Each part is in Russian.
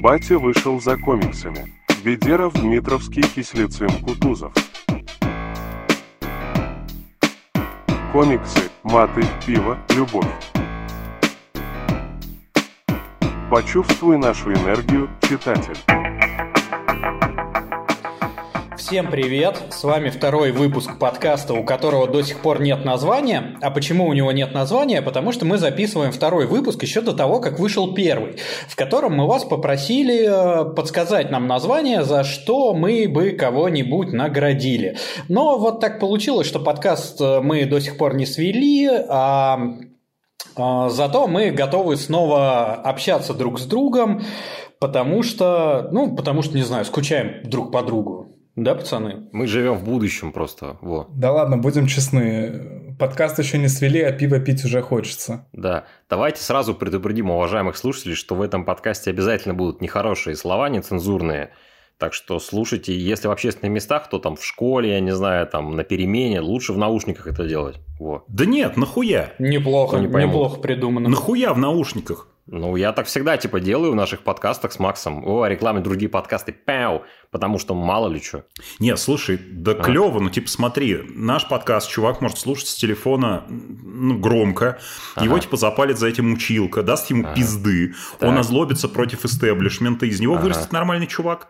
Батя вышел за комиксами. Ведеров, Дмитровский, Кислицын, Кутузов. Комиксы, маты, пиво, любовь. Почувствуй нашу энергию, читатель. Всем привет! С вами второй выпуск подкаста, у которого до сих пор нет названия. А почему у него нет названия? Потому что мы записываем второй выпуск еще до того, как вышел первый, в котором мы вас попросили э, подсказать нам название, за что мы бы кого-нибудь наградили. Но вот так получилось, что подкаст э, мы до сих пор не свели, а, а Зато мы готовы снова общаться друг с другом, потому что, ну, потому что, не знаю, скучаем друг по другу. Да, пацаны? Мы живем в будущем просто. Во. Да ладно, будем честны. Подкаст еще не свели, а пиво пить уже хочется. Да. Давайте сразу предупредим уважаемых слушателей, что в этом подкасте обязательно будут нехорошие слова, нецензурные. Так что слушайте, если в общественных местах, то там в школе, я не знаю, там на перемене, лучше в наушниках это делать. Во. Да нет, нахуя? Неплохо, не неплохо придумано. Нахуя в наушниках? Ну, я так всегда, типа, делаю в наших подкастах с Максом. О, рекламе другие подкасты. Пяу! Потому что мало ли что. Нет, слушай, да а. клево, ну, типа, смотри, наш подкаст чувак может слушать с телефона ну, громко. Ага. Его, типа, запалит за этим училка, даст ему ага. пизды. Так. Он озлобится против истеблишмента. Из него ага. вырастет нормальный чувак.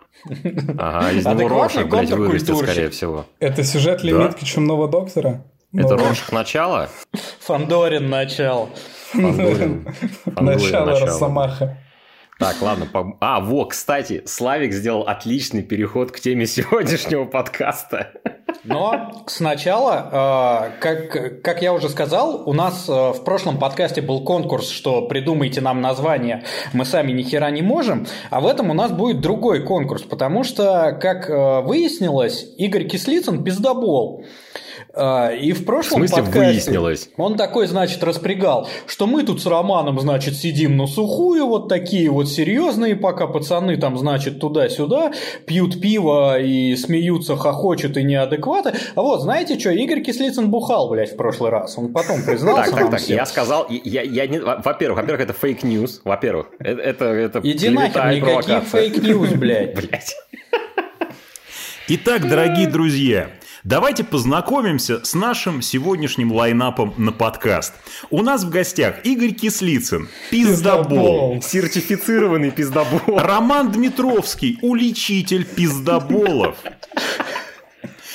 Ага, из него Рошик, блядь, вырастет, скорее всего. Это сюжет лимитки чумного доктора? Это Рошик начало? Фандорин начало. Начало Росомаха. Так, ладно. По... А, во, кстати, Славик сделал отличный переход к теме сегодняшнего подкаста. Но сначала, э, как, как я уже сказал, у нас э, в прошлом подкасте был конкурс, что придумайте нам название, мы сами ни хера не можем, а в этом у нас будет другой конкурс, потому что, как э, выяснилось, Игорь Кислицын пиздобол. А, и в прошлом в смысле подкасте выяснилось? он такой, значит, распрягал, что мы тут с Романом, значит, сидим на сухую, вот такие вот серьезные, пока пацаны там, значит, туда-сюда пьют пиво и смеются, хохочут и неадекваты. А вот, знаете что, Игорь Кислицын бухал, блядь, в прошлый раз. Он потом признался Так, так, так, я сказал, я, я не, во-первых, во-первых, это fake news, во-первых. Это, это, это Иди нахер, никаких fake news, блядь. Блядь. Итак, дорогие друзья, Давайте познакомимся с нашим сегодняшним лайнапом на подкаст. У нас в гостях Игорь Кислицын, пиздобол. Сертифицированный пиздобол. Роман Дмитровский, уличитель пиздоболов.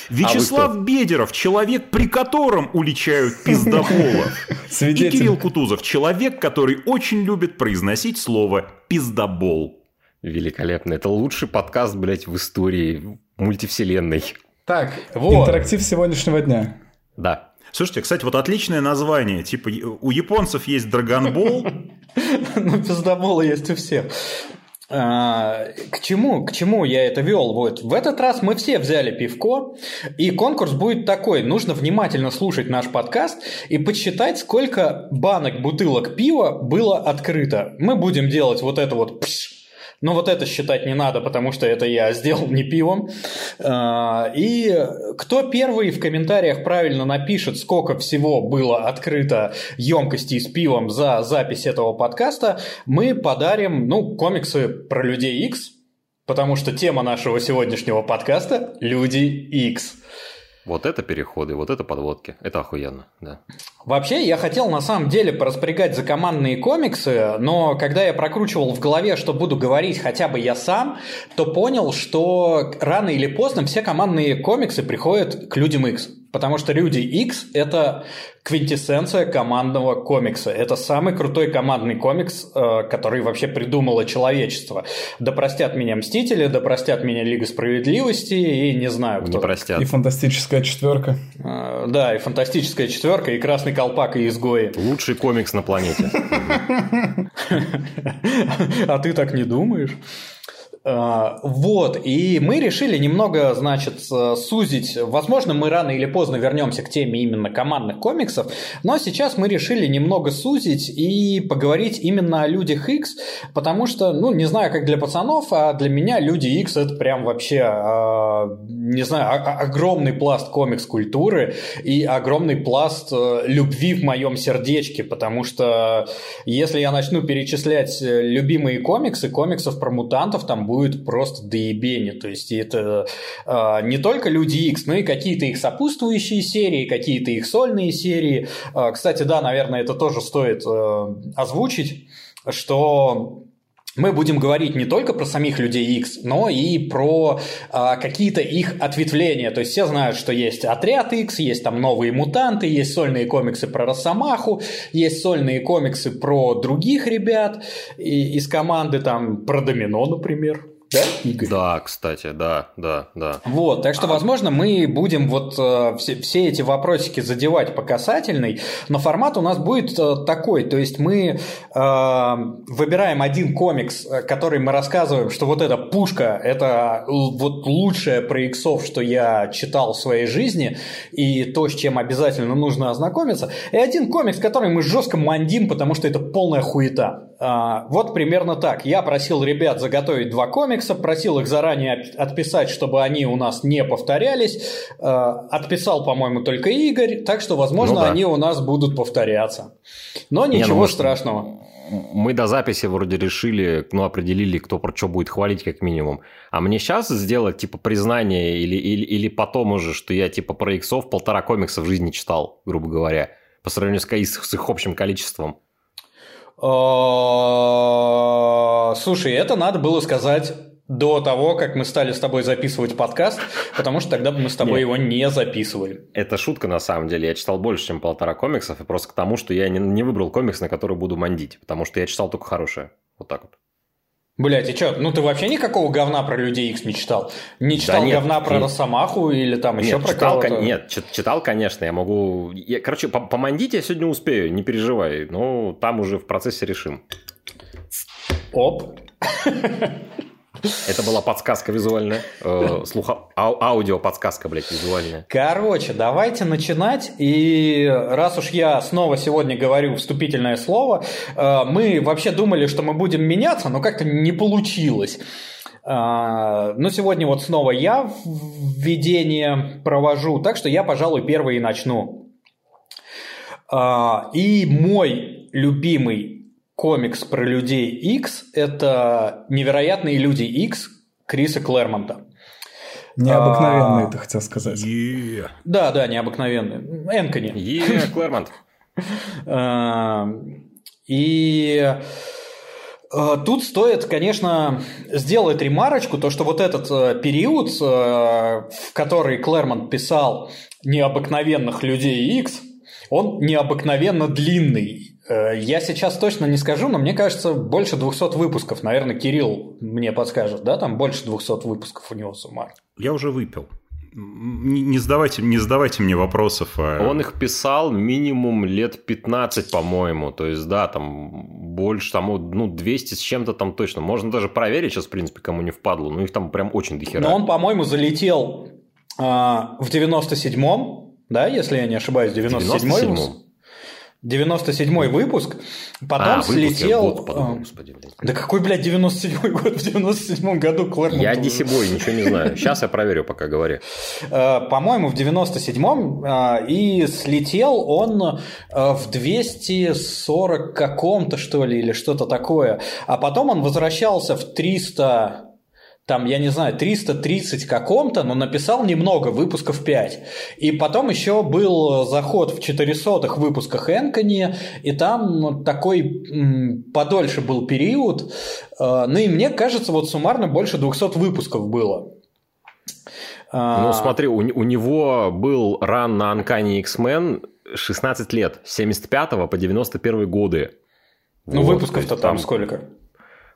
Вячеслав а Бедеров, человек, при котором уличают пиздоболов. Свидетель. И Кирилл Кутузов, человек, который очень любит произносить слово пиздобол. Великолепно. Это лучший подкаст, блядь, в истории мультивселенной. Так, вот. интерактив сегодняшнего дня. Да. Слушайте, кстати, вот отличное название. Типа, у японцев есть Драгонбол. Ну, пиздоболы есть у всех. А, к чему, к чему я это вел? Вот в этот раз мы все взяли пивко, и конкурс будет такой: нужно внимательно слушать наш подкаст и подсчитать, сколько банок бутылок пива было открыто. Мы будем делать вот это вот пш, но вот это считать не надо, потому что это я сделал не пивом. А, и кто первый в комментариях правильно напишет, сколько всего было открыто емкостей с пивом за запись этого подкаста, мы подарим, ну, комиксы про людей X, потому что тема нашего сегодняшнего подкаста – Люди X. Вот это переходы, вот это подводки. Это охуенно, да. Вообще, я хотел на самом деле пораспрягать за командные комиксы, но когда я прокручивал в голове, что буду говорить хотя бы я сам, то понял, что рано или поздно все командные комиксы приходят к людям X. Потому что Люди X – это квинтэссенция командного комикса. Это самый крутой командный комикс, э, который вообще придумало человечество. Да простят меня Мстители, да простят меня Лига Справедливости и не знаю кто. Не простят. И Фантастическая четверка. Э, да, и Фантастическая четверка, и Красный колпак, и изгои. Лучший комикс на планете. А ты так не думаешь? А, вот, и мы решили немного, значит, сузить. Возможно, мы рано или поздно вернемся к теме именно командных комиксов, но сейчас мы решили немного сузить и поговорить именно о людях X, потому что, ну, не знаю, как для пацанов, а для меня люди X это прям вообще, а, не знаю, огромный пласт комикс-культуры и огромный пласт э, любви в моем сердечке, потому что если я начну перечислять любимые комиксы, комиксов про мутантов там будет просто доебение. То есть это э, не только Люди X, но и какие-то их сопутствующие серии, какие-то их сольные серии. Э, кстати, да, наверное, это тоже стоит э, озвучить, что мы будем говорить не только про самих людей X, но и про а, какие-то их ответвления. То есть все знают, что есть отряд X, есть там новые мутанты, есть сольные комиксы про Росомаху, есть сольные комиксы про других ребят и, из команды, там про Домино, например да, Игорь? Да, кстати, да, да, да. Вот, так что, возможно, мы будем вот э, все, все эти вопросики задевать по касательной, но формат у нас будет э, такой, то есть мы э, выбираем один комикс, э, который мы рассказываем, что вот эта пушка, это вот лучшее про иксов, что я читал в своей жизни, и то, с чем обязательно нужно ознакомиться, и один комикс, который мы жестко мандим, потому что это полная хуета. Э, вот примерно так. Я просил ребят заготовить два комикса, просил их заранее отписать, чтобы они у нас не повторялись. Э, отписал, по-моему, только Игорь, так что, возможно, ну, да. они у нас будут повторяться. Но ничего не, ну, страшного. Мы до записи вроде решили, ну, определили, кто про что будет хвалить, как минимум. А мне сейчас сделать, типа, признание или, или, или потом уже, что я, типа, про иксов полтора комикса в жизни читал, грубо говоря, по сравнению с, с их общим количеством. Э, слушай, это надо было сказать до того, как мы стали с тобой записывать подкаст, потому что тогда бы мы с тобой Нет. его не записывали. Это шутка на самом деле. Я читал больше, чем полтора комиксов, и просто к тому, что я не, не выбрал комикс, на который буду мандить, потому что я читал только хорошее. Вот так вот. Блять, и что? Ну ты вообще никакого говна про Людей Икс не читал? Не читал да нет, говна про нет. Росомаху или там еще нет, про читал, кого-то? Нет, читал, конечно, я могу... Я, короче, помандить я сегодня успею, не переживай. Но там уже в процессе решим. Оп. Это была подсказка визуальная. Э, слуха... Ау- аудио подсказка, блядь, визуальная. Короче, давайте начинать. И раз уж я снова сегодня говорю вступительное слово, э, мы вообще думали, что мы будем меняться, но как-то не получилось. Э, но сегодня вот снова я введение провожу, так что я, пожалуй, первый и начну. Э, и мой любимый комикс про людей X – это «Невероятные люди X» Криса Клэрмонта. Необыкновенные, а, ты хотел сказать. Yeah. Да, да, необыкновенные. Энкони. Yeah, Клэрмонт. А, и а, Тут стоит, конечно, сделать ремарочку, то, что вот этот э, период, э, в который Клэрмонт писал необыкновенных людей X, он необыкновенно длинный. Э, я сейчас точно не скажу, но мне кажется, больше 200 выпусков. Наверное, Кирилл мне подскажет, да? Там больше 200 выпусков у него суммарно. Я уже выпил. Не задавайте, не задавайте мне вопросов. А... Он их писал минимум лет 15, по-моему. То есть, да, там больше, там, ну, 200 с чем-то там точно. Можно даже проверить сейчас, в принципе, кому не впадло. Но их там прям очень дохера. Но он, по-моему, залетел а, в 97-м, да, если я не ошибаюсь, 97-й. 97 97-й выпуск, потом а, слетел... Год, подумал, господи, блядь. Да какой, блядь, 97-й год? В 97-м году Клэрмонт... Я десибой, ничего не знаю. Сейчас я проверю, пока говори. Э, по-моему, в 97-м, э, и слетел он э, в 240 каком-то, что ли, или что-то такое. А потом он возвращался в 300 там, я не знаю, 330 каком-то, но написал немного, выпусков 5. И потом еще был заход в 400-х выпусках Энкони, и там такой м, подольше был период. Э, ну и мне кажется, вот суммарно больше 200 выпусков было. А, ну, смотри, у, у него был ран на Uncanny X-Men 16 лет, с 75 по 91 годы. Ну, вот, выпусков-то там, там сколько?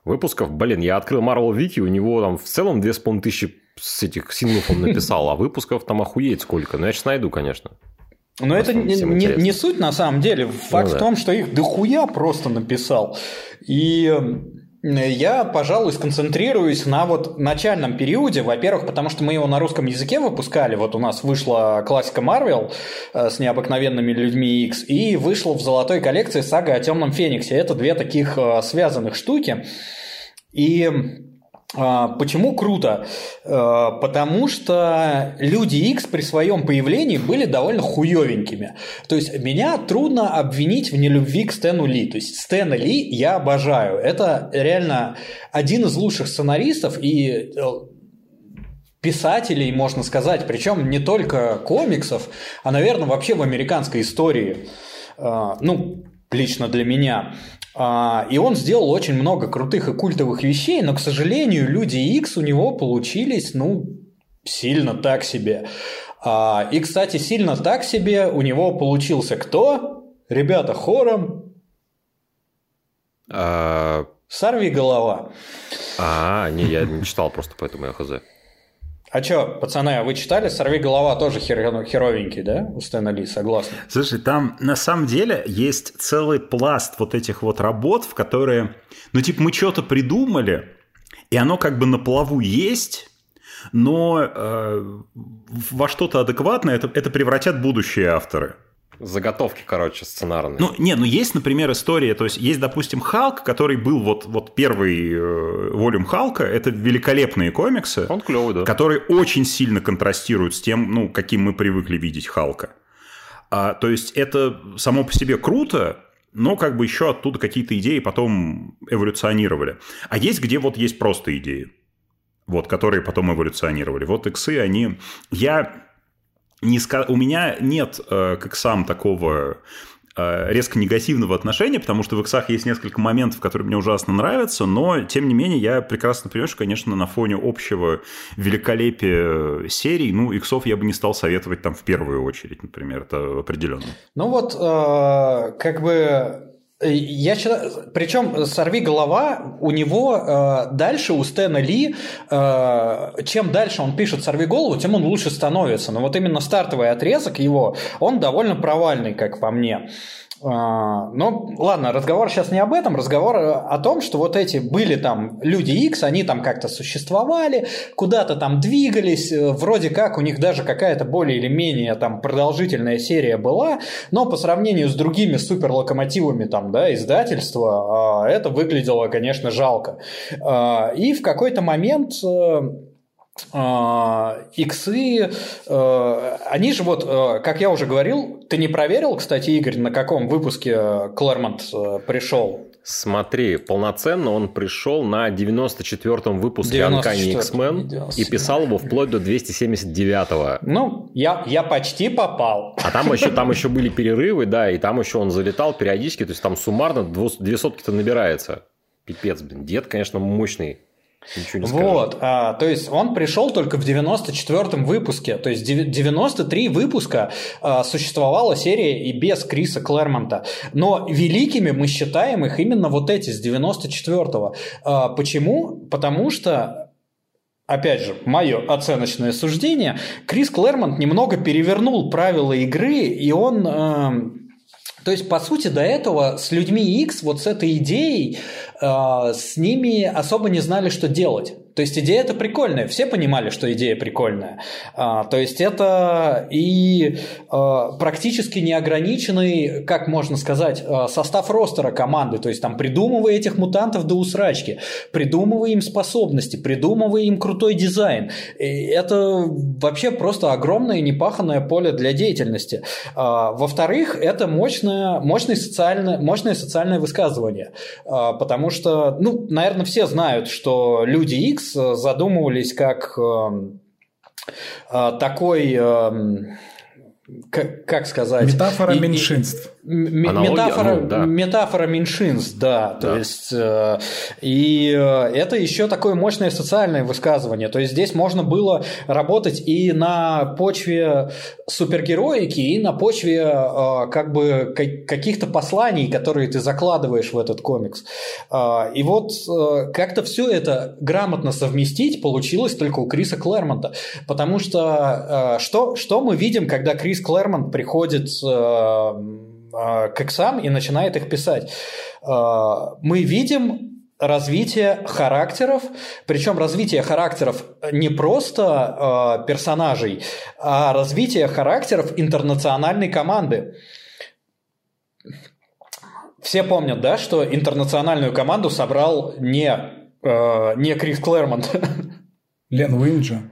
Выпусков. Блин, я открыл Marvel Wiki, у него там в целом 2500 с этих синглов он написал, а выпусков там охуеть сколько. Ну, я сейчас найду, конечно. Но это не, не, не суть на самом деле. Факт ну, да. в том, что их дохуя просто написал. И я, пожалуй, сконцентрируюсь на вот начальном периоде. Во-первых, потому что мы его на русском языке выпускали. Вот у нас вышла классика Марвел э, с необыкновенными людьми X, и вышла в золотой коллекции сага о Темном Фениксе. Это две таких э, связанных штуки. И Почему круто? А, потому что люди X при своем появлении были довольно хуевенькими. То есть меня трудно обвинить в нелюбви к Стэну Ли. То есть Стэна Ли я обожаю. Это реально один из лучших сценаристов и э, писателей, можно сказать, причем не только комиксов, а, наверное, вообще в американской истории. А, ну, лично для меня. А, и он сделал очень много крутых и культовых вещей, но, к сожалению, люди X у него получились, ну, сильно так себе. А, и, кстати, сильно так себе у него получился кто? Ребята, хором. А... Сорви голова. А, не, я не читал просто, поэтому я хз. А что, пацаны, а вы читали «Сорви голова» тоже хер... херовенький, да, у Стэна Ли, согласны? Слушай, там на самом деле есть целый пласт вот этих вот работ, в которые, ну, типа, мы что-то придумали, и оно как бы на плаву есть, но э, во что-то адекватное это, это превратят будущие авторы. Заготовки, короче, сценарные. Ну, не, ну есть, например, история, то есть есть, допустим, Халк, который был вот, вот первый э, волюм Халка, это великолепные комиксы. Он клевый, да. Которые очень сильно контрастируют с тем, ну, каким мы привыкли видеть Халка. А, то есть это само по себе круто, но как бы еще оттуда какие-то идеи потом эволюционировали. А есть, где вот есть просто идеи, вот, которые потом эволюционировали. Вот иксы, они... Я не ска... у меня нет э, как сам такого э, резко негативного отношения, потому что в иксах есть несколько моментов, которые мне ужасно нравятся, но, тем не менее, я прекрасно понимаю, что, конечно, на фоне общего великолепия серий, ну, иксов я бы не стал советовать там в первую очередь, например, это определенно. Ну вот, э, как бы я считаю, причем «Сорви голова» у него э, дальше, у Стэна Ли, э, чем дальше он пишет «Сорви голову», тем он лучше становится. Но вот именно стартовый отрезок его, он довольно провальный, как по мне. А, ну, ладно, разговор сейчас не об этом, разговор о том, что вот эти были там люди X, они там как-то существовали, куда-то там двигались, э, вроде как у них даже какая-то более или менее там продолжительная серия была, но по сравнению с другими суперлокомотивами там, да, издательства, а, это выглядело, конечно, жалко. А, и в какой-то момент э, иксы, э, они же вот, э, как я уже говорил, ты не проверил, кстати, Игорь, на каком выпуске Клэрмонт э, пришел? Смотри, полноценно он пришел на 94-м выпуске Uncanny X-Men и писал его вплоть до 279-го. Ну, я, я почти попал. А там еще, там еще были перерывы, да, и там еще он залетал периодически, то есть там суммарно две сотки-то набирается. Пипец, блин, дед, конечно, мощный. Ничего не вот, а, то есть он пришел только в 94-м выпуске, то есть 93 выпуска а, существовала серия и без Криса Клэрмонта, но великими мы считаем их именно вот эти с 94-го. А, почему? Потому что опять же, мое оценочное суждение, Крис Клэрмонт немного перевернул правила игры, и он э, то есть, по сути, до этого с людьми X, вот с этой идеей, э, с ними особо не знали, что делать. То есть идея это прикольная, все понимали, что идея прикольная. А, то есть это и а, практически неограниченный, как можно сказать, а, состав ростера команды. То есть там придумывая этих мутантов до усрачки, придумывая им способности, придумывая им крутой дизайн. И это вообще просто огромное непаханное поле для деятельности. А, во-вторых, это мощное, мощное, социальное, мощное социальное высказывание. А, потому что, ну, наверное, все знают, что люди X задумывались как эм, э, такой эм, как, как сказать? Метафора и, меньшинств. Метафора, ну, да. метафора меньшинств, да. да. То есть, э, и э, это еще такое мощное социальное высказывание. То есть здесь можно было работать и на почве супергероики, и на почве э, как бы каких-то посланий, которые ты закладываешь в этот комикс. Э, и вот э, как-то все это грамотно совместить получилось только у Криса Клэрмонта. Потому что э, что, что мы видим, когда Крис Клэрмонт приходит э, к иксам и начинает их писать. Э, мы видим развитие характеров, причем развитие характеров не просто э, персонажей, а развитие характеров интернациональной команды. Все помнят, да, что интернациональную команду собрал не, не Крис Клэрмонт. Лен Уинджа.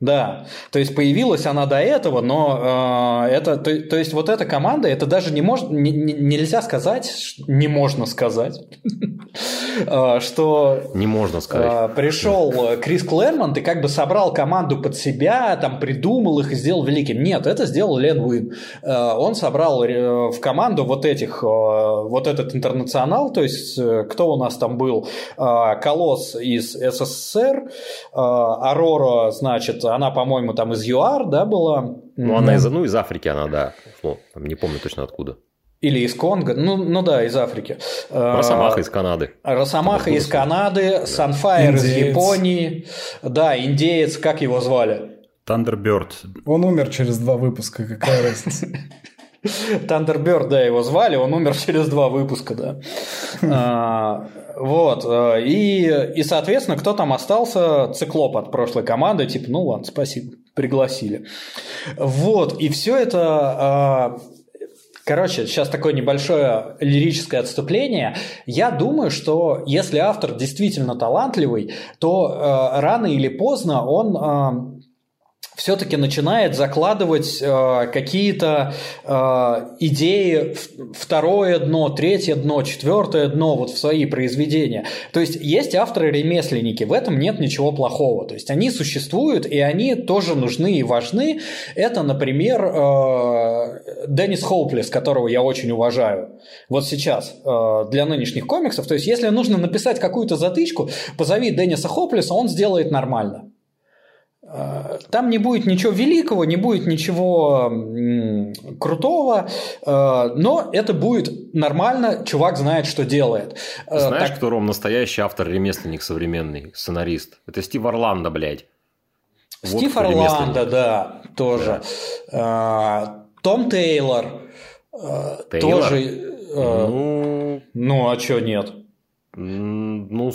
Да, то есть появилась она до этого, но э, это, то, то есть вот эта команда, это даже не может, не, нельзя сказать, не можно сказать, э, что не можно сказать. Э, пришел Крис Клэрмонт и как бы собрал команду под себя, там придумал их и сделал великим. Нет, это сделал Лен Уин. Э, он собрал в команду вот этих, вот этот интернационал, то есть кто у нас там был, Колосс из СССР, Арора, значит она, по-моему, там из ЮАР, да, была? Ну, она из, ну, из Африки она, да. Ну, не помню точно откуда. Или из Конго, ну, ну да, из Африки. Росомаха из Канады. Росомаха из Канады, да. Санфайр из Японии. Да, индеец, как его звали? Тандерберт. Он умер через два выпуска, какая разница. Тандерберт, да, его звали, он умер через два выпуска, да. Вот, э, и, и, соответственно, кто там остался? Циклоп от прошлой команды, типа, ну ладно, спасибо, пригласили. Вот, и все это а, Короче, сейчас такое небольшое лирическое отступление. Я думаю, что если автор действительно талантливый, то э, рано или поздно он э, все-таки начинает закладывать э, какие-то э, идеи второе дно, третье дно, четвертое дно вот в свои произведения. То есть есть авторы-ремесленники, в этом нет ничего плохого. То есть они существуют, и они тоже нужны и важны. Это, например, э, Деннис Хоуплес, которого я очень уважаю. Вот сейчас э, для нынешних комиксов. То есть если нужно написать какую-то затычку, позови Денниса Хоуплеса, он сделает нормально. Э, там не будет ничего великого, не будет ничего крутого, э, но это будет нормально, чувак знает, что делает. Э, Знаешь, так... кто, Ром, настоящий автор-ремесленник современный, сценарист? Это Стив Орландо, блядь. Стив вот Орландо, да, тоже. Да. Том Тейлор, Тейлор? тоже. Ну... ну, а что нет? Ну,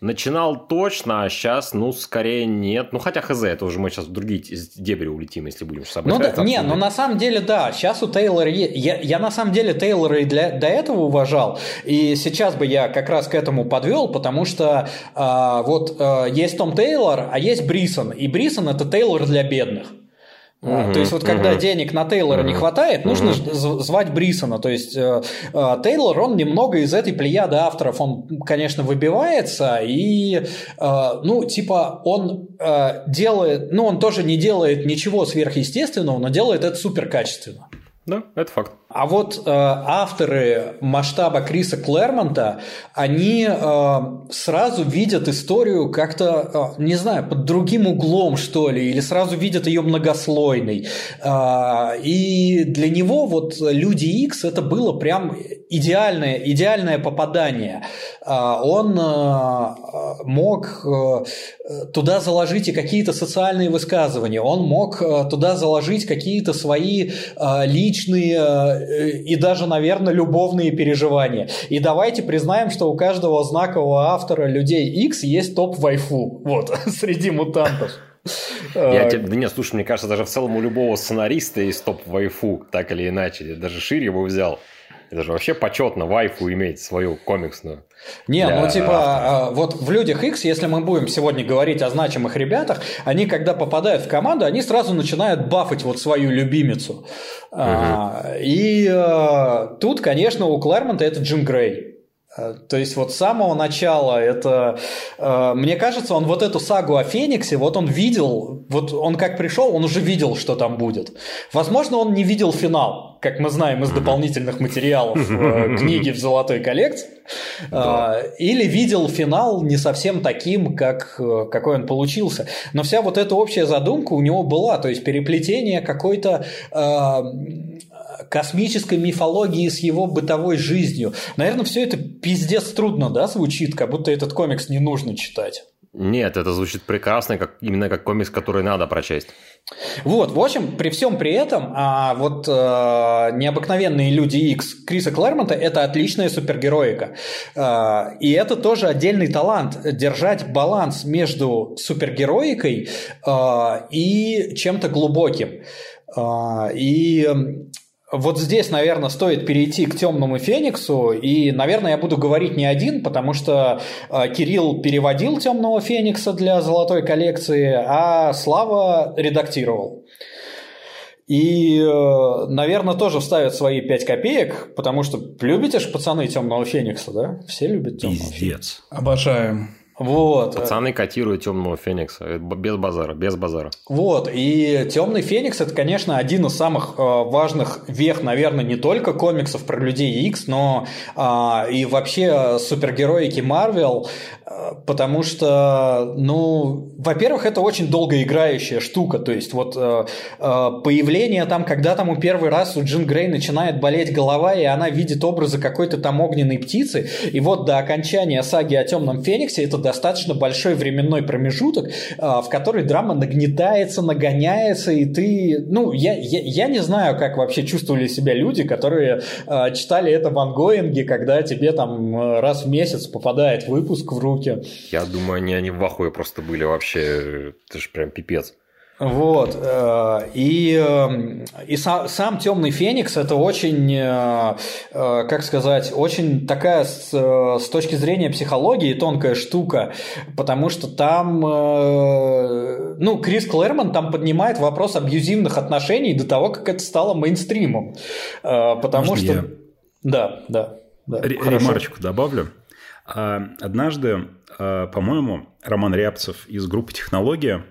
Начинал точно, а сейчас, ну, скорее нет. Ну, хотя хз, это уже мы сейчас в другие дебри улетим, если будем с Ну, да, не, ну, на самом деле, да, сейчас у Тейлора... Я, я на самом деле Тейлора и для, до этого уважал, и сейчас бы я как раз к этому подвел, потому что э, вот э, есть Том Тейлор, а есть Брисон, и Брисон – это Тейлор для бедных. Угу, то есть вот когда угу. денег на Тейлора угу. не хватает, нужно звать Брисона. То есть э, э, Тейлор, он немного из этой плеяды авторов, он, конечно, выбивается и, э, ну, типа, он делает, ну, он тоже не делает ничего сверхъестественного, но делает это супер качественно. Да, это факт. А вот э, авторы масштаба Криса Клэрмонта, они э, сразу видят историю как-то, э, не знаю, под другим углом, что ли, или сразу видят ее многослойной. Э, и для него вот Люди X это было прям идеальное, идеальное попадание. Э, он э, мог э, туда заложить и какие-то социальные высказывания, он мог э, туда заложить какие-то свои э, личные э, и даже, наверное, любовные переживания. И давайте признаем, что у каждого знакового автора людей X есть топ-вайфу, вот, среди мутантов. Я тебе, да нет, слушай, мне кажется, даже в целом у любого сценариста есть топ-вайфу, так или иначе. Я даже шире его взял. Это же вообще почетно вайфу иметь свою комиксную. Не, ну типа, автора. вот в Людях X, если мы будем сегодня говорить о значимых ребятах, они когда попадают в команду, они сразу начинают бафать вот свою любимицу. Угу. и а, тут, конечно, у Клэрмонта это Джим Грей. Э, то есть вот с самого начала это, э, мне кажется, он вот эту сагу о Фениксе, вот он видел, вот он как пришел, он уже видел, что там будет. Возможно, он не видел финал, как мы знаем из дополнительных материалов э, книги в золотой коллекции, или видел финал не совсем таким, как, какой он получился. Но вся вот эта общая задумка у него была, то есть переплетение какой-то космической мифологии с его бытовой жизнью. Наверное, все это пиздец трудно, да, звучит, как будто этот комикс не нужно читать. Нет, это звучит прекрасно, как, именно как комикс, который надо прочесть. Вот, в общем, при всем при этом, а вот э, необыкновенные люди X Криса Клэрмонта это отличная супергероика. Э, и это тоже отдельный талант держать баланс между супергероикой э, и чем-то глубоким. Э, и вот здесь, наверное, стоит перейти к темному Фениксу, и, наверное, я буду говорить не один, потому что э, Кирилл переводил темного Феникса для золотой коллекции, а Слава редактировал. И, э, наверное, тоже вставят свои 5 копеек, потому что любите же пацаны темного Феникса, да? Все любят темного Пиздец. Феникса. Обожаем. Вот. Пацаны котируют темного феникса. Без базара, без базара. Вот, и Темный Феникс это, конечно, один из самых э, важных вех, наверное, не только комиксов про людей X, но э, и вообще супергероики Марвел, потому что, ну, во-первых, это очень долгоиграющая штука, то есть вот э, э, появление там, когда там у первый раз у Джин Грей начинает болеть голова, и она видит образы какой-то там огненной птицы, и вот до окончания саги о Темном Фениксе это достаточно большой временной промежуток, а, в который драма нагнетается, нагоняется, и ты... Ну, я, я, я не знаю, как вообще чувствовали себя люди, которые э, читали это в ангоинге, когда тебе там раз в месяц попадает выпуск в руки. Я думаю, они, они в ахуе просто были вообще. Это же прям пипец. Вот. Э, и, э, и сам, сам Темный Феникс это очень, э, как сказать, очень такая с, с точки зрения психологии тонкая штука, потому что там, ну, Крис Клэрман там поднимает вопрос абьюзивных отношений до того, как это стало мейнстримом. Потому Можно что... я Да, да. да. Ремарочку добавлю. А, Однажды, а, по-моему, Роман Рябцев из группы «Технология»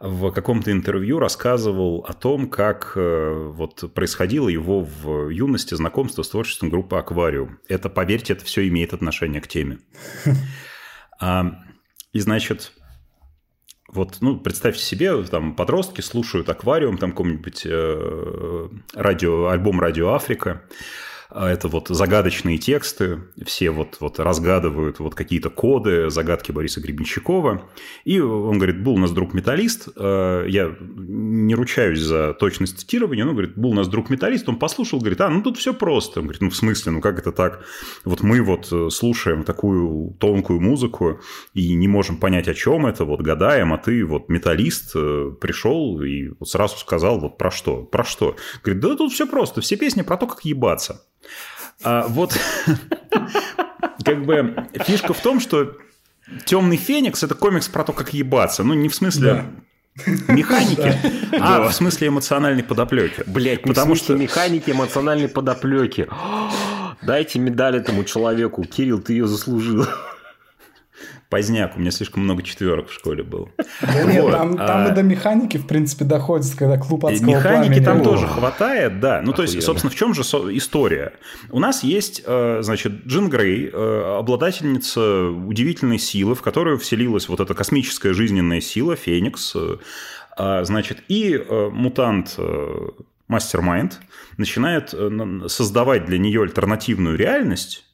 в каком-то интервью рассказывал о том, как э, вот происходило его в юности знакомство с творчеством группы «Аквариум». Это, поверьте, это все имеет отношение к теме. А, И, значит, вот, ну, представьте себе, там подростки слушают «Аквариум», там какой-нибудь э, радио, альбом «Радио Африка», а это вот загадочные тексты, все вот, вот разгадывают вот какие-то коды, загадки Бориса Гребенщикова. И он говорит, был у нас друг-металлист, э, я не ручаюсь за точность цитирования, но, говорит, был у нас друг-металлист, он послушал, говорит, а, ну тут все просто. Он говорит, ну в смысле, ну как это так? Вот мы вот э, слушаем такую тонкую музыку и не можем понять, о чем это, вот гадаем, а ты вот металлист э, пришел и сразу сказал вот про что, про что. Говорит, да тут все просто, все песни про то, как ебаться. А, вот как бы фишка в том, что Темный Феникс это комикс про то, как ебаться. Ну, не в смысле механики, а в смысле эмоциональной подоплеки. Блять, Потому что- механики, эмоциональной подоплеки. Дайте медаль этому человеку. Кирилл, ты ее заслужил. Поздняк, у меня слишком много четверок в школе было. Да нет, Вот, там, там а- и до механики, в принципе, доходит, когда клуб И адского Механики пламени. там О, тоже хватает, да. Ну, то есть, Охуенно. собственно, в чем же история? У нас есть, э, значит, Джин Грей, э, обладательница удивительной силы, в которую вселилась вот эта космическая жизненная сила, Феникс. э, а, Значит, и э, мутант э, Мастермайнд начинает э, создавать для нее альтернативную реальность,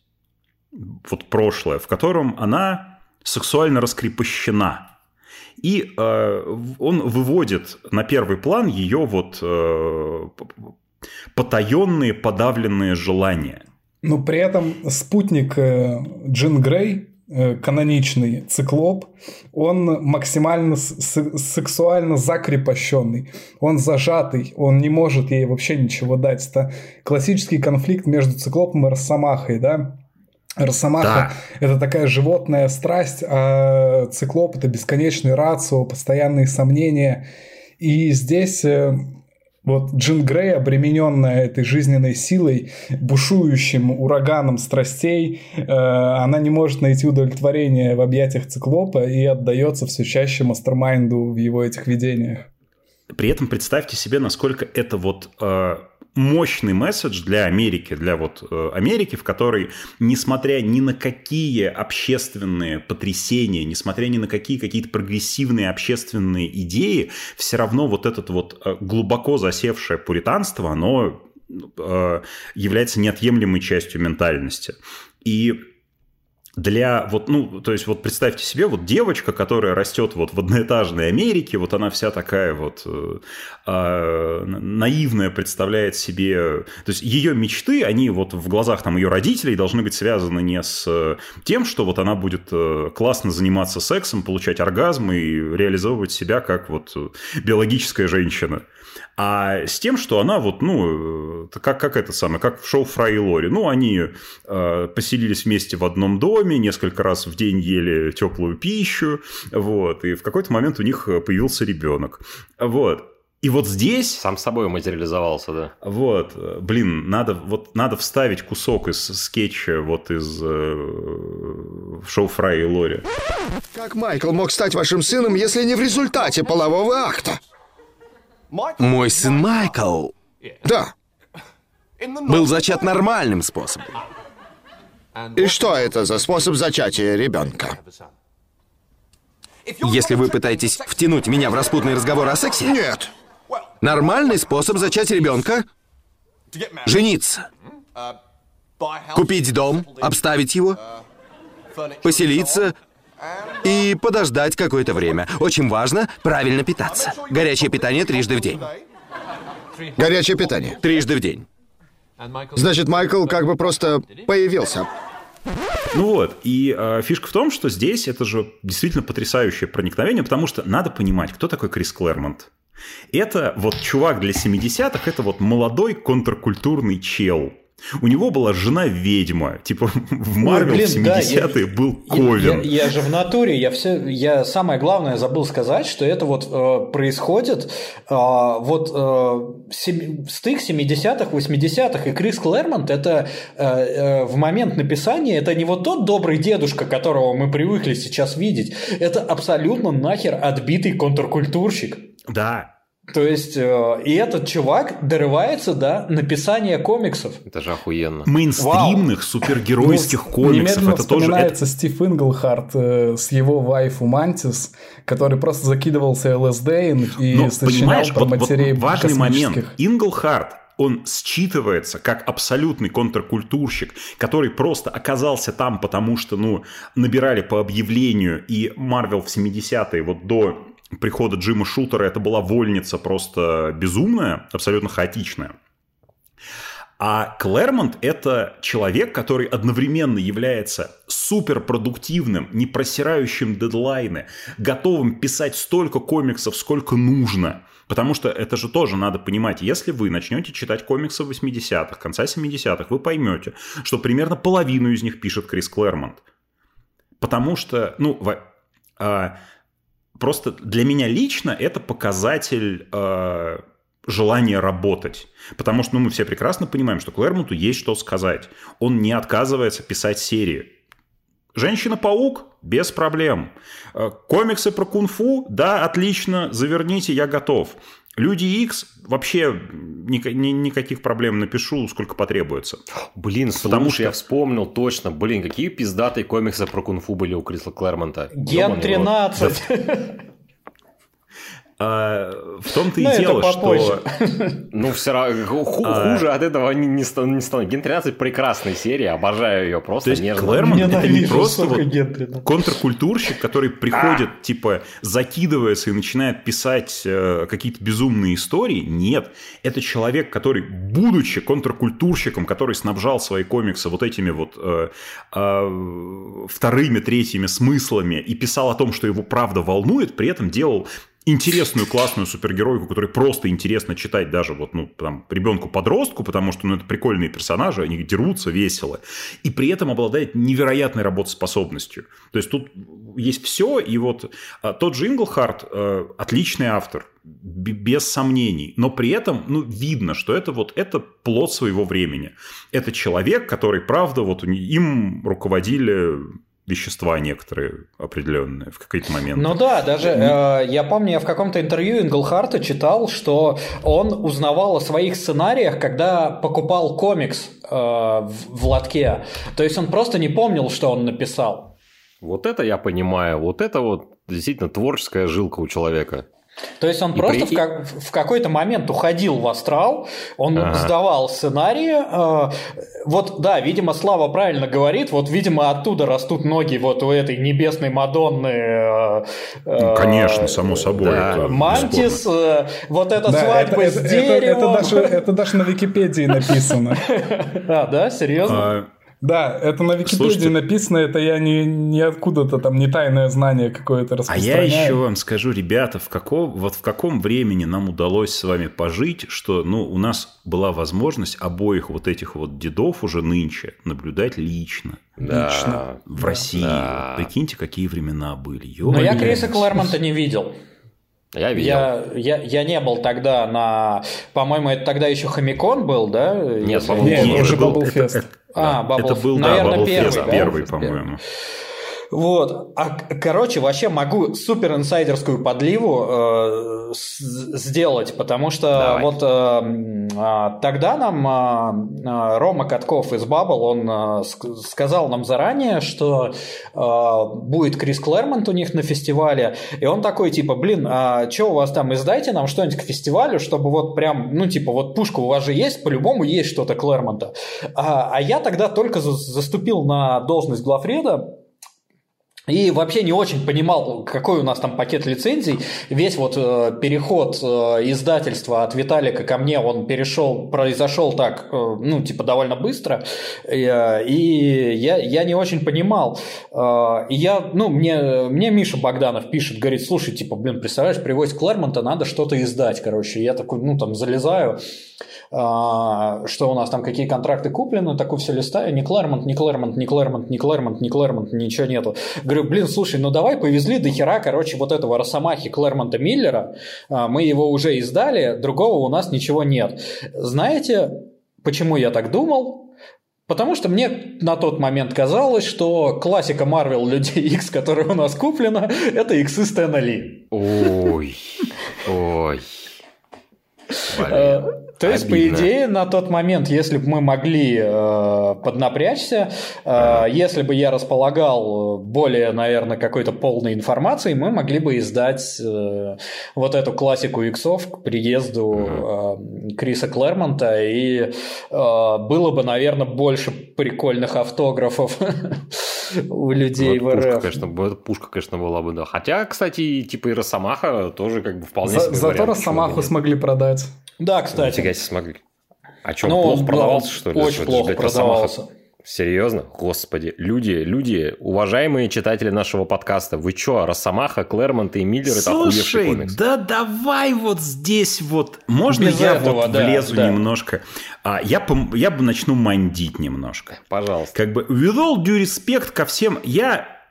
вот прошлое, в котором она сексуально раскрепощена. И э, он выводит на первый план ее вот э, потаенные, подавленные желания. Но при этом спутник э, Джин Грей, э, каноничный циклоп, он максимально с- сексуально закрепощенный. Он зажатый, он не может ей вообще ничего дать. Это классический конфликт между циклопом и росомахой, да? Росомаха это такая животная страсть, а циклоп это бесконечный рацио, постоянные сомнения. И здесь э, вот Джин Грей, обремененная этой жизненной силой, бушующим ураганом страстей, э, она не может найти удовлетворение в объятиях циклопа и отдается все чаще мастермайнду в его этих видениях. При этом представьте себе, насколько это вот э, мощный месседж для Америки, для вот э, Америки, в которой, несмотря ни на какие общественные потрясения, несмотря ни на какие какие-то прогрессивные общественные идеи, все равно вот этот вот э, глубоко засевшее пуританство, оно э, является неотъемлемой частью ментальности. И для вот, ну, то есть вот представьте себе, вот девочка, которая растет вот в одноэтажной Америке, вот она вся такая вот э, э, наивная, представляет себе, то есть ее мечты, они вот в глазах там ее родителей должны быть связаны не с тем, что вот она будет э, классно заниматься сексом, получать оргазм и реализовывать себя как вот биологическая женщина а с тем, что она вот, ну, как, как это самое, как в шоу Фрай и Лори. Ну, они э, поселились вместе в одном доме, несколько раз в день ели теплую пищу, вот, и в какой-то момент у них появился ребенок. Вот. И вот здесь... Сам собой материализовался, да. Вот, блин, надо, вот, надо вставить кусок из скетча вот из э, шоу Фрай и Лори. Как Майкл мог стать вашим сыном, если не в результате полового акта? Мой сын Майкл Да. был зачат нормальным способом. И что это за способ зачатия ребенка? Если вы пытаетесь втянуть меня в распутный разговор о сексе, Нет. нормальный способ зачать ребенка — жениться. Купить дом, обставить его, поселиться и подождать какое-то время. Очень важно правильно питаться. Горячее питание трижды в день. Горячее питание. Трижды в день. Значит, Майкл как бы просто появился. Ну вот, и э, фишка в том, что здесь это же действительно потрясающее проникновение, потому что надо понимать, кто такой Крис Клэрмонт. Это вот чувак для 70-х, это вот молодой контркультурный чел, у него была жена-ведьма. Типа в Марвел в 70-е да, был Ковен. Я, я, я же в натуре, я все, я самое главное забыл сказать, что это вот э, происходит э, вот э, сем, стык 70-х, 80-х, и Крис Клэрмонт это э, э, в момент написания это не вот тот добрый дедушка, которого мы привыкли сейчас видеть, это абсолютно нахер отбитый контркультурщик. Да, то есть, э, и этот чувак дорывается до написания комиксов. Это же охуенно. Мейнстримных Вау. супергеройских ну, комиксов. Это тоже... Стив Инглхарт э, с его вайфу Мантис, который просто закидывался ЛСД и Но, сочинял про вот, матерей вот важный момент. Инглхарт он считывается как абсолютный контркультурщик, который просто оказался там, потому что, ну, набирали по объявлению, и Марвел в 70-е, вот до прихода Джима Шутера это была вольница просто безумная, абсолютно хаотичная. А Клэрмонт – это человек, который одновременно является суперпродуктивным, не просирающим дедлайны, готовым писать столько комиксов, сколько нужно. Потому что это же тоже надо понимать. Если вы начнете читать комиксы 80-х, конца 70-х, вы поймете, что примерно половину из них пишет Крис Клэрмонт. Потому что, ну, а, просто для меня лично это показатель э, желания работать. Потому что ну, мы все прекрасно понимаем, что Клэрмонту есть что сказать. Он не отказывается писать серии. Женщина-паук? Без проблем. Комиксы про кунг-фу? Да, отлично, заверните, я готов. Люди X вообще ни, ни, никаких проблем напишу, сколько потребуется. Блин, Потому слушай, что... я вспомнил точно. Блин, какие пиздатые комиксы про кунг-фу были у Криса Клэрмонта. Ген 13. А, в том-то и Но дело, что... Ну, все равно а. хуже от этого не, не, станет. Ген 13 прекрасная серия, обожаю ее просто То есть нежно. Клэрмонт это не просто вот контркультурщик, который приходит, а. типа, закидывается и начинает писать э, какие-то безумные истории. Нет, это человек, который, будучи контркультурщиком, который снабжал свои комиксы вот этими вот э, э, вторыми, третьими смыслами и писал о том, что его правда волнует, при этом делал интересную, классную супергеройку, которую просто интересно читать даже вот, ну, там, ребенку-подростку, потому что, ну, это прикольные персонажи, они дерутся весело, и при этом обладает невероятной работоспособностью. То есть тут есть все, и вот а, тот же Инглхарт а, отличный автор, без сомнений, но при этом, ну, видно, что это вот, это плод своего времени. Это человек, который, правда, вот им руководили вещества некоторые определенные в какой-то момент. Ну да, даже э, я помню, я в каком-то интервью Инглхарта читал, что он узнавал о своих сценариях, когда покупал комикс э, в, в лотке. То есть он просто не помнил, что он написал. Вот это я понимаю, вот это вот действительно творческая жилка у человека. То есть он и просто при... в, как, в какой-то момент уходил в астрал, он ага. сдавал сценарии. Э, вот, да, видимо, Слава правильно говорит, вот, видимо, оттуда растут ноги вот у этой небесной Мадонны. Э, ну, конечно, само собой. Да. Мантис, э, вот эта да, свадьба это, с это, деревом. Это, это, даже, это даже на Википедии написано. А, да, серьезно? Да, это на Википедии Слушайте, написано, это я не, не откуда-то там, не тайное знание какое-то распространяю. А я еще вам скажу, ребята, в каком, вот в каком времени нам удалось с вами пожить, что ну, у нас была возможность обоих вот этих вот дедов уже нынче наблюдать лично. Да, лично в России. Да. Прикиньте, какие времена были. Но я Криса Клэрмонта не видел. Я видел. Я, я, я не был тогда на... По-моему, это тогда еще Хомикон был, да? Нет, Нет, уже был, это, это, а, Bubble, это был, наверное, да, первый, Fest, да? первый, по-моему. Вот. А, короче, вообще могу супер инсайдерскую подливу э, сделать, потому что Давай. вот э, э, тогда нам э, Рома Катков из Bubble, он э, сказал нам заранее, что э, будет Крис Клэрмонт у них на фестивале, и он такой, типа, блин, а что у вас там, издайте нам что-нибудь к фестивалю, чтобы вот прям, ну, типа, вот пушка у вас же есть, по-любому есть что-то Клэрмонта. А, а я тогда только за, заступил на должность главреда, и вообще не очень понимал, какой у нас там пакет лицензий. Весь вот э, переход э, издательства от Виталика ко мне, он перешел, произошел так, э, ну, типа, довольно быстро. Э, и я, я не очень понимал. Э, я, ну, мне, мне Миша Богданов пишет, говорит, слушай, типа, блин, представляешь, привозит Клэрмонта, надо что-то издать, короче. Я такой, ну, там, залезаю. А, что у нас там, какие контракты куплены, такой все листаю, не Клэрмонт, не Клэрмонт, не Клэрмонт, не Клэрмонт, не Клэрмонт, ничего нету. Говорю, блин, слушай, ну давай повезли до хера, короче, вот этого Росомахи Клэрмонта Миллера, а, мы его уже издали, другого у нас ничего нет. Знаете, почему я так думал? Потому что мне на тот момент казалось, что классика Marvel Людей X, которая у нас куплена, это иксы Стэна Ли. Ой, ой. То есть, по идее, на тот момент, если бы мы могли э, поднапрячься, э, если бы я располагал более, наверное, какой-то полной информацией, мы могли бы издать э, вот эту классику иксов к приезду э, Криса Клэрмонта, и э, было бы, наверное, больше прикольных автографов у людей вот в РФ. Пушка, конечно, пушка, конечно, была бы, да. Хотя, кстати, типа и Росомаха тоже как бы вполне За, Зато Росомаху смогли продать. Да, кстати. Нифига себе смогли. А что, он плохо продавался, что ли? Очень плохо продавался. Серьезно? Господи. Люди, люди, уважаемые читатели нашего подкаста, вы что, Росомаха, Клэрмонт и Миллер это охуевший комикс? да давай вот здесь вот. Можно Без я этого, вот да, влезу да. немножко? А, я, я бы начну мандить немножко. Пожалуйста. Как бы, with all due respect ко всем, я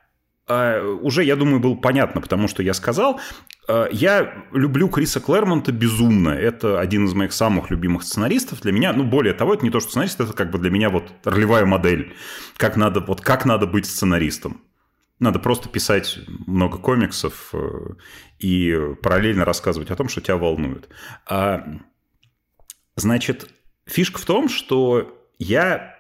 уже, я думаю, было понятно, потому что я сказал, а, я люблю Криса Клэрмонта безумно. Это один из моих самых любимых сценаристов. Для меня, ну, более того, это не то, что сценарист, это как бы для меня вот ролевая модель. Как надо, вот как надо быть сценаристом. Надо просто писать много комиксов э, и параллельно рассказывать о том, что тебя волнует. А, значит, фишка в том, что я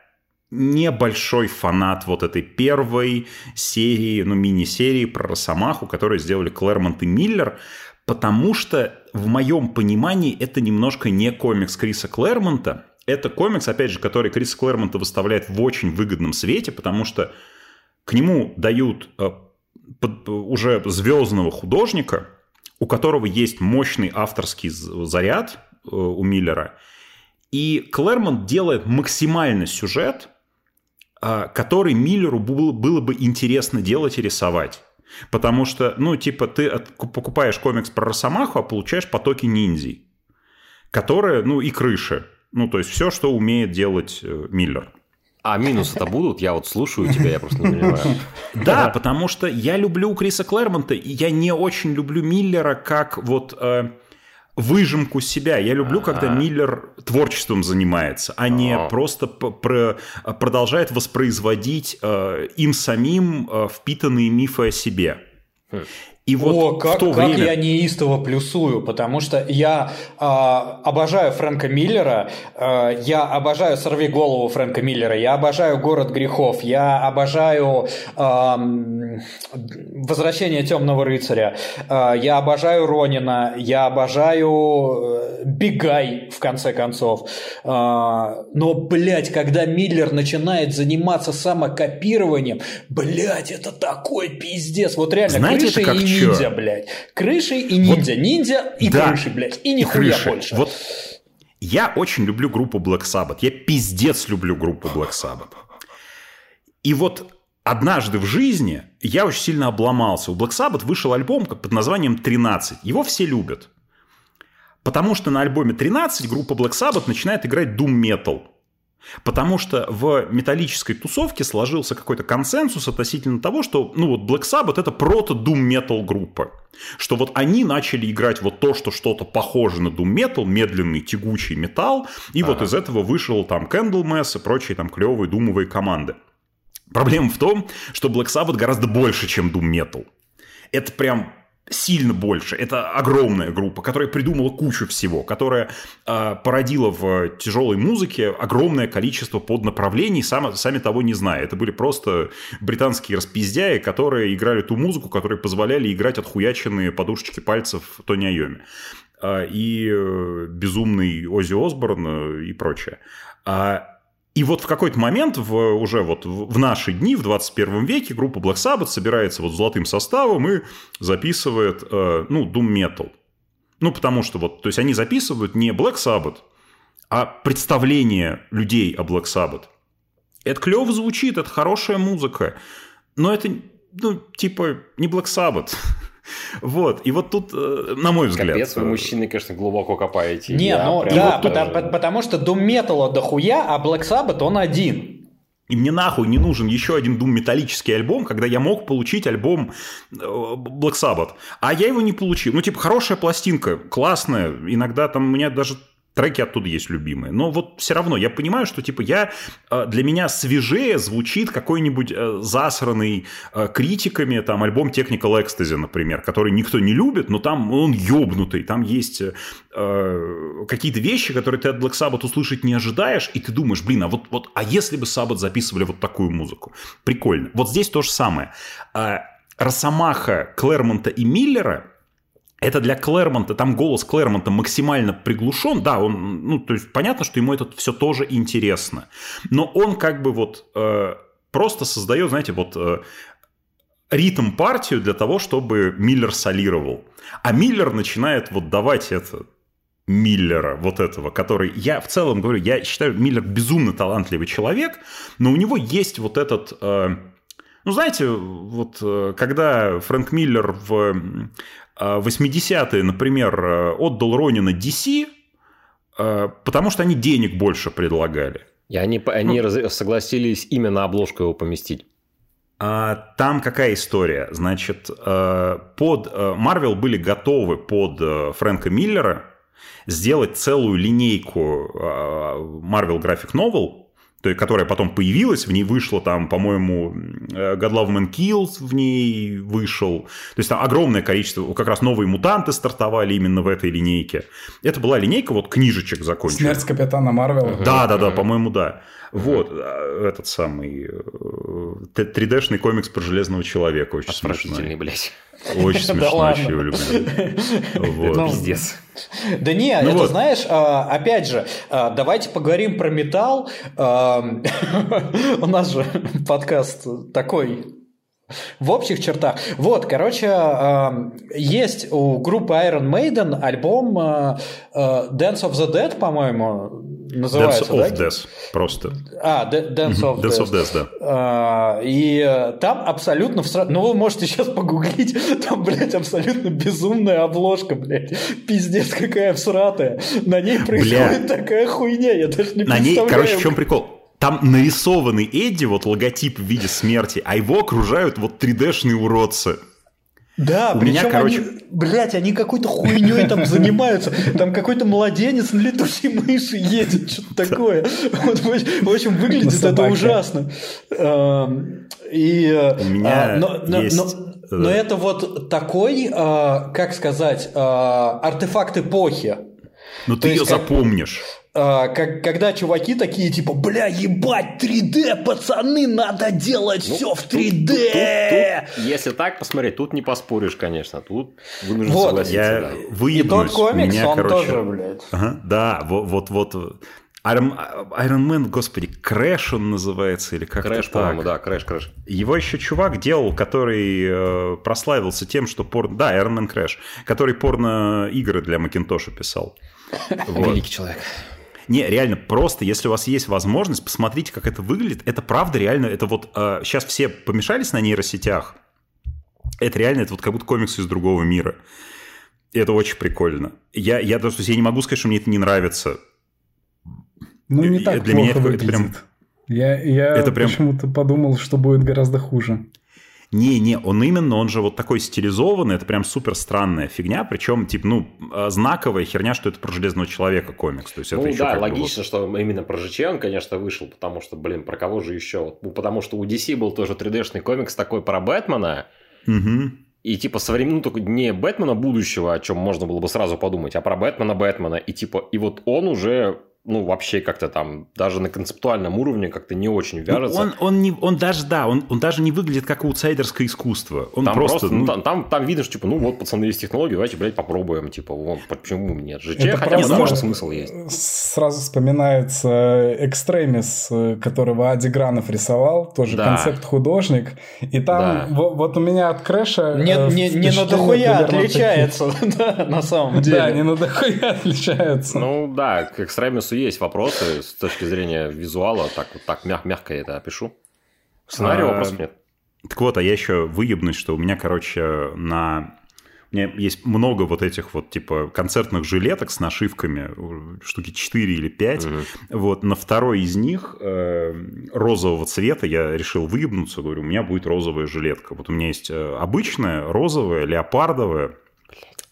небольшой фанат вот этой первой серии, ну, мини-серии про Росомаху, которую сделали Клэрмонт и Миллер, потому что в моем понимании это немножко не комикс Криса Клэрмонта, это комикс, опять же, который Крис Клэрмонта выставляет в очень выгодном свете, потому что к нему дают э, уже звездного художника, у которого есть мощный авторский заряд э, у Миллера, и Клэрмонт делает максимальный сюжет, который Миллеру было, было бы интересно делать и рисовать. Потому что, ну, типа, ты покупаешь комикс про Росомаху, а получаешь потоки ниндзей, которые, ну, и крыши. Ну, то есть все, что умеет делать э, Миллер. А минусы-то будут? Я вот слушаю тебя, я просто не понимаю. Да, потому что я люблю Криса Клэрмонта, и я не очень люблю Миллера как вот э, выжимку себя. Я люблю, А-а-а. когда Миллер творчеством занимается, а не А-а-а. просто про- продолжает воспроизводить э, им самим э, впитанные мифы о себе. И вот О, как, в то как время... я неистово плюсую, потому что я э, обожаю Фрэнка Миллера, э, я обожаю «Сорви голову» Фрэнка Миллера, я обожаю «Город грехов», я обожаю э, «Возвращение темного рыцаря», э, я обожаю Ронина, я обожаю «Бегай», в конце концов. Э, но, блядь, когда Миллер начинает заниматься самокопированием, блядь, это такой пиздец. Вот реально, Знаете, крыша это как и ниндзя, блядь. Крыши и ниндзя. Вот, ниндзя и да, крыши, блядь. И нихуя крыши. больше. Вот я очень люблю группу Black Sabbath. Я пиздец люблю группу Black Sabbath. И вот однажды в жизни я очень сильно обломался. У Black Sabbath вышел альбом под названием «13». Его все любят. Потому что на альбоме «13» группа Black Sabbath начинает играть Doom Metal. Потому что в металлической тусовке сложился какой-то консенсус относительно того, что, ну вот, Black Sabbath это metal группа. Что вот они начали играть вот то, что что-то похоже на doom metal, медленный тягучий металл, и ага. вот из этого вышел там Candlemass и прочие там клевые думовые команды. Проблема в том, что Black Sabbath гораздо больше, чем doom metal. Это прям сильно больше. Это огромная группа, которая придумала кучу всего, которая э, породила в тяжелой музыке огромное количество поднаправлений, сам, сами того не зная. Это были просто британские распиздяи, которые играли ту музыку, которые позволяли играть отхуяченные подушечки пальцев Тони Айоми. Э, и э, безумный Оззи Осборн э, и прочее. А и вот в какой-то момент, в, уже вот в наши дни, в 21 веке, группа Black Sabbath собирается вот золотым составом и записывает, э, ну, Doom Metal. Ну, потому что вот, то есть они записывают не Black Sabbath, а представление людей о Black Sabbath. Это клево звучит, это хорошая музыка, но это, ну, типа, не Black Sabbath. Вот, и вот тут, э, на мой взгляд... Капец, вы, э, мужчины, конечно, глубоко копаете. Не, ну да, вот потому, тоже... потому что Doom Metal дохуя, а Black Sabbath он один. И мне нахуй не нужен еще один Doom металлический альбом, когда я мог получить альбом э, Black Sabbath. А я его не получил. Ну, типа, хорошая пластинка, классная. Иногда там у меня даже треки оттуда есть любимые. Но вот все равно я понимаю, что типа я э, для меня свежее звучит какой-нибудь э, засранный э, критиками там альбом Technical Ecstasy, например, который никто не любит, но там он ёбнутый, там есть какие-то вещи, которые ты от Black Sabbath услышать не ожидаешь, и ты думаешь, блин, а вот, вот а если бы Sabbath записывали вот такую музыку? Прикольно. Вот здесь то же самое. Росомаха Клэрмонта и Миллера это для Клэрмонта, там голос Клэрмонта максимально приглушен, да, он, ну, то есть понятно, что ему это все тоже интересно, но он как бы вот э, просто создает, знаете, вот э, ритм партию для того, чтобы Миллер солировал, а Миллер начинает вот давать это Миллера, вот этого, который, я в целом говорю, я считаю, Миллер безумно талантливый человек, но у него есть вот этот... Э, ну, знаете, вот э, когда Фрэнк Миллер в 80-е, например, э, отдал Ронина DC, э, потому что они денег больше предлагали. И они, они ну, согласились именно обложку его поместить. А, там какая история? Значит, э, под Marvel были готовы под Фрэнка Миллера сделать целую линейку Marvel Graphic Novel, то есть, которая потом появилась, в ней вышло там, по-моему, э, God Love Man Kills в ней вышел. То есть там огромное количество, как раз новые мутанты стартовали именно в этой линейке. Это была линейка вот книжечек закончена. Смерть Капитана Марвела. Да, да, да, по-моему, да. Вот, э, этот самый 3D-шный э, комикс про Железного Человека. Очень смешной. блядь. Очень смешно, еще его люблю. Вот. Пиздец. Да не, ну это вот. знаешь, а, опять же, а, давайте поговорим про металл. А, у нас же подкаст такой в общих чертах. Вот, короче, есть у группы Iron Maiden альбом Dance of the Dead, по-моему, называется, Dance of Death, просто. А, Dance of. Dance of Death, да. А, и э, там абсолютно... Ну, вы можете сейчас погуглить, там, блядь, абсолютно безумная обложка, блядь. Пиздец, какая всратая. На ней происходит Бля. такая хуйня, я даже не На представляю. ней, короче, в чем прикол? Там нарисованный Эдди, вот логотип в виде смерти, а его окружают вот 3D-шные уродцы. Да, у меня, короче... они, блядь, они какой-то хуйней там занимаются. Там какой-то младенец на летучей мыши едет, что-то такое. Вот, в общем, выглядит это ужасно. И, у меня а, но, есть... но, Но это вот такой, э, как сказать, э, артефакт эпохи. Но ты ее запомнишь. А, как, когда чуваки такие типа, бля, ебать, 3D, пацаны, надо делать ну, все в 3D. Тут, тут, тут, если так посмотреть, тут не поспоришь, конечно, тут вынужден вот, согласиться. Я да. выебнусь. И тот комикс, меня, он короче... тоже, блядь. Ага, да, вот, вот, вот. Iron, Iron Man, господи, Crash он называется, или как-то Crash, по-моему, да, Crash, Crash. Его еще чувак делал, который э, прославился тем, что порно... Да, Iron Man Crash, который порно-игры для Макинтоша писал. Великий человек. Не, реально, просто, если у вас есть возможность, посмотрите, как это выглядит. Это правда реально, это вот э, сейчас все помешались на нейросетях. Это реально, это вот как будто комиксы из другого мира. И это очень прикольно. Я, я, то есть я не могу сказать, что мне это не нравится. Ну, не так Для плохо меня это, выглядит. это прям... Я, я это прям... почему-то подумал, что будет гораздо хуже. Не-не, он именно, он же вот такой стилизованный, это прям супер странная фигня, причем, типа, ну, а, знаковая херня, что это про Железного Человека комикс. То есть ну это да, логично, вот... что именно про ЖЧ он, конечно, вышел, потому что, блин, про кого же еще? Ну, потому что у DC был тоже 3D-шный комикс такой про Бэтмена, угу. И типа современного, ну, только не Бэтмена будущего, о чем можно было бы сразу подумать, а про Бэтмена Бэтмена. И типа, и вот он уже ну, вообще как-то там, даже на концептуальном уровне как-то не очень ну, вяжется. он, он, не, он даже, да, он, он даже не выглядит как аутсайдерское искусство. Он там просто... просто ну, там, там, там видно, что, типа, ну, вот, пацаны, есть технологии, давайте, блядь, попробуем, типа, вон, почему нет? ЖЧ, Это хотя бы может, смысл есть. Сразу вспоминается Экстремис, которого Ади Гранов рисовал, тоже да. концепт-художник, и там, да. вот, вот у меня от Крэша... Нет, э, не, не на дохуя отличается, да, на самом деле. Да, не на дохуя отличается. Ну, да, к Экстремису вопросу есть вопросы с точки зрения визуала, так вот так мяг, мягко я это опишу. Сценария а, вопросов нет. Так вот, а я еще выебнусь, что у меня, короче, на... У меня есть много вот этих вот, типа, концертных жилеток с нашивками, штуки 4 или 5. Угу. Вот, на второй из них э, розового цвета я решил выебнуться, говорю, у меня будет розовая жилетка. Вот у меня есть э, обычная, розовая, леопардовая,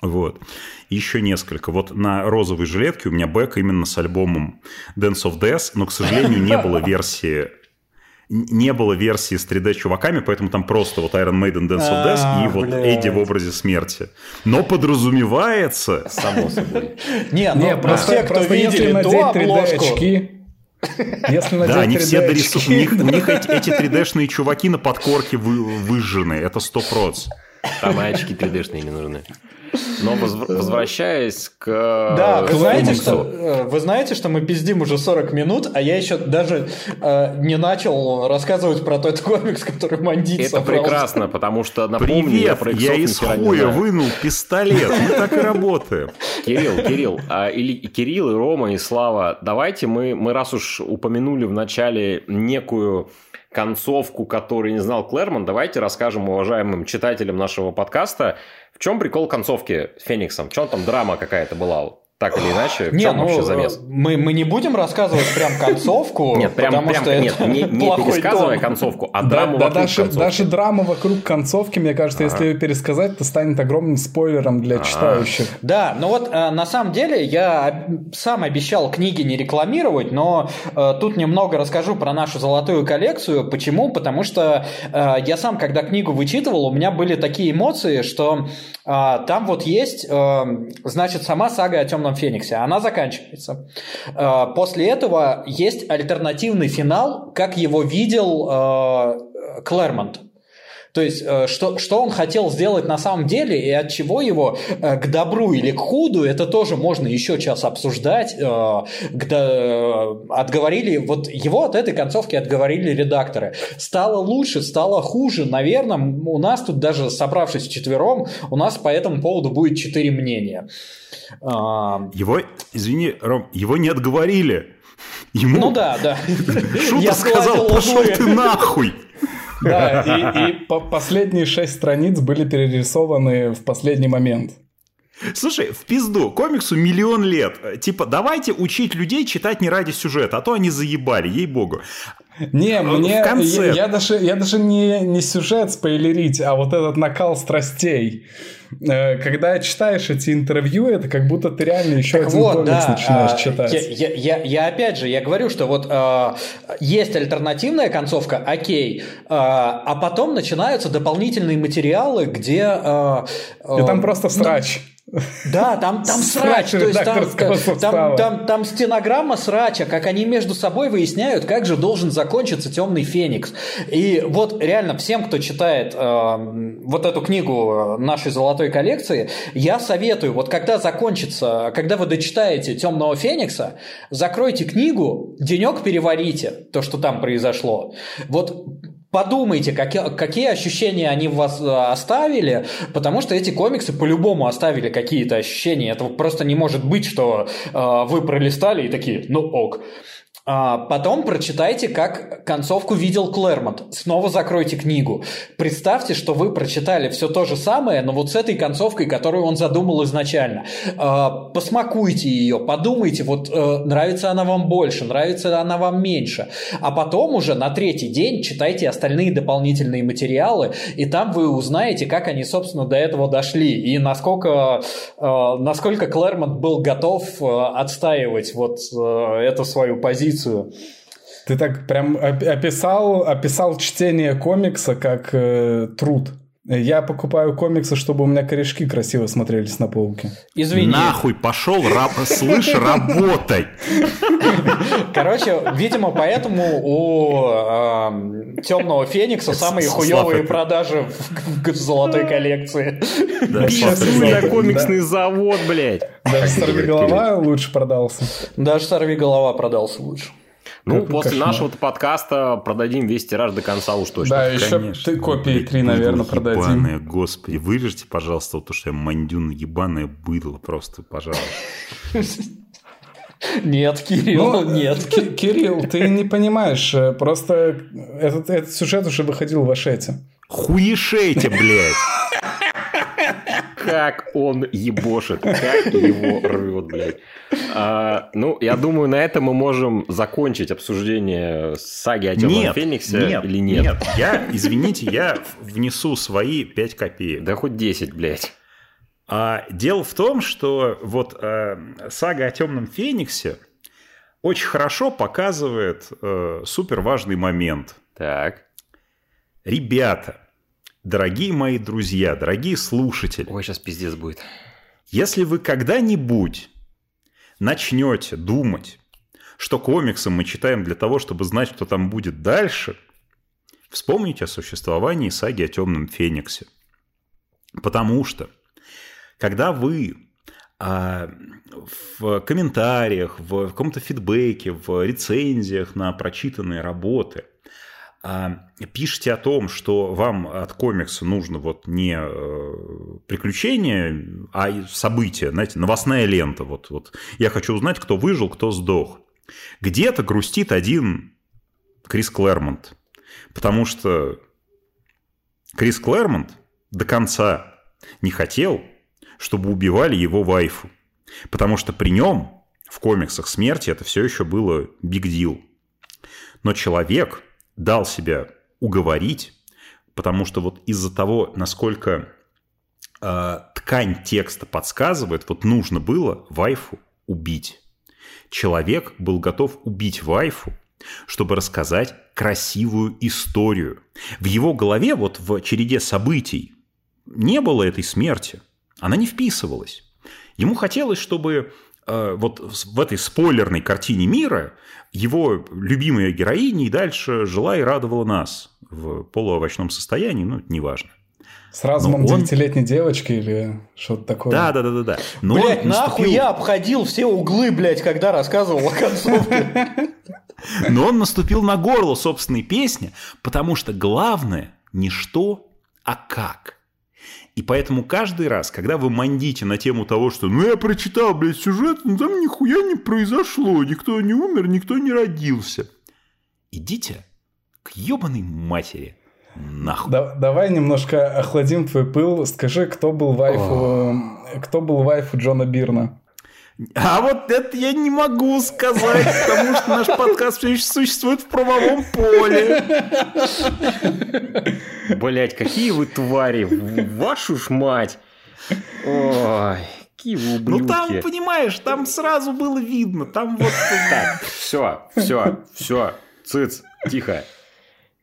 вот. Еще несколько. Вот на розовой жилетке у меня бэк именно с альбомом Dance of Death, но, к сожалению, не было версии не было версии с 3D-чуваками, поэтому там просто вот Iron Maiden Dance of Death и вот Эдди в образе смерти. Но подразумевается... Само собой. Не, ну просто те, кто видели до обложку... Если да, они все дорисованы. У них, у них эти, эти 3D-шные чуваки на подкорке вы, выжжены. Это 100%. Там очки 3D-шные не нужны. Но возвращаясь к Да, вы знаете, что, э, вы знаете, что мы пиздим уже 40 минут, а я еще даже э, не начал рассказывать про тот комикс, который Мандит Это собрал. прекрасно, потому что, напомню, Привет, я, про я из хуя вынул пистолет, мы так и работаем. Кирилл, Кирилл, а, или Кирилл, и Рома, и Слава, давайте мы, мы раз уж упомянули в начале некую концовку, которую не знал Клэрман, давайте расскажем уважаемым читателям нашего подкаста, в чем прикол концовки с Фениксом? В чем там драма какая-то была? Так или иначе, в чем ну, вообще замес? Мы, мы не будем рассказывать прям концовку, нет, прям, потому прям, что нет, это не, не пересказывая тон. концовку, а драму да, вокруг даже, концовки. Даже драма вокруг концовки, мне кажется, если ее пересказать, то станет огромным спойлером для читающих. Да, ну вот э, на самом деле я сам обещал книги не рекламировать, но э, тут немного расскажу про нашу золотую коллекцию. Почему? Потому что э, я сам, когда книгу вычитывал, у меня были такие эмоции, что там вот есть, значит, сама сага о Темном Фениксе. Она заканчивается. Э, после этого есть альтернативный финал, как его видел э, Клэрмонт. То есть, э, что, что он хотел сделать на самом деле и от чего его к добру или к худу, это тоже можно еще час обсуждать. Когда отговорили, вот его от этой концовки отговорили редакторы. Стало лучше, стало хуже. Наверное, у нас тут даже собравшись четвером, у нас по этому поводу будет четыре мнения. Его, извини, Ром, его не отговорили. Ему... Ну да, да. Шутер сказал, пошел ты нахуй. Да, и, и по последние шесть страниц были перерисованы в последний момент. Слушай, в пизду, комиксу миллион лет. Типа, давайте учить людей читать не ради сюжета, а то они заебали, ей-богу. Не, мне, в конце... я, я даже, я даже не, не сюжет спойлерить, а вот этот накал страстей. Э, когда читаешь эти интервью, это как будто ты реально еще так один вот, комикс да, начинаешь а, читать. Я, я, я, я опять же, я говорю, что вот э, есть альтернативная концовка, окей, э, а потом начинаются дополнительные материалы, где... Э, э, И там просто срач. Да, там, там срач, то есть там, там, там, там стенограмма срача, как они между собой выясняют, как же должен закончиться темный феникс. И вот реально всем, кто читает э, вот эту книгу нашей золотой коллекции, я советую, вот когда закончится, когда вы дочитаете темного феникса, закройте книгу, денек переварите то, что там произошло. Вот подумайте, какие, какие ощущения они в вас э, оставили, потому что эти комиксы по-любому оставили какие-то ощущения. Это просто не может быть, что э, вы пролистали и такие, ну ок. А потом прочитайте, как концовку видел Клэрмонт. Снова закройте книгу. Представьте, что вы прочитали все то же самое, но вот с этой концовкой, которую он задумал изначально. А, посмакуйте ее, подумайте, вот э, нравится она вам больше, нравится она вам меньше. А потом уже на третий день читайте остальные дополнительные материалы, и там вы узнаете, как они, собственно, до этого дошли, и насколько, э, насколько Клэрмонт был готов э, отстаивать вот эту свою позицию позицию. Ты так прям описал, описал чтение комикса как э, труд. Я покупаю комиксы, чтобы у меня корешки красиво смотрелись на полке. Извини. Нахуй пошел, раб, слышь, работай. Короче, видимо, поэтому у э, Темного Феникса самые хуевые продажи в, в золотой коллекции. Да, комиксный завод, блядь. Даже голова лучше продался. Даже голова продался лучше. Ну, как после кошмар. нашего подкаста продадим весь тираж до конца уж точно. Да, еще Конечно. ты копии три, наверное, продадим. Ебаное, господи, вырежьте, пожалуйста, вот то, что я мандюн ебаное быдло просто, пожалуйста. Нет, Кирилл, ну, нет. Кирилл, ты не понимаешь, э, просто этот, этот сюжет уже выходил в Ашете. Хуешете, блядь! Как он ебошит, как его рвет, блядь. А, ну, я думаю, на этом мы можем закончить обсуждение саги о Темном нет, Фениксе нет, или нет? Нет, я, извините, я внесу свои 5 копеек. Да хоть 10, блядь. А, дело в том, что вот э, сага о Темном Фениксе очень хорошо показывает э, супер важный момент. Так. Ребята, дорогие мои друзья, дорогие слушатели. Ой, сейчас пиздец будет. Если вы когда-нибудь начнете думать, что комиксы мы читаем для того, чтобы знать, что там будет дальше, вспомните о существовании саги о Темном Фениксе. Потому что, когда вы а, в комментариях, в каком-то фидбэке, в рецензиях на прочитанные работы – пишете о том, что вам от комикса нужно вот не э, приключения, а события, знаете, новостная лента. Вот, вот я хочу узнать, кто выжил, кто сдох. Где-то грустит один Крис Клэрмонт, потому что Крис Клэрмонт до конца не хотел, чтобы убивали его вайфу, потому что при нем в комиксах смерти это все еще было big deal. Но человек – дал себя уговорить, потому что вот из-за того, насколько э, ткань текста подсказывает, вот нужно было вайфу убить. Человек был готов убить вайфу, чтобы рассказать красивую историю. В его голове, вот в череде событий, не было этой смерти. Она не вписывалась. Ему хотелось, чтобы вот в этой спойлерной картине мира его любимая героиня и дальше жила и радовала нас в полуовощном состоянии, ну, неважно. С разумом он... девятилетней девочки или что-то такое? Да, да, да, да, да. Но блядь, наступил... нахуй я обходил все углы, блядь, когда рассказывал о концовке. Но он наступил на горло собственной песни, потому что главное не что, а как. И поэтому каждый раз, когда вы мандите на тему того, что «ну я прочитал, блядь, сюжет, ну там нихуя не произошло, никто не умер, никто не родился», идите к ебаной матери нахуй. Да, давай немножко охладим твой пыл. Скажи, кто был вайфу кто был вайф Джона Бирна? А вот это я не могу сказать, потому что наш подкаст все еще существует в правовом поле. Блять, какие вы твари, вашу ж мать. Ой, какие вы ублюдки. Ну там, понимаешь, там сразу было видно, там вот... Так, все, все, все, цыц, тихо.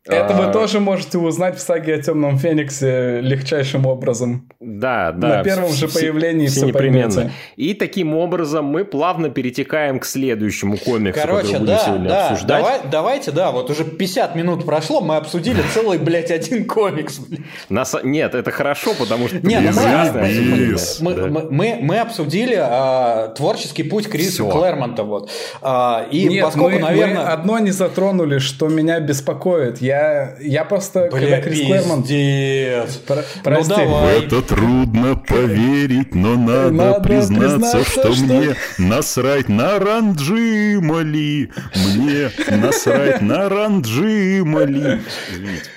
Это вы а, тоже можете узнать в саге о Темном Фениксе легчайшим образом. Да, да. На первом же появлении все, непременно. И таким образом мы плавно перетекаем к следующему комиксу, Короче, который да, будем сегодня да, обсуждать. Давай, давайте, да, вот уже 50 минут прошло, мы обсудили целый, блядь, один комикс. Нас... Нет, это хорошо, потому что... Нет, ну, мы, обсудили а, творческий путь Криса. Клэрмонта. Вот. А, и Нет, поскольку, наверное... одно не затронули, что меня беспокоит. Я, я просто, Бля, когда Крис Клэрмонт... Про, прости. Ну, давай. В это трудно поверить, но надо, надо признаться, признаться, что, что мне насрать на Ранджимали. Мне насрать на Ранджимали. Извините.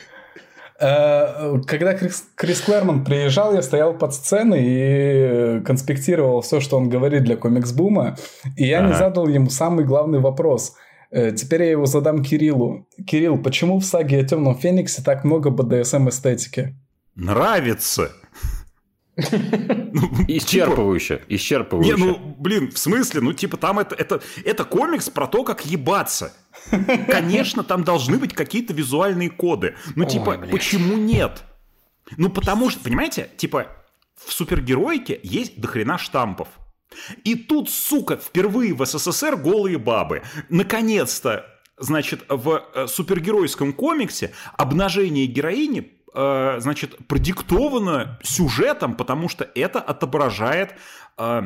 Э, когда Крис, Крис Клэрмонт приезжал, я стоял под сценой и конспектировал все, что он говорит для комикс-бума, и я ага. не задал ему самый главный вопрос. Э, теперь я его задам Кириллу. Кирилл, почему в саге о Темном Фениксе так много БДСМ-эстетики? Нравится. Ну, исчерпывающе, типа, исчерпывающе. Не, ну, блин, в смысле, ну, типа, там это, это, это комикс про то, как ебаться. Конечно, там должны быть какие-то визуальные коды. Ну, типа, Ой, почему нет? Ну, потому что, понимаете, типа, в супергероике есть дохрена штампов. И тут, сука, впервые в СССР голые бабы. Наконец-то, значит, в э, супергеройском комиксе обнажение героини э, значит, продиктовано сюжетом, потому что это отображает э,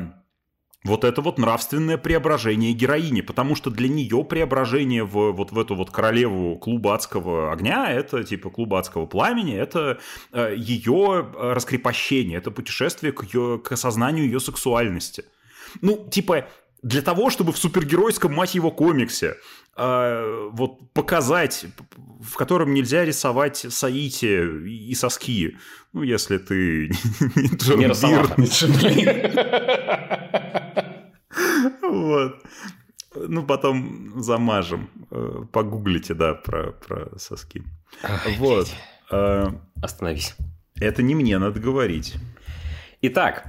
вот это вот нравственное преображение героини, потому что для нее преображение в вот в эту вот королеву клуба адского огня, это типа клуба адского пламени, это э, ее раскрепощение, это путешествие к, ее, к осознанию ее сексуальности. Ну, типа, для того, чтобы в супергеройском, мать его, комиксе э, вот показать, в котором нельзя рисовать Саити и соски, ну, если ты не Джон Бир. Вот. Ну, потом замажем. Э, погуглите, да, про, про соски. Ой, вот. Э, Остановись. Это не мне надо говорить. Итак,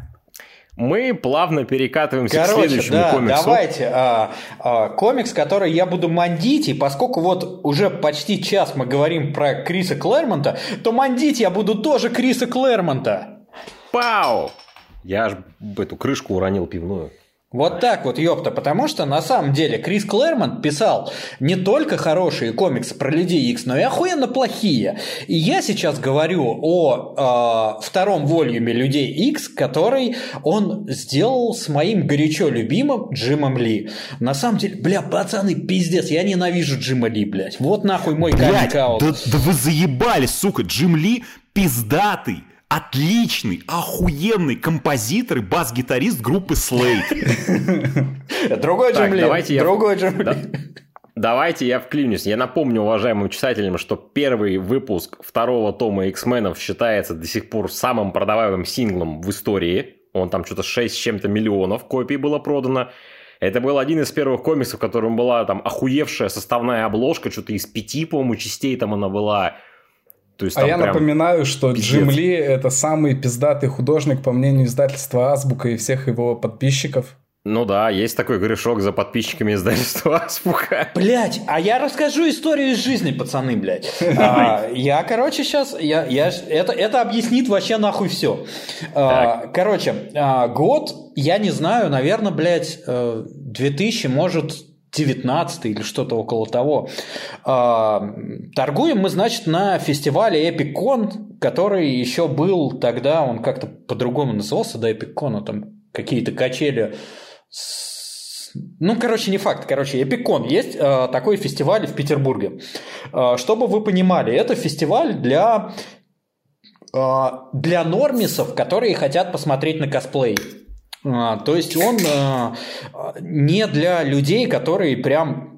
мы плавно перекатываемся Короче, к следующему да, комиксу. Давайте. А, а, комикс, который я буду мандить, и поскольку вот уже почти час мы говорим про Криса Клэрмонта, то мандить я буду тоже Криса Клэрмонта. Пау! Я аж эту крышку уронил пивную. Вот так вот, ёпта, потому что на самом деле Крис Клэрмонт писал не только хорошие комиксы про Людей Икс, но и охуенно плохие. И я сейчас говорю о э, втором вольюме Людей Икс, который он сделал с моим горячо любимым Джимом Ли. На самом деле, бля, пацаны, пиздец, я ненавижу Джима Ли, блядь. Вот нахуй мой камик да, да вы заебали, сука, Джим Ли пиздатый отличный, охуенный композитор и бас-гитарист группы Slate. Другой Джим. Давайте Другой Джим. Давайте я вклинюсь. Я напомню уважаемым читателям, что первый выпуск второго тома X-менов считается до сих пор самым продаваемым синглом в истории. Он там что-то 6 с чем-то миллионов копий было продано. Это был один из первых комиксов, в котором была там охуевшая составная обложка, что-то из пяти, по-моему, частей там она была. То есть, а я напоминаю, что пиздец. Джим Ли это самый пиздатый художник, по мнению издательства Азбука и всех его подписчиков. Ну да, есть такой грешок за подписчиками издательства Азбука. Блять, а я расскажу историю из жизни, пацаны, блядь. А, я, короче, сейчас, я, я, это, это объяснит вообще нахуй все. А, короче, а, год, я не знаю, наверное, блядь, 2000, э, может, 19 или что-то около того. А, торгуем мы, значит, на фестивале EpicCon, который еще был тогда, он как-то по-другому назывался, да, EpicCon, там какие-то качели ну, короче, не факт. Короче, Эпикон есть э, такой фестиваль в Петербурге. Э, чтобы вы понимали, это фестиваль для, для нормисов, которые хотят посмотреть на косплей. А, то есть он а, не для людей, которые прям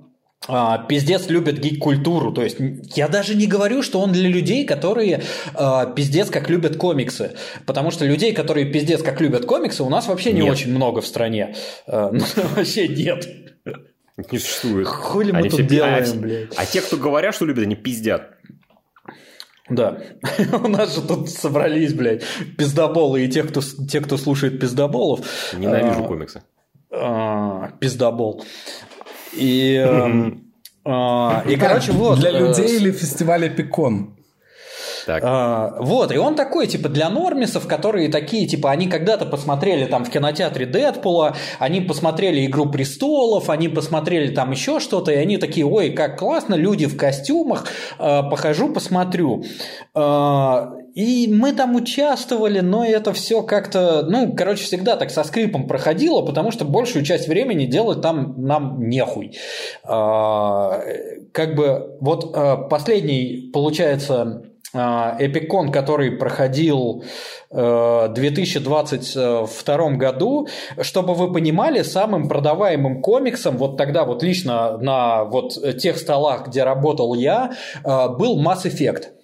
а, пиздец любит гик-культуру. То есть я даже не говорю, что он для людей, которые а, пиздец как любят комиксы. Потому что людей, которые пиздец как любят комиксы, у нас вообще не нет. очень много в стране. Ну, вообще нет. Не существует. Хули мы они тут делаем, а, блядь. А те, кто говорят, что любят, они пиздят. Да. У нас же тут собрались, блядь, пиздоболы и те, кто, те, кто слушает пиздоболов. Ненавижу а, комиксы. А, пиздобол. И, а, и короче, вот. Для э, людей или фестиваля Пикон? Так. А, вот, и он такой, типа, для нормисов, которые такие, типа, они когда-то посмотрели там в кинотеатре Дэдпула, они посмотрели «Игру престолов», они посмотрели там еще что-то, и они такие, ой, как классно, люди в костюмах, а, похожу, посмотрю. А, и мы там участвовали, но это все как-то, ну, короче, всегда так со скрипом проходило, потому что большую часть времени делать там нам нехуй. А, как бы вот а, последний, получается, Эпикон, который проходил в 2022 году, чтобы вы понимали, самым продаваемым комиксом, вот тогда вот лично на вот тех столах, где работал я, был Mass Effect.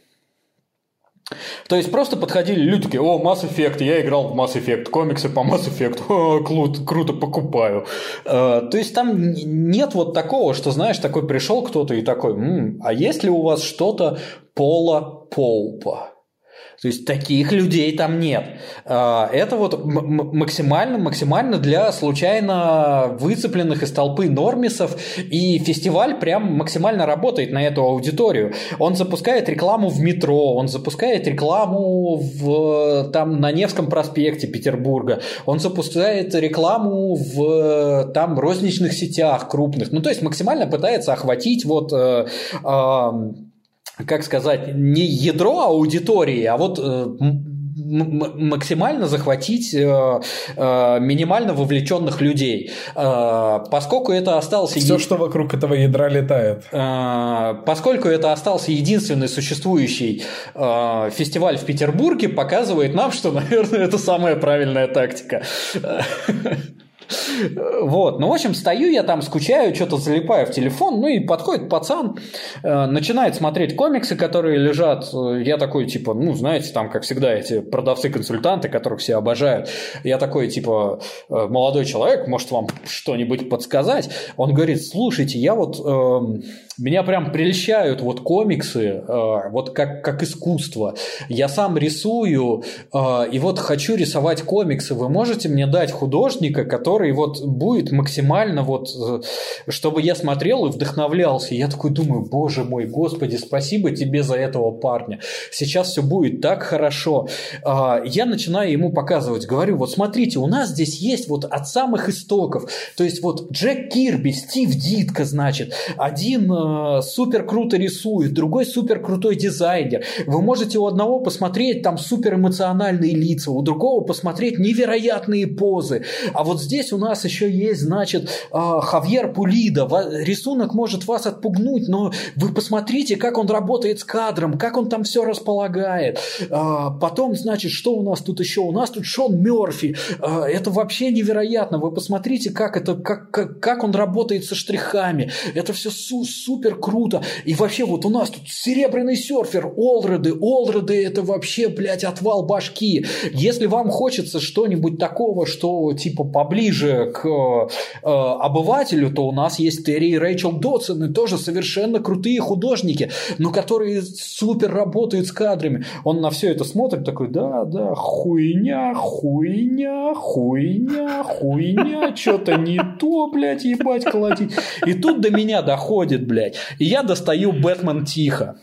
То есть просто подходили люди такие, о, Mass Effect, я играл в Mass Effect, комиксы по Mass Effect, о, круто, круто покупаю. Э, то есть там нет вот такого, что, знаешь, такой пришел кто-то и такой, М, а есть ли у вас что-то Пола Полпа? То есть таких людей там нет. А, это вот максимально, максимально для случайно выцепленных из толпы нормисов. И фестиваль прям максимально работает на эту аудиторию. Он запускает рекламу в метро, он запускает рекламу в, там, на Невском проспекте Петербурга, он запускает рекламу в там розничных сетях крупных. Ну, то есть максимально пытается охватить вот э, э, как сказать, не ядро аудитории, а вот э, максимально захватить э, э, минимально вовлеченных людей. Поскольку это остался... Все, что вокруг этого ядра летает. Поскольку это остался единственный существующий фестиваль в Петербурге, показывает нам, что, наверное, это самая правильная тактика. Вот, ну, в общем, стою я там, скучаю, что-то залипаю в телефон, ну, и подходит пацан, э, начинает смотреть комиксы, которые лежат, я такой, типа, ну, знаете, там, как всегда, эти продавцы-консультанты, которых все обожают, я такой, типа, э, молодой человек, может вам что-нибудь подсказать? Он говорит, слушайте, я вот... Э, меня прям прельщают вот комиксы, э, вот как, как искусство. Я сам рисую, и вот хочу рисовать комиксы. Вы можете мне дать художника, который вот будет максимально вот, э, чтобы я смотрел и вдохновлялся. Я такой думаю, боже мой, господи, спасибо тебе за этого парня. Сейчас все будет так хорошо. Я начинаю ему показывать, говорю, вот смотрите, у нас здесь есть вот от самых истоков. То есть вот Джек Кирби, Стив Дитко, значит, один Э, супер круто рисует, другой супер крутой дизайнер. Вы можете у одного посмотреть там супер эмоциональные лица, у другого посмотреть невероятные позы. А вот здесь у нас еще есть, значит, э, Хавьер Пулида. Рисунок может вас отпугнуть, но вы посмотрите, как он работает с кадром, как он там все располагает. Э, потом, значит, что у нас тут еще? У нас тут Шон Мерфи. Это вообще невероятно. Вы посмотрите, как это, как, как, как он работает со штрихами. Это все су супер круто. И вообще вот у нас тут серебряный серфер, Олреды. Олреды это вообще, блядь, отвал башки. Если вам хочется что-нибудь такого, что типа поближе к э, обывателю, то у нас есть Терри и Рэйчел Дотсон, тоже совершенно крутые художники, но которые супер работают с кадрами. Он на все это смотрит такой, да, да, хуйня, хуйня, хуйня, хуйня, что-то не то, блядь, ебать, колотить. И тут до меня доходит, блядь. И я достаю Бэтмен тихо.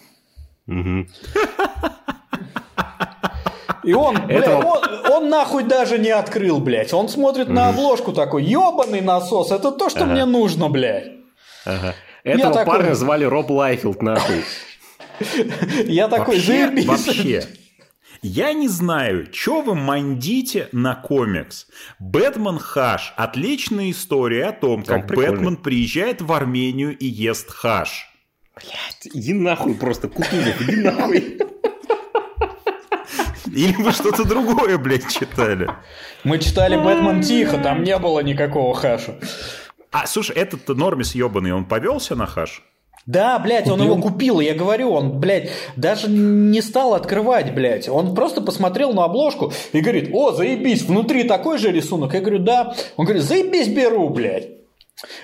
И он, блядь, он, он нахуй даже не открыл, блядь. Он смотрит на обложку такой, ебаный насос, это то, что ага. мне нужно, блядь. Ага. Этого Я парня такой... звали Роб Лайфилд, нахуй. Я такой, заебись. Вообще, я не знаю, что вы мандите на комикс. Бэтмен Хаш – отличная история о том, как прикольный. Бэтмен приезжает в Армению и ест хаш. Блять, иди нахуй просто, Кутузов, иди нахуй. Или вы что-то другое, блядь, читали? Мы читали «Бэтмен тихо», там не было никакого хаша. А, слушай, этот Нормис ебаный, он повелся на хаш? Да, блядь, он его купил, я говорю, он, блядь, даже не стал открывать, блядь. Он просто посмотрел на обложку и говорит, о, заебись, внутри такой же рисунок. Я говорю, да. Он говорит, заебись, беру, блядь.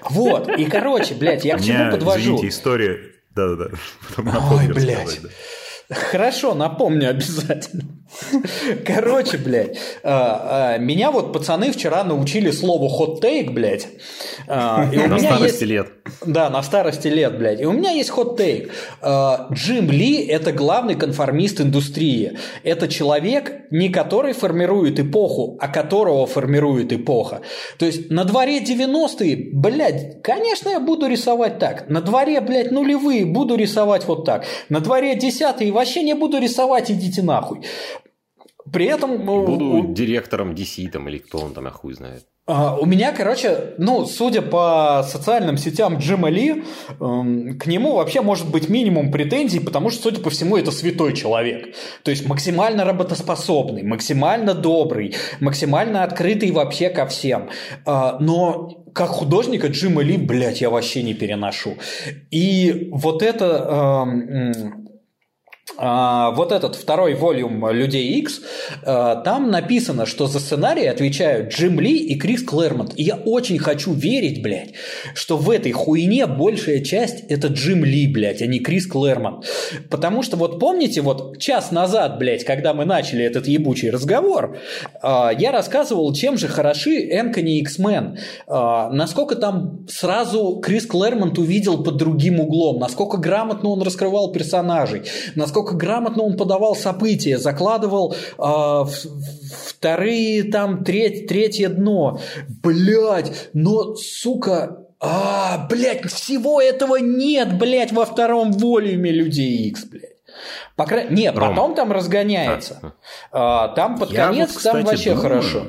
Вот, и короче, блядь, я к чему подвожу. Извините, история... Да-да-да. Ой, блядь. Хорошо, напомню обязательно. Короче, блядь, а, а, меня вот пацаны вчера научили слову take, блядь. А, и у на старости есть... лет. Да, на старости лет, блядь. И у меня есть take. Джим Ли – это главный конформист индустрии. Это человек, не который формирует эпоху, а которого формирует эпоха. То есть на дворе 90-е, блядь, конечно, я буду рисовать так. На дворе, блядь, нулевые буду рисовать вот так. На дворе десятые вообще не буду рисовать, идите нахуй. При этом... Ну, буду у... директором DC там, или кто он там, я хуй знает. Uh, у меня, короче, ну, судя по социальным сетям Джима Ли, эм, к нему вообще может быть минимум претензий, потому что, судя по всему, это святой человек. То есть максимально работоспособный, максимально добрый, максимально открытый вообще ко всем. Uh, но как художника Джима Ли, блядь, я вообще не переношу. И вот это... Э, а, вот этот второй волюм «Людей X», а, там написано, что за сценарий отвечают Джим Ли и Крис Клэрмонт. И я очень хочу верить, блядь, что в этой хуйне большая часть – это Джим Ли, блядь, а не Крис Клэрмонт. Потому что вот помните, вот час назад, блядь, когда мы начали этот ебучий разговор, а, я рассказывал, чем же хороши Энкони X-Men. Насколько там сразу Крис Клэрмонт увидел под другим углом, насколько грамотно он раскрывал персонажей, насколько грамотно он подавал события, закладывал э, вторые, там, треть, третье дно. Блять, но, сука, а, блядь, всего этого нет, блядь, во втором волюме Людей X, блядь. По крайней Не, Ром. потом там разгоняется. А, там под Я конец вот, кстати, там вообще думаю, хорошо.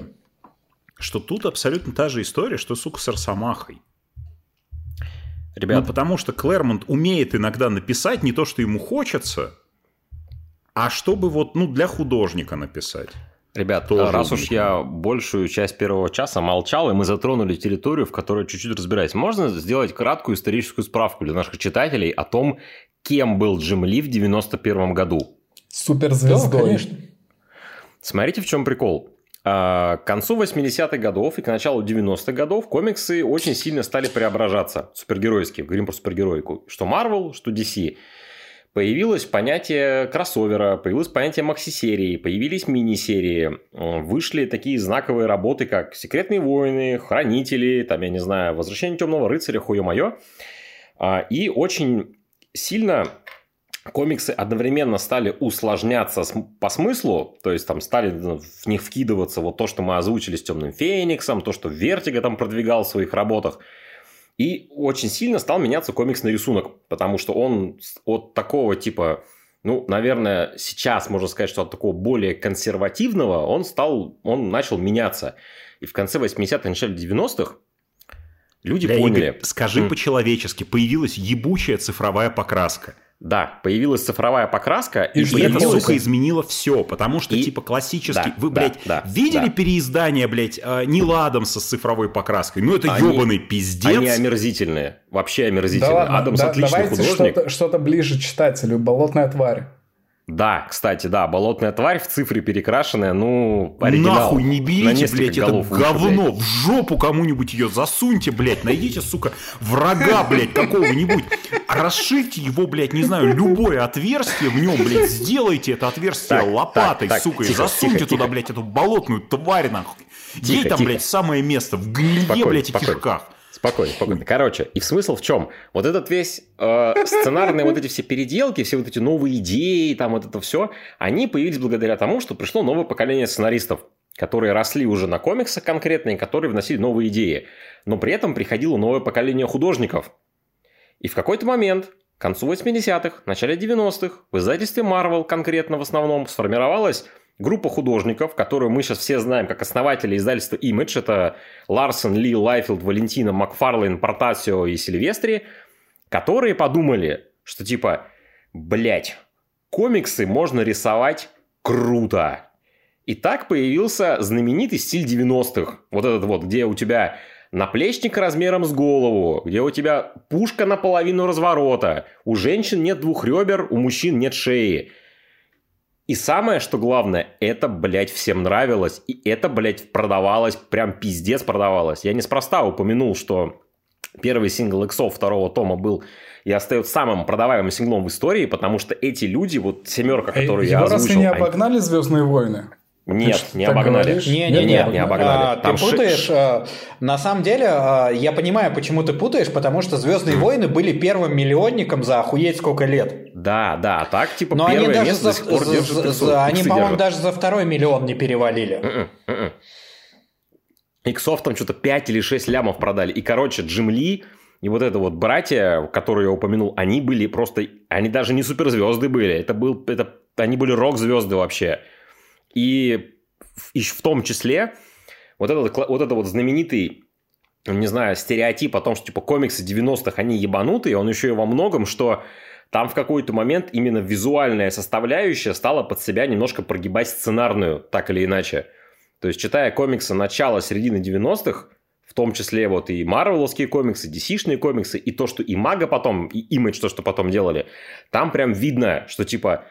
Что тут абсолютно та же история, что, сука, с Арсамахой. Ребят, ну, потому что Клэрмонт умеет иногда написать не то, что ему хочется, а чтобы вот, ну, для художника написать? Ребят, Тоже раз уж я большую часть первого часа молчал, и мы затронули территорию, в которой чуть-чуть разбираюсь, можно сделать краткую историческую справку для наших читателей о том, кем был Джим Ли в 91 году? Суперзвездой. Да, конечно. Смотрите, в чем прикол. А, к концу 80-х годов и к началу 90-х годов комиксы очень сильно стали преображаться. Супергеройские, говорим про супергероику. Что Marvel, что DC появилось понятие кроссовера, появилось понятие макси-серии, появились мини-серии, вышли такие знаковые работы, как «Секретные войны», «Хранители», там, я не знаю, «Возвращение темного рыцаря», хуе-мое. А, и очень сильно комиксы одновременно стали усложняться по смыслу, то есть там стали ну, в них вкидываться вот то, что мы озвучили с Темным Фениксом, то, что Vertigo там продвигал в своих работах – и очень сильно стал меняться комиксный рисунок, потому что он от такого типа, ну, наверное, сейчас можно сказать, что от такого более консервативного он стал, он начал меняться. И в конце 80-х, начале 90-х люди Бля, поняли. Игорь, скажи mm. по-человечески, появилась ебучая цифровая покраска – да, появилась цифровая покраска. И, и это, сука, изменило все, потому что, и... типа, классический... Да, Вы, блядь, да, видели да. переиздание, блядь, э, Нил Адамса с цифровой покраской? Ну, это они, ебаный пиздец. Они омерзительные, вообще омерзительные. Да ладно, Адамс да, отличный художник. Что-то, что-то ближе читателю, «Болотная тварь». Да, кстати, да, болотная тварь в цифре перекрашенная, ну, оригинал. Нахуй не берите, блядь, это говно, блядь. в жопу кому-нибудь ее засуньте, блядь, найдите, сука, врага, блядь, какого-нибудь, расширьте его, блядь, не знаю, любое отверстие в нем, блядь, сделайте это отверстие так, лопатой, так, так, сука, тихо, и засуньте тихо, туда, тихо. блядь, эту болотную тварь, нахуй. Тихо, Ей там, тихо. блядь, самое место, в гнилье, спокойно, блядь, и спокойно. кишках. Спокойно, спокойно. Короче, и смысл в чем? Вот этот весь э, сценарные вот эти все переделки, все вот эти новые идеи, там вот это все, они появились благодаря тому, что пришло новое поколение сценаристов, которые росли уже на комиксах конкретно и которые вносили новые идеи. Но при этом приходило новое поколение художников. И в какой-то момент, к концу 80-х, начале 90-х, в издательстве Marvel конкретно в основном сформировалась группа художников, которую мы сейчас все знаем как основатели издательства Image, это Ларсон, Ли, Лайфилд, Валентино, Макфарлейн, Портасио и Сильвестри, которые подумали, что типа, блять, комиксы можно рисовать круто. И так появился знаменитый стиль 90-х. Вот этот вот, где у тебя наплечник размером с голову, где у тебя пушка наполовину разворота, у женщин нет двух ребер, у мужчин нет шеи. И самое, что главное, это, блядь, всем нравилось. И это, блядь, продавалось, прям пиздец продавалось. Я неспроста упомянул, что первый сингл Иксов второго тома был и остается самым продаваемым синглом в истории, потому что эти люди, вот семерка, которую Его я озвучил... разве не обогнали «Звездные войны»? Нет, Ты не обогнали. Не, Не, не, не, обогнали. А, Там ты ши- путаешь. а, на самом деле, а, я понимаю, почему ты путаешь, потому что Звездные войны были первым миллионником за охуеть сколько лет. Да, да, так, типа, Но они первое даже место за, до сих пор за- держит за- за- они, по-моему, даже за второй миллион не перевалили. Мгм, мгм. Иксов там что-то 5 или 6 лямов продали. И, короче, Джим Ли и вот это вот братья, которые я упомянул, они были просто... Они даже не суперзвезды были. Это был... Это, они были рок-звезды вообще. И в, том числе вот этот, вот это вот знаменитый не знаю, стереотип о том, что типа комиксы 90-х, они ебанутые, он еще и во многом, что там в какой-то момент именно визуальная составляющая стала под себя немножко прогибать сценарную, так или иначе. То есть, читая комиксы начала, середины 90-х, в том числе вот и марвеловские комиксы, DC-шные комиксы, и то, что и Мага потом, и Image, то, что потом делали, там прям видно, что типа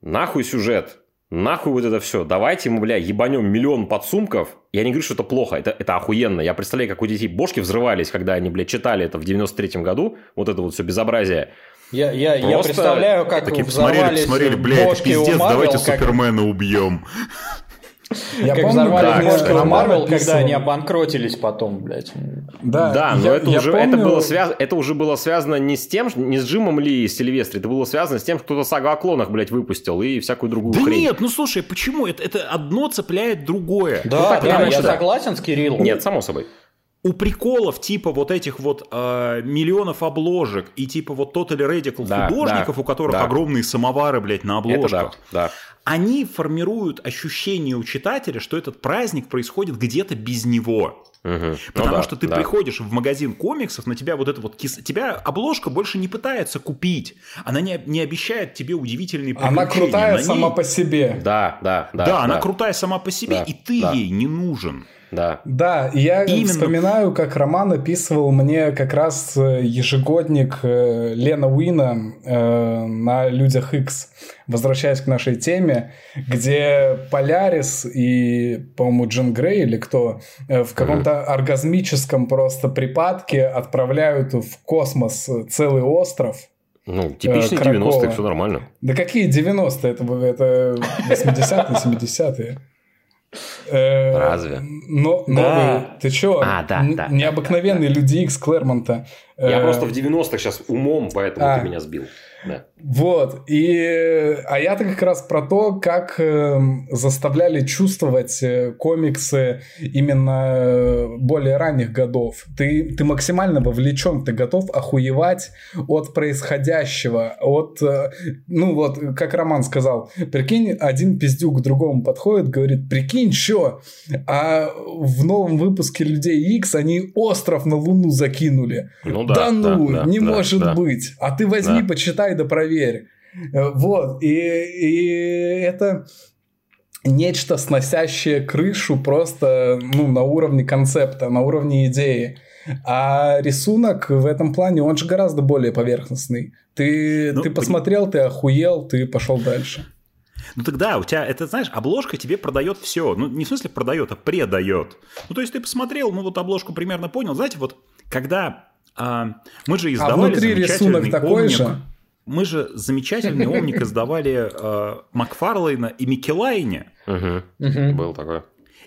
нахуй сюжет, нахуй вот это все, давайте мы, бля, ебанем миллион подсумков. Я не говорю, что это плохо, это, это охуенно. Я представляю, как у детей бошки взрывались, когда они, бля, читали это в 93-м году, вот это вот все безобразие. Я, я, я представляю, как Такие посмотрели, взорвались посмотрели, бля, это пиздец, Marvel, давайте как- Супермена убьем. Я Как помню, бошки у Роман Marvel, когда они обанкротились потом, блядь. Да, Да, но я- это, я уже, помню- это, было связ... это уже было связано не с тем, не с Джимом Ли и Сильвестри, это было связано с тем, что кто-то сагу о клонах, блядь, выпустил и всякую другую Да хрень. нет, ну слушай, почему? Это, это одно цепляет другое. Да, так или да, я да. согласен с Кириллом. Нет, само собой. У приколов типа вот этих вот э, миллионов обложек и типа вот Totally Radical Да, художников, да, у которых да. огромные самовары, блядь, на Это да, обложках, да. они формируют ощущение у читателя, что этот праздник происходит где-то без него. Ну Потому да, что ты да. приходишь в магазин комиксов, на тебя вот это вот кис... тебя обложка больше не пытается купить. Она не, не обещает тебе удивительные Она приключения. крутая На ней- сама по себе. Да, да, да. Да, она крутая сама по себе, Да, и ты да. ей не нужен. Да. Да, и я Именно. вспоминаю, как Роман описывал мне как раз э, ежегодник э, Лена Уина э, на Людях X, возвращаясь к нашей теме, где Полярис и, по-моему, Джин Грей или кто в каком-то оргазмическом просто припадке отправляют в космос целый остров. Ну, типичные Кракова. 90-е, все нормально. Да какие 90-е? Это, это 80-е, 70-е. Э, Разве? Но, Да. новые. Ты чё? А, да, Н- да, да, Необыкновенные люди X Клэрмонта. Я Э, просто в 90-х сейчас умом, поэтому а. ты меня сбил. Да. Вот. И, а я-то как раз про то, как эм, заставляли чувствовать э, комиксы именно э, более ранних годов. Ты, ты максимально вовлечен, ты готов охуевать от происходящего, от, э, ну вот, как Роман сказал, прикинь, один пиздюк к другому подходит, говорит, прикинь, что, а в новом выпуске Людей X они остров на Луну закинули. Ну Да, да, ну, да, не да, может да. быть. А ты возьми, Да. почитай да проверь. Э, Вот. И, и это нечто сносящее крышу просто ну, на уровне концепта, на уровне идеи. А рисунок в этом плане, он же гораздо более поверхностный. Ты, Ну, ты посмотрел, ты охуел, ты пошел дальше. Ну тогда у тебя, это знаешь, обложка тебе продает все. Ну не в смысле продает, а предает. Ну то есть ты посмотрел, ну вот обложку примерно понял. Знаете, вот когда а, мы же издавали А внутри рисунок такой омник, же? Мы же замечательный омник издавали а, Макфарлейна и Микелайне. Был такой.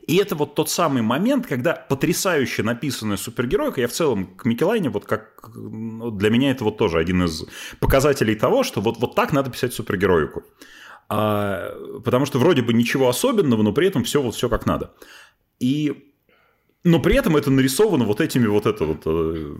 И это вот тот самый момент, когда потрясающе написанная супергеройка, я в целом к Микелайне, вот как ну, для меня это вот тоже один из показателей того, что вот, вот так надо писать супергероику. А, потому что вроде бы ничего особенного, но при этом все вот все как надо. И но при этом это нарисовано вот этими вот это вот э, э,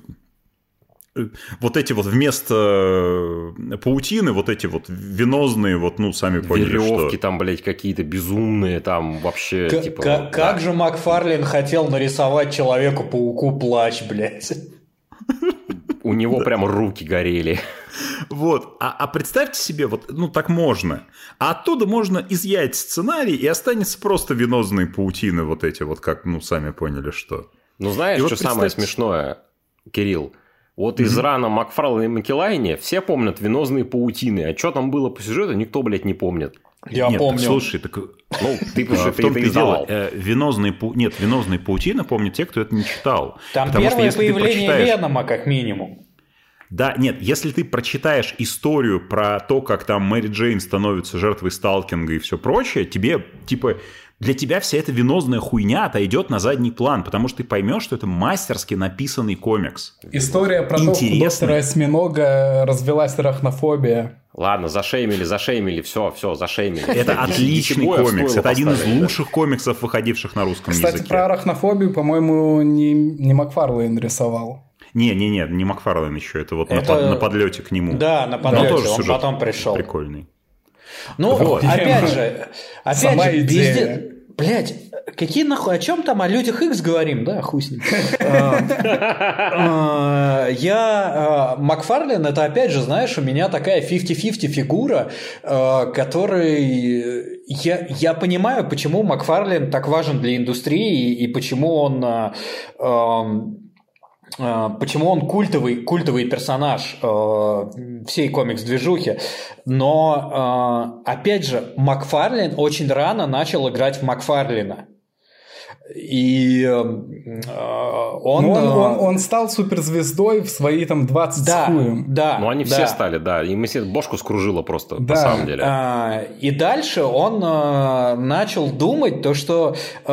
вот эти вот вместо э, паутины, вот эти вот венозные, вот, ну, сами поняли, Веревки что... там, блядь, какие-то безумные, там вообще, К- типа... к- да. Как же Макфарлин хотел нарисовать Человеку-пауку плащ, блядь. У него прям руки горели. Вот. А, а представьте себе, вот, ну так можно. А оттуда можно изъять сценарий, и останется просто венозные паутины, вот эти вот, как, ну, сами поняли, что. Ну, знаешь, И вот что самое представьте- смешное, Кирилл? Вот из рана Макфарлана и Макелайне все помнят венозные паутины. А что там было по сюжету, никто, блядь, не помнит. Я Нет, помню. так слушай, так Ну, ты, потому А, что в ты том-то это и дело, э, венозные нет, венозные паутины помнят те, кто это не читал. Там Потому первое появление прочитаешь- Венома, как минимум. Да, нет, если ты прочитаешь историю про то, как там Мэри Джейн становится жертвой сталкинга и все прочее, тебе, типа, для тебя вся эта венозная хуйня отойдет на задний план, потому что ты поймешь, что это мастерски написанный комикс. История про то, у Интересно. доктора Осьминога развелась арахнофобия. Ладно, зашеймили, зашеймили, все, все, зашеймили. Это отличный комикс. Это один из лучших комиксов, выходивших на русском Кстати, языке. про арахнофобию, по-моему, не, не Макфарлейн рисовал. Не-не-не, не Макфарлейн еще, это вот на Это- под- на, подлете к нему. Да, на подлете, тоже он потом пришел. Прикольный. Ну, Вот. опять же, опять Сама же, идея. пиздец. Блять, какие нахуй, о чем там, о людях X говорим, да, хуй с ним. А, Я, а, Макфарлин, это опять же, знаешь, у меня такая 50-50 фигура, а, который, я, я понимаю, почему Макфарлин так важен для индустрии и почему он а, а, Почему он культовый, культовый персонаж э, всей комикс-движухи. Но, э, опять же, Макфарлин очень рано начал играть в Макфарлина. И э, он... Ну, он, э, он, он стал суперзвездой в свои там 20 да, с хуем. да, Ну, они да. все стали, да. И мы все бошку скружило просто, Да. на самом деле. А, И дальше он э, начал думать то, что э,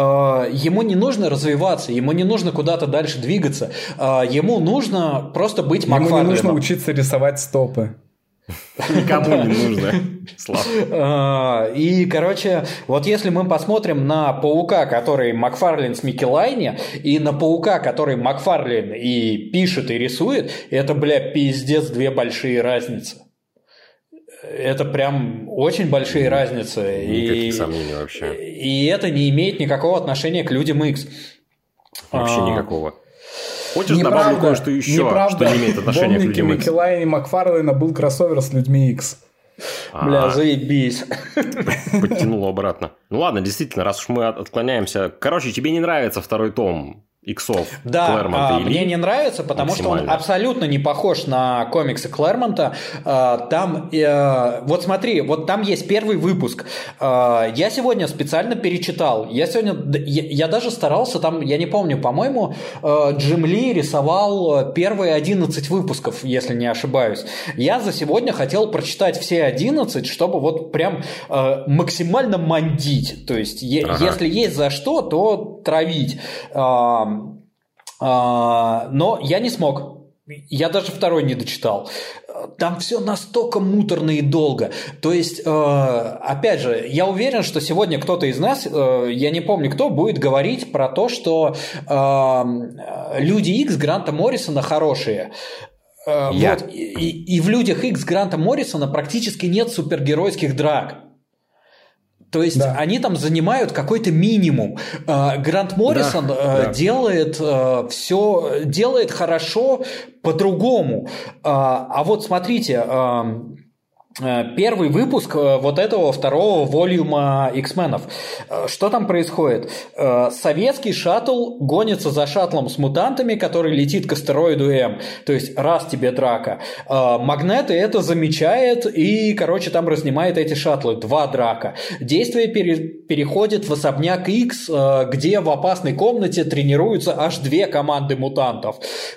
ему не нужно развиваться, ему не нужно куда-то дальше двигаться, э, ему нужно просто быть Ему не Макфарлином. нужно учиться рисовать стопы. Никому не нужно. А, И, короче, вот если мы посмотрим на паука, который Макфарлин с Микелайне, и на паука, который Макфарлин и пишет, и рисует, это, бля, пиздец, две большие разницы. Это прям очень большие разницы. Никаких и, сомнений вообще. И это не имеет никакого отношения к людям X. Вообще А, никакого. Хочешь, добавлю кое-что еще, неправда. что не имеет отношения к людям X? Микелайна и Макфарлейна был кроссовер с людьми X. Бля, А, заебись. Подтянуло обратно. Ну ладно, действительно, раз уж мы от- отклоняемся. Короче, тебе не нравится второй том иксов Да, Клэрмонта а, мне не нравится, потому что он абсолютно не похож на комиксы Клэрмонта. А, Там, э, вот смотри, вот там есть первый выпуск. А, Я сегодня специально перечитал. Я сегодня, я, даже старался там, я не помню, по-моему, э, Джим Ли рисовал первые 11 выпусков, если не ошибаюсь. Я за сегодня хотел прочитать все 11, чтобы вот прям э, максимально мандить. То есть, Ага. если есть за что, то травить. А, но я не смог. Я даже второй не дочитал. Там все настолько муторно и долго. То есть, э, опять же, я уверен, что сегодня кто-то из нас, э, я не помню кто, будет говорить про то, что э, люди X Гранта Моррисона хорошие. Я. Вот, и- и в людях X Гранта Моррисона практически нет супергеройских драк. То есть Да. они там занимают какой-то минимум. Э, Грант Моррисон э, да. делает все, делает хорошо по-другому. А а вот смотрите, первый выпуск э, вот этого второго волюма X-менов. Э, Что там происходит? Э, Советский шаттл гонится за шаттлом с мутантами, который летит к астероиду М. То есть раз тебе драка. Э, Магнеты это замечает и, короче, там разнимает эти шаттлы. Два драка. Действие пере- переходит в особняк X, э, где в опасной комнате тренируются аж две команды мутантов.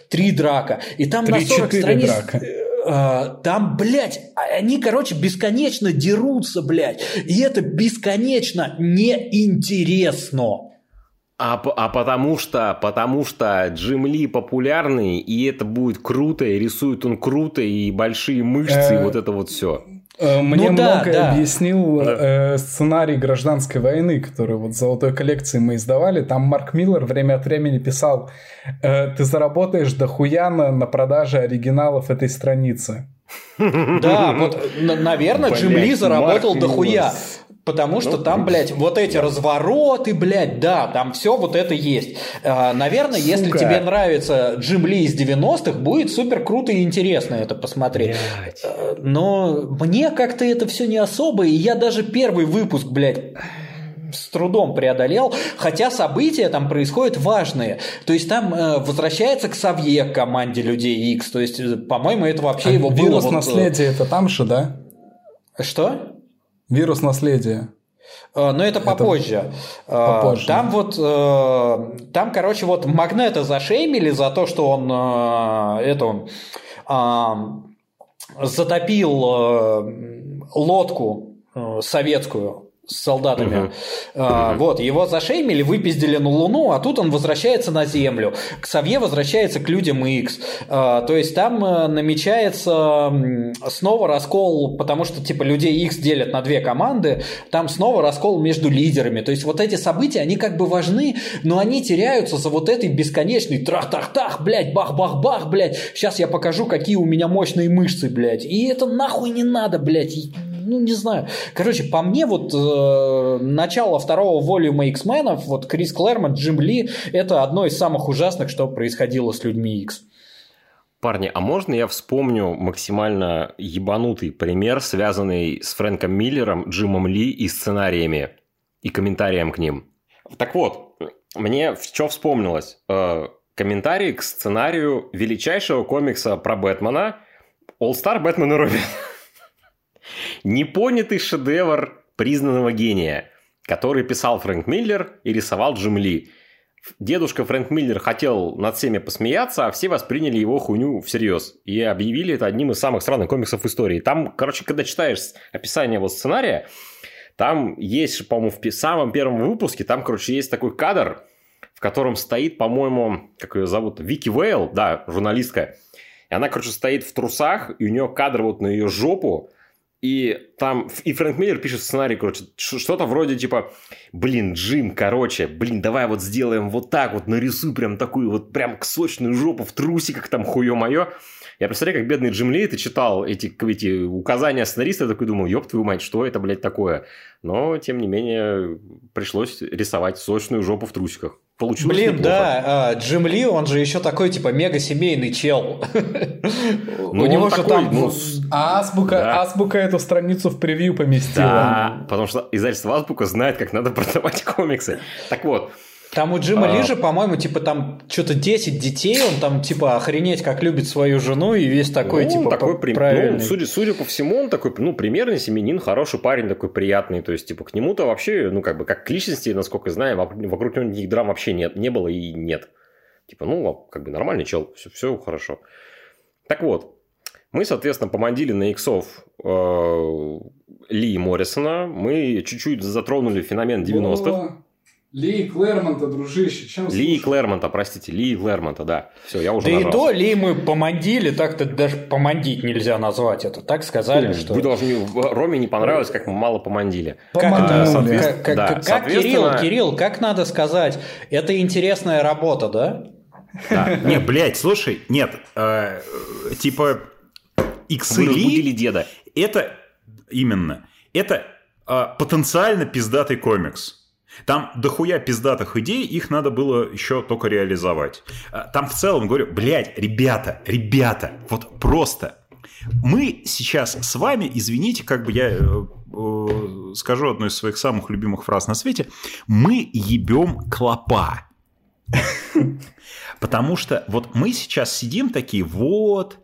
Три драка. И там на 40 Три-четыре страниц... драка. Э, Там, блядь, они, короче, бесконечно дерутся, блядь. И это бесконечно неинтересно. А, а потому что, потому что Джим Ли популярный, и это будет круто, и рисует он круто, и большие мышцы, и Э, вот это вот все. Э, Мне Ну да, многое да. объяснил э, сценарий гражданской войны, который вот в золотой коллекции мы издавали. Там Марк Миллер время от времени писал: э, ты заработаешь дохуя на, на продаже оригиналов этой страницы. Да, вот, наверное, Блядь, Джим Ли заработал Марк дохуя. Миллер. Потому что Ну, там, блядь, вот эти развороты, блядь, да, там все вот это есть. Э, Наверное, если Сука. тебе нравится Джим Ли из 90-х, будет супер круто и интересно это посмотреть. Э, Но мне как-то это все не особо, и я даже первый выпуск, блядь, с трудом преодолел, хотя события там происходят важные. То есть там э, возвращается к Савье, к команде Людей X. То есть, э, по-моему, это вообще а его вирус было... Вирус вот, э, наследия это там же, да? Что? Вирус наследия. Но это попозже. это попозже. Там вот, там, короче, вот Магнета зашеймили за то, что он эту затопил лодку советскую с солдатами. Угу. А, угу. Вот, его зашеймили, выпиздили на Луну, а тут он возвращается на Землю. К Савье возвращается к людям X. А, то есть там а, намечается снова раскол, потому что типа людей X делят на две команды, там снова раскол между лидерами. То есть вот эти события, они как бы важны, но они теряются за вот этой бесконечной трах-трах-тах, блядь, бах-бах-бах, блядь. Сейчас я покажу, какие у меня мощные мышцы, блядь. И это нахуй не надо, блядь ну, не знаю. Короче, по мне, вот э, начало второго волюма X-менов, вот Крис Клэрмонт, Джим Ли, это одно из самых ужасных, что происходило с людьми X. Парни, а можно я вспомню максимально ебанутый пример, связанный с Фрэнком Миллером, Джимом Ли и сценариями, и комментарием к ним? Так вот, мне что вспомнилось? Э, комментарий к сценарию величайшего комикса про Бэтмена All Star Бэтмен и Робин. Непонятый шедевр признанного гения, который писал Фрэнк Миллер и рисовал Джим Ли. Дедушка Фрэнк Миллер хотел над всеми посмеяться, а все восприняли его хуйню всерьез. И объявили это одним из самых странных комиксов в истории. Там, короче, когда читаешь описание его сценария, там есть, по-моему, в самом первом выпуске, там, короче, есть такой кадр, в котором стоит, по-моему, как ее зовут, Вики Вейл, да, журналистка. И она, короче, стоит в трусах, и у нее кадр вот на ее жопу, и там, и Фрэнк Миллер пишет сценарий, короче, что-то вроде типа, блин, Джим, короче, блин, давай вот сделаем вот так вот, нарисуй прям такую вот прям сочную жопу в трусиках, там хуе мое. Я представляю, как бедный Джим Ли это читал эти, эти указания сценариста, я такой думал, ёб твою мать, что это, блядь, такое? Но, тем не менее, пришлось рисовать сочную жопу в трусиках. Получилось Блин, неплохо. да, а, Джим Ли, он же еще такой, типа, мега-семейный чел. Ну, У него же там... Ну, азбука, азбука эту страницу в превью поместила. Да, потому что издательство Азбука знает, как надо продавать комиксы. Так вот, там у Джима а... Ли по-моему, типа там что-то 10 детей, он там типа охренеть как любит свою жену и весь такой ну, типа такой при... правильный. Ну, судя, судя по всему, он такой, ну, примерный семенин, хороший парень, такой приятный, то есть типа к нему-то вообще, ну, как бы как к личности, насколько я знаю, вокруг, вокруг него никаких драм вообще нет, не было и нет. Типа, ну, как бы нормальный чел, все, все хорошо. Так вот, мы, соответственно, помандили на иксов э, Ли Моррисона, мы чуть-чуть затронули феномен 90-х. Ли Клэрмонта, дружище, чем Ли Клэрмонта, простите, Ли Клэрмонта, да. Все, я уже Да нажался. и то Ли мы помандили, так-то даже помандить нельзя назвать это. Так сказали, Вы что... Вы должны... Роме не понравилось, как мы мало помандили. Как, это, как, как, да, как соответственно... Кирилл, Кирилл, как надо сказать? Это интересная работа, да? да. Не, блядь, слушай, нет, э, типа иксы Ли... деда. Это именно, это э, потенциально пиздатый комикс. Там дохуя пиздатых идей, их надо было еще только реализовать. А, там в целом, говорю, блядь, ребята, ребята, вот просто. Мы сейчас с вами, извините, как бы я э, э, скажу одну из своих самых любимых фраз на свете, мы ебем клопа. Потому что вот мы сейчас сидим такие, вот,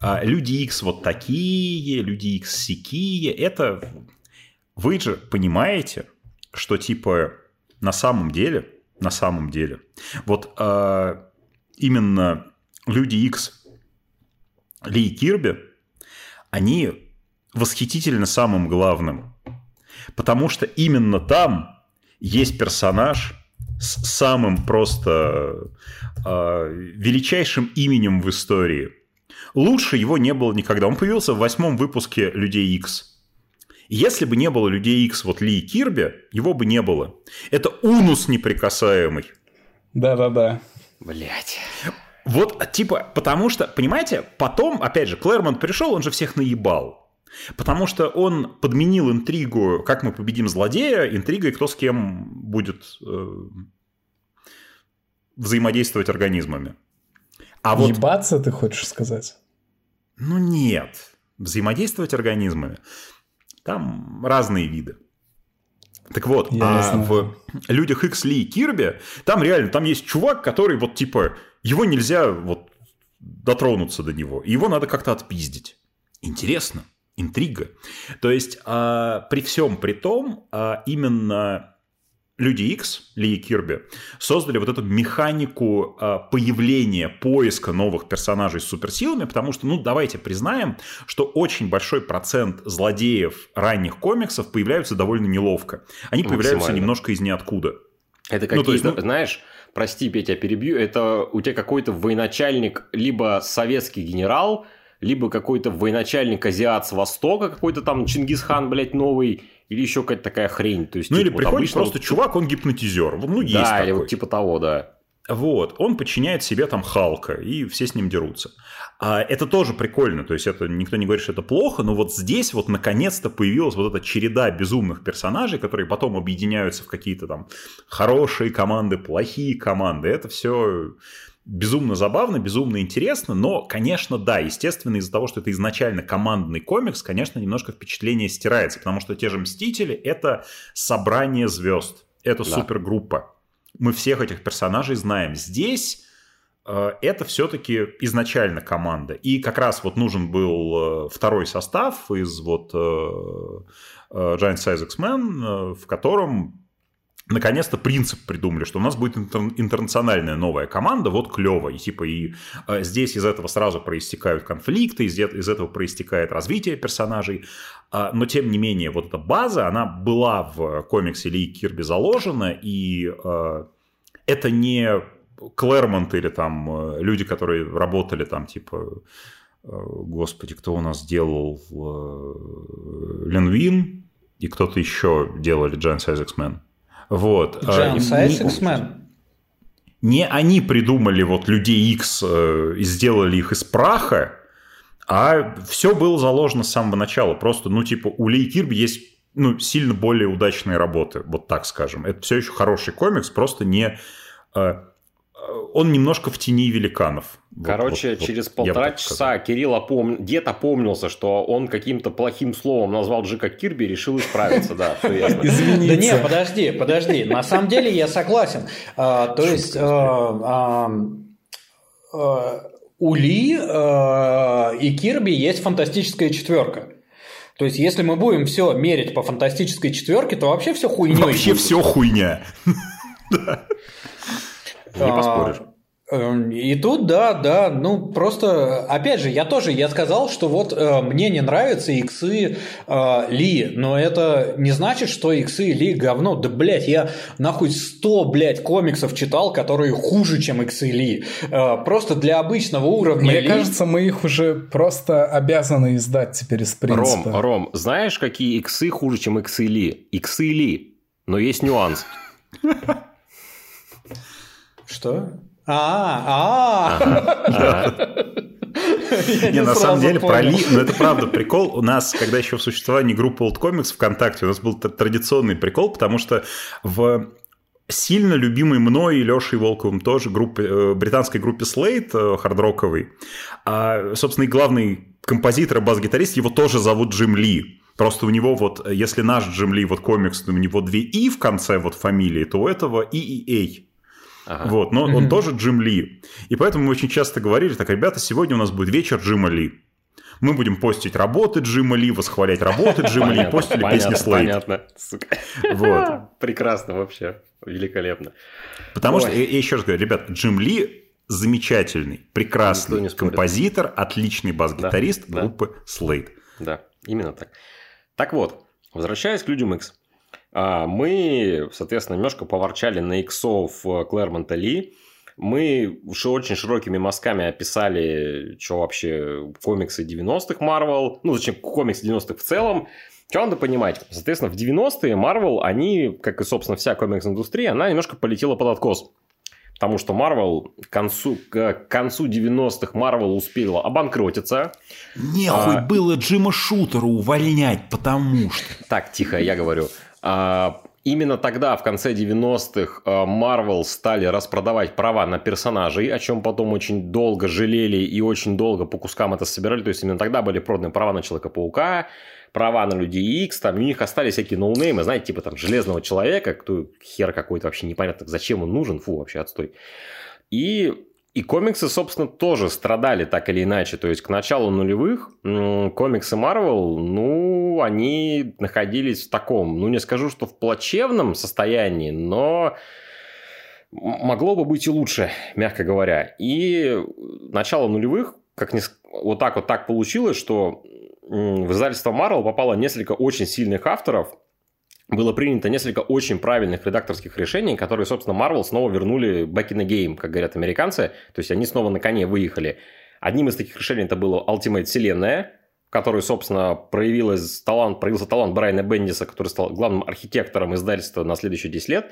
а, люди X вот такие, люди X сякие. Это вы же понимаете, что типа на самом деле, на самом деле, вот э, именно люди X Ли и Кирби, они восхитительны самым главным. Потому что именно там есть персонаж с самым просто э, величайшим именем в истории. Лучше его не было никогда. Он появился в восьмом выпуске «Людей X если бы не было людей X, вот Ли и Кирби, его бы не было. Это унус неприкасаемый. Да-да-да. Блять. Вот, типа, потому что, понимаете, потом, опять же, Клэрмонт пришел, он же всех наебал. Потому что он подменил интригу, как мы победим злодея, интригой, кто с кем будет э, взаимодействовать организмами. А вот... Ебаться, ты хочешь сказать? Ну нет. Взаимодействовать организмами. Там разные виды. Так вот, а в «Людях Икс Ли и Кирби» там реально, там есть чувак, который вот типа, его нельзя вот дотронуться до него, его надо как-то отпиздить. Интересно, интрига. То есть а, при всем при том, а, именно Люди X, Ли и Кирби, создали вот эту механику э, появления, поиска новых персонажей с суперсилами, потому что, ну, давайте признаем, что очень большой процент злодеев ранних комиксов появляются довольно неловко. Они появляются немножко из ниоткуда. Это какие-то, ну, есть, ну... знаешь, прости, Петя, перебью, это у тебя какой-то военачальник, либо советский генерал, либо какой-то военачальник азиат с Востока, какой-то там Чингисхан, блядь, новый, или еще какая-то такая хрень. То есть, ну типа, или приходит обычно... просто чувак, он гипнотизер. Ну, есть да, такой. или вот типа того, да. Вот, он подчиняет себе там Халка, и все с ним дерутся. А это тоже прикольно, то есть это никто не говорит, что это плохо, но вот здесь вот наконец-то появилась вот эта череда безумных персонажей, которые потом объединяются в какие-то там хорошие команды, плохие команды. Это все безумно забавно, безумно интересно, но, конечно, да, естественно, из-за того, что это изначально командный комикс, конечно, немножко впечатление стирается, потому что те же «Мстители» — это собрание звезд, это да. супергруппа. Мы всех этих персонажей знаем. Здесь э, это все-таки изначально команда. И как раз вот нужен был э, второй состав из вот э, Giant Size X-Men, в котором наконец-то принцип придумали, что у нас будет интер- интернациональная новая команда, вот клево, и типа и э, здесь из этого сразу проистекают конфликты, из, из этого проистекает развитие персонажей, э, но тем не менее вот эта база, она была в комиксе Ли Кирби заложена, и э, это не Клэрмонт или там э, люди, которые работали там типа э, господи, кто у нас делал э, Ленвин и кто-то еще делали Giant Size X-Men. Вот. Giant Size X-Men? Не они придумали вот людей X э, и сделали их из праха, а все было заложено с самого начала. Просто, ну, типа, у Ли Кирби есть ну, сильно более удачные работы, вот так скажем. Это все еще хороший комикс, просто не э, он немножко в тени великанов. Короче, вот, через вот, полтора часа Кирилл опом... дед опомнился, что он каким-то плохим словом назвал Джека Кирби и решил исправиться, да, все ясно. Да не, подожди, подожди. На самом деле я согласен. А, то есть а, а, у Ли и Кирби есть фантастическая четверка. То есть, если мы будем все мерить по фантастической четверке, то вообще все хуйня. Вообще все хуйня. Не поспоришь. Эм, и тут, да, да, ну просто, опять же, я тоже, я сказал, что вот э, мне не нравятся иксы э, Ли, но это не значит, что иксы Ли говно. Да, блядь, я нахуй 100, блядь, комиксов читал, которые хуже, чем иксы Ли. Э, просто для обычного уровня Мне Ли... кажется, мы их уже просто обязаны издать теперь из принципа. Ром, Ром, знаешь, какие иксы хуже, чем иксы Ли? Иксы Ли, но есть нюанс. Что? А, а. Не, на самом деле, про Ли, ну это правда прикол. У нас, когда еще в существовании группы Old Comics ВКонтакте, у нас был традиционный прикол, потому что в сильно любимой мной и Лешей Волковым тоже группе, э, британской группе Slate, э, хардроковой, а, собственно, и главный композитор бас-гитарист, его тоже зовут Джим Ли. Просто у него вот, если наш Джим Ли, вот комикс, у него две «и» в конце вот фамилии, то у этого «и» и «эй». Ага. Вот, но он тоже Джим Ли. И поэтому мы очень часто говорили, так, ребята, сегодня у нас будет вечер Джима Ли. Мы будем постить работы Джима Ли, восхвалять работы Джима Ли, постили песни Слейд. Понятно, сука. Вот. Прекрасно вообще, великолепно. Потому что, я еще раз говорю, ребят, Джим Ли замечательный, прекрасный композитор, отличный бас-гитарист группы Слейд. Да, именно так. Так вот, возвращаясь к Людям X. А, мы, соответственно, немножко поворчали на иксов Клэрмонта Ли. Мы очень широкими мазками описали, что вообще комиксы 90-х Marvel, ну, зачем комиксы 90-х в целом. Что надо понимать? Соответственно, в 90-е Marvel, они, как и, собственно, вся комикс-индустрия, она немножко полетела под откос. Потому что Marvel к концу, к концу 90-х Marvel успела обанкротиться. Нехуй а... было Джима Шутера увольнять, потому что... Так, тихо, я говорю. А, именно тогда, в конце 90-х, а, Marvel стали распродавать права на персонажей, о чем потом очень долго жалели и очень долго по кускам это собирали. То есть, именно тогда были проданы права на Человека-паука, права на Людей X, там у них остались всякие ноунеймы, знаете, типа там Железного Человека, кто хер какой-то вообще непонятно, зачем он нужен, фу, вообще отстой. И и комиксы, собственно, тоже страдали так или иначе. То есть к началу нулевых комиксы Marvel, ну, они находились в таком, ну, не скажу, что в плачевном состоянии, но могло бы быть и лучше, мягко говоря. И начало нулевых, как не, вот так вот так получилось, что в издательство Marvel попало несколько очень сильных авторов, было принято несколько очень правильных редакторских решений, которые, собственно, Marvel снова вернули back in the game, как говорят американцы. То есть они снова на коне выехали. Одним из таких решений это было Ultimate Вселенная, в которой, собственно, проявилась талант, проявился талант Брайана Бендиса, который стал главным архитектором издательства на следующие 10 лет.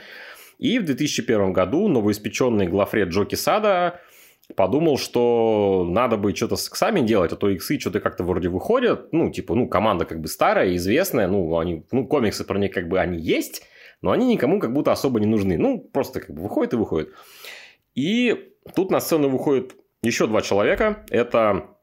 И в 2001 году новоиспеченный главред Джоки Сада подумал, что надо бы что-то с иксами делать, а то иксы что-то как-то вроде выходят, ну, типа, ну, команда как бы старая, известная, ну, они, ну, комиксы про них как бы они есть, но они никому как будто особо не нужны. Ну, просто как бы выходит и выходит. И тут на сцену выходят еще два человека. Это,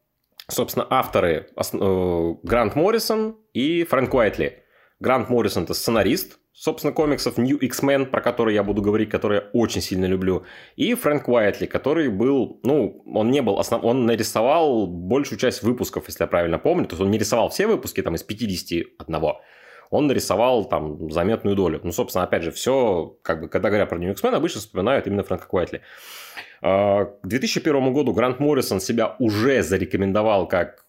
собственно, авторы э, Грант Моррисон и Фрэнк Уайтли. Грант Моррисон – это сценарист, собственно, комиксов New X-Men, про которые я буду говорить, которые я очень сильно люблю, и Фрэнк Уайтли, который был, ну, он не был основ... он нарисовал большую часть выпусков, если я правильно помню, то есть он не рисовал все выпуски, там, из 51, он нарисовал там заметную долю. Ну, собственно, опять же, все, как бы, когда говорят про New X-Men, обычно вспоминают именно Фрэнка Уайтли. А, к 2001 году Грант Моррисон себя уже зарекомендовал как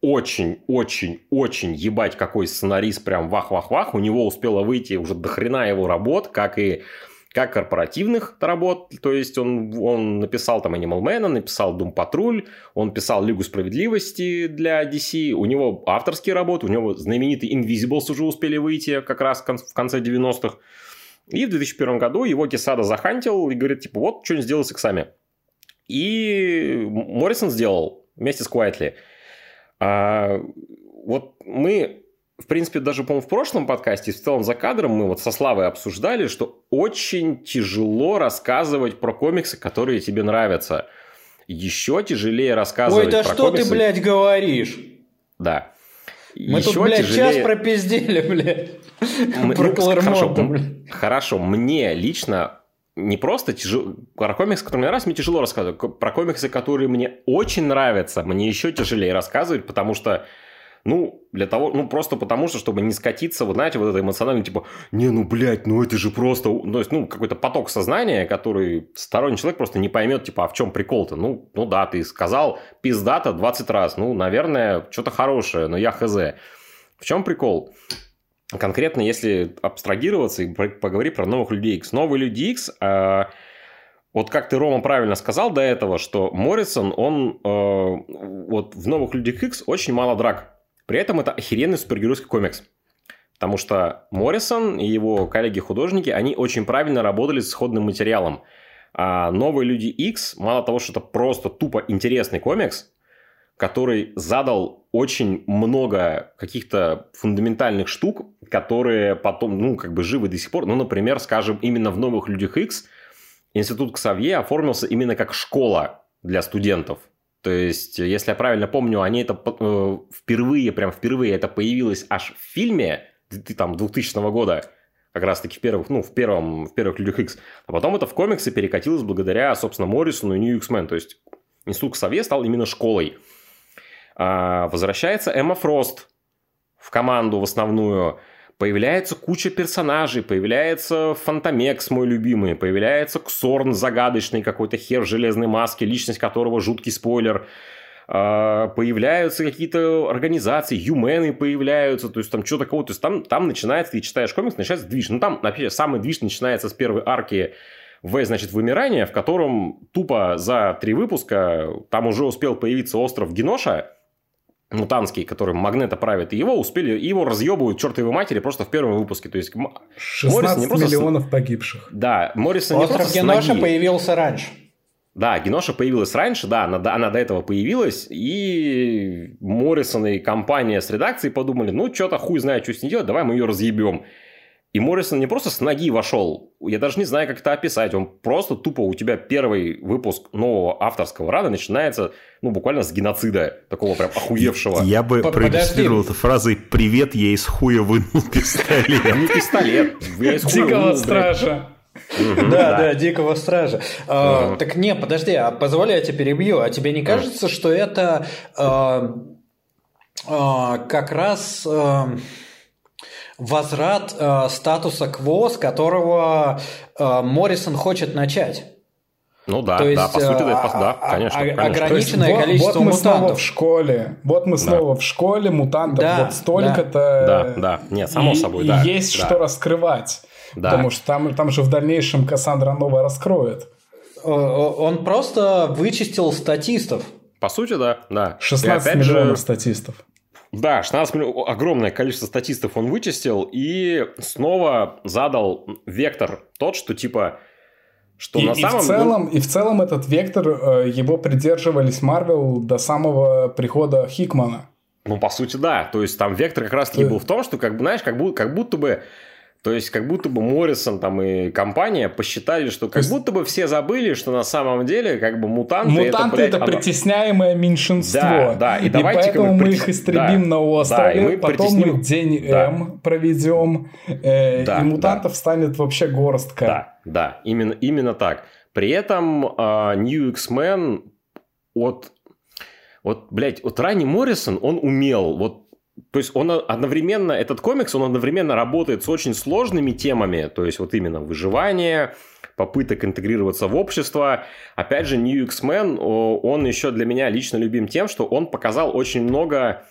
очень-очень-очень ебать какой сценарист, прям вах-вах-вах. У него успело выйти уже до хрена его работ, как и как корпоративных работ, то есть он, он написал там Animal Man, написал Doom Patrol, он писал Лигу Справедливости для DC, у него авторские работы, у него знаменитый Invisibles уже успели выйти как раз в конце 90-х. И в 2001 году его Кесада захантил и говорит, типа, вот, что-нибудь сделал с иксами. И Моррисон сделал вместе с Куайтли. А, вот мы, в принципе, даже, по-моему, в прошлом подкасте, в целом за кадром, мы вот со Славой обсуждали, что очень тяжело рассказывать про комиксы, которые тебе нравятся. Еще тяжелее рассказывать Ой, да про что комиксы... ты, блядь, говоришь? Да. Мы Еще тут, блядь, тяжелее... час пропиздели, блядь. Мы- Про ну, Клэрмонта, хорошо, блядь. хорошо, мне лично не просто тяжело... Про комиксы, которые мне нравятся, мне тяжело рассказывать. Про комиксы, которые мне очень нравятся, мне еще тяжелее рассказывать, потому что ну, для того, ну, просто потому что, чтобы не скатиться, вот знаете, вот это эмоционально, типа, не, ну, блядь, ну, это же просто, то есть, ну, какой-то поток сознания, который сторонний человек просто не поймет, типа, а в чем прикол-то? Ну, ну да, ты сказал пиздата 20 раз, ну, наверное, что-то хорошее, но я хз. В чем прикол? Конкретно, если абстрагироваться и поговорить про новых людей X. Новые люди X, э, вот как ты, Рома, правильно сказал до этого, что Моррисон, он э, вот в новых людях X очень мало драк. При этом это охеренный супергеройский комикс. Потому что Моррисон и его коллеги-художники, они очень правильно работали с исходным материалом. А новые люди X, мало того, что это просто тупо интересный комикс, который задал очень много каких-то фундаментальных штук, которые потом, ну, как бы живы до сих пор. Ну, например, скажем, именно в «Новых людях X» Институт Ксавье оформился именно как школа для студентов. То есть, если я правильно помню, они это э, впервые, прям впервые это появилось аж в фильме там 2000 года, как раз таки в первых, ну, в первом, в первых Людях X. А потом это в комиксы перекатилось благодаря, собственно, Моррисону и New X-Men. То есть, Институт Ксавье стал именно школой. А, возвращается Эмма Фрост в команду в основную. Появляется куча персонажей, появляется Фантомекс, мой любимый, появляется Ксорн загадочный какой-то хер в железной маске, личность которого жуткий спойлер. А, Появляются какие-то организации, юмены появляются, то есть там что-то кого-то, то есть там, там начинается, ты читаешь комикс, начинается движ. Ну там, же, самый движ начинается с первой арки в, значит, вымирание, в котором тупо за три выпуска там уже успел появиться остров Геноша, мутанский, которым Магнета правит, и его успели, и его разъебывают чертовой матери просто в первом выпуске. То есть, М- 16 не просто с- миллионов погибших. да, Моррисон не просто Геноша ноги. появился раньше. Да, Геноша появилась раньше, да, она, до- она до этого появилась, и Моррисон и компания с редакцией подумали, ну, что-то хуй знает, что с ней делать, давай мы ее разъебем. И Моррисон не просто с ноги вошел, я даже не знаю, как это описать, он просто тупо у тебя первый выпуск нового авторского рада начинается, ну, буквально с геноцида, такого прям охуевшего. Я бы проиллюстрировал это фразой «Привет, я из хуя вынул пистолет». Не пистолет, я из хуя Дикого стража. Да, да, дикого стража. А, так не, подожди, а позволь я тебя перебью. А тебе не кажется, что это а, а, как раз возврат статуса кво, с которого Моррисон хочет начать? Ну да, То есть, да, по сути, да, а, да, а, конечно, а- конечно. ограниченное вот, количество вот мы снова мутантов. в школе. Вот мы снова в школе, мутантов Да, вот столько-то. Да, да, нет, само и, собой, и да. есть да. что раскрывать. Да. Потому что там, там же в дальнейшем Кассандра Новая раскроет. Э, Он просто вычистил статистов. По сути, да, да. И 16 опять же, миллионов статистов. Да, 16 миллионов, огромное количество статистов он вычистил и снова задал вектор тот, что типа, что И, на и самом в целом, и в целом этот вектор, э, его придерживались Марвел до самого прихода Хикмана. Ну, по сути, да. То есть, там вектор как раз-таки был в том, что, как бы, знаешь, как будто, как будто бы... То есть, как будто бы Моррисон там и компания посчитали, что как будто бы все забыли, что на самом деле, как бы, мутанты... Мутанты блядь, это, притесняемое меньшинство. Да, да, и давайте, поэтому мы их истребим да, на острове, да, и мы потом притесним- мы день Да. М проведем, э, Да, и мутантов станет вообще горстка. Да, да, именно, именно так. При этом а, New X-Men от... Вот, блядь, вот Ранни Моррисон, он умел, вот то есть он одновременно, этот комикс, он одновременно работает с очень сложными темами, то есть вот именно выживание, попыток интегрироваться в общество. Опять же, New X-Men, он еще для меня лично любим тем, что он показал очень много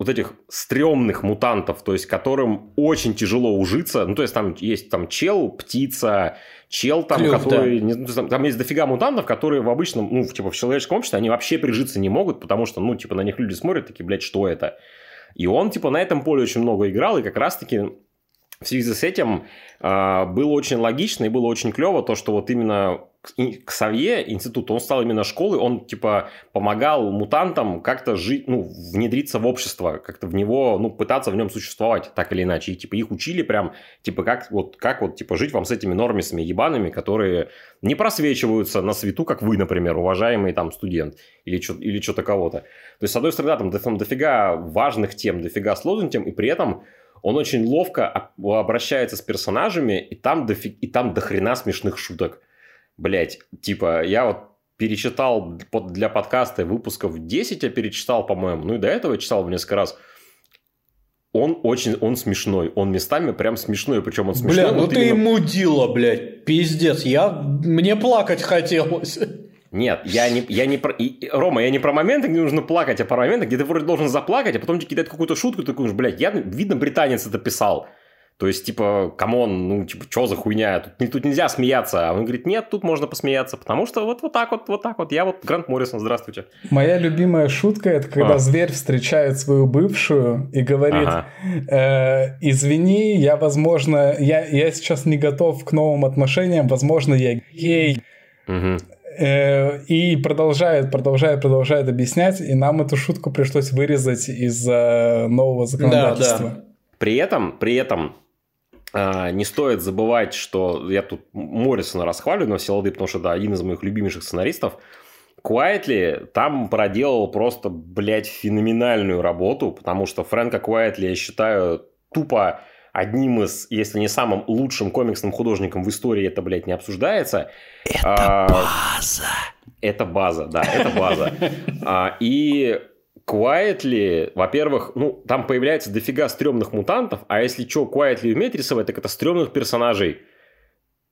вот этих стрёмных мутантов, то есть которым очень тяжело ужиться. Ну, то есть там есть там чел, птица, чел там, Клёв, который... не- ну, там, там есть дофига мутантов, которые в обычном, ну, в- типа в человеческом обществе, они вообще прижиться не могут, потому что, ну, типа на них люди смотрят такие, блядь, что это? И он, типа, на этом поле очень много играл, и как раз-таки в связи с этим а, было очень логично и было очень клево то, что вот именно к- к Савье институт, он стал именно школой, он типа помогал мутантам как-то жить, ну, внедриться в общество, как-то в него, ну, пытаться в нем существовать, так или иначе. И типа их учили прям, типа как вот, как вот типа жить вам с этими нормисами ебаными, которые не просвечиваются на свету, как вы, например, уважаемый там студент или что или что-то кого-то. То есть, с одной стороны, да, там, там дофига важных тем, дофига сложных тем, и при этом он очень ловко об- обращается с персонажами, и там, дофи- и там до хрена смешных шуток. Блять, типа, я вот перечитал для подкаста выпусков 10, я перечитал, по-моему, ну и до этого читал несколько раз. Он очень, он смешной, он местами прям смешной, причем он смешной. Бля, ну вот ты именно- ему дила, блядь, пиздец. Я... Мне плакать хотелось. Нет, я не, я не про... и- Рома, я не про моменты, где нужно плакать, а про моменты, где ты вроде должен заплакать, а потом тебе кидают какую-то шутку, ты такой, блядь, я, видно, британец это писал. То есть, типа, come on, ну, типа, что за хуйня? Тут, не- тут нельзя смеяться. А он говорит, нет, тут можно посмеяться, потому что вот, вот так вот, вот так вот. Я вот Грант Моррисон, здравствуйте. Моя любимая шутка это когда А. зверь встречает свою бывшую и говорит: Ага. «Э, Извини, я, возможно, я, я сейчас не готов к новым отношениям, возможно, я гей. Э, И продолжает, продолжает, продолжает объяснять, и нам эту шутку пришлось вырезать из-за нового законодательства. да. При этом, при этом не стоит забывать, что я тут Моррисона расхвалю на все лады, потому что, да, один из моих любимейших сценаристов. Куайтли там проделал просто, блядь, феноменальную работу, потому что Фрэнка Куайтли я считаю тупо одним из, если не самым лучшим комиксным художником в истории, это, блядь, не обсуждается. Это база. Это база, да, это база. А, и Quietly, во-первых, ну, там появляется дофига стрёмных мутантов, а если что, Quietly умеет рисовать, так это стрёмных персонажей.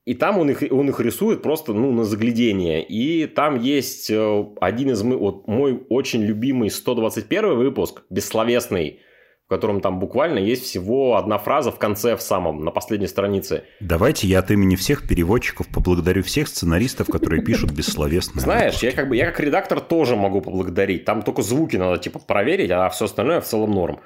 И там он их, он их рисует просто, ну, на заглядение. И там есть э, один из... мы- Вот мой очень любимый 121 выпуск, бессловесный, в котором там буквально есть всего одна фраза в конце, в самом, на последней странице. Давайте я от имени всех переводчиков поблагодарю всех сценаристов, которые пишут бессловесные Знаешь, я как бы я как редактор тоже могу поблагодарить. Там только звуки надо типа проверить, а все остальное в целом норм.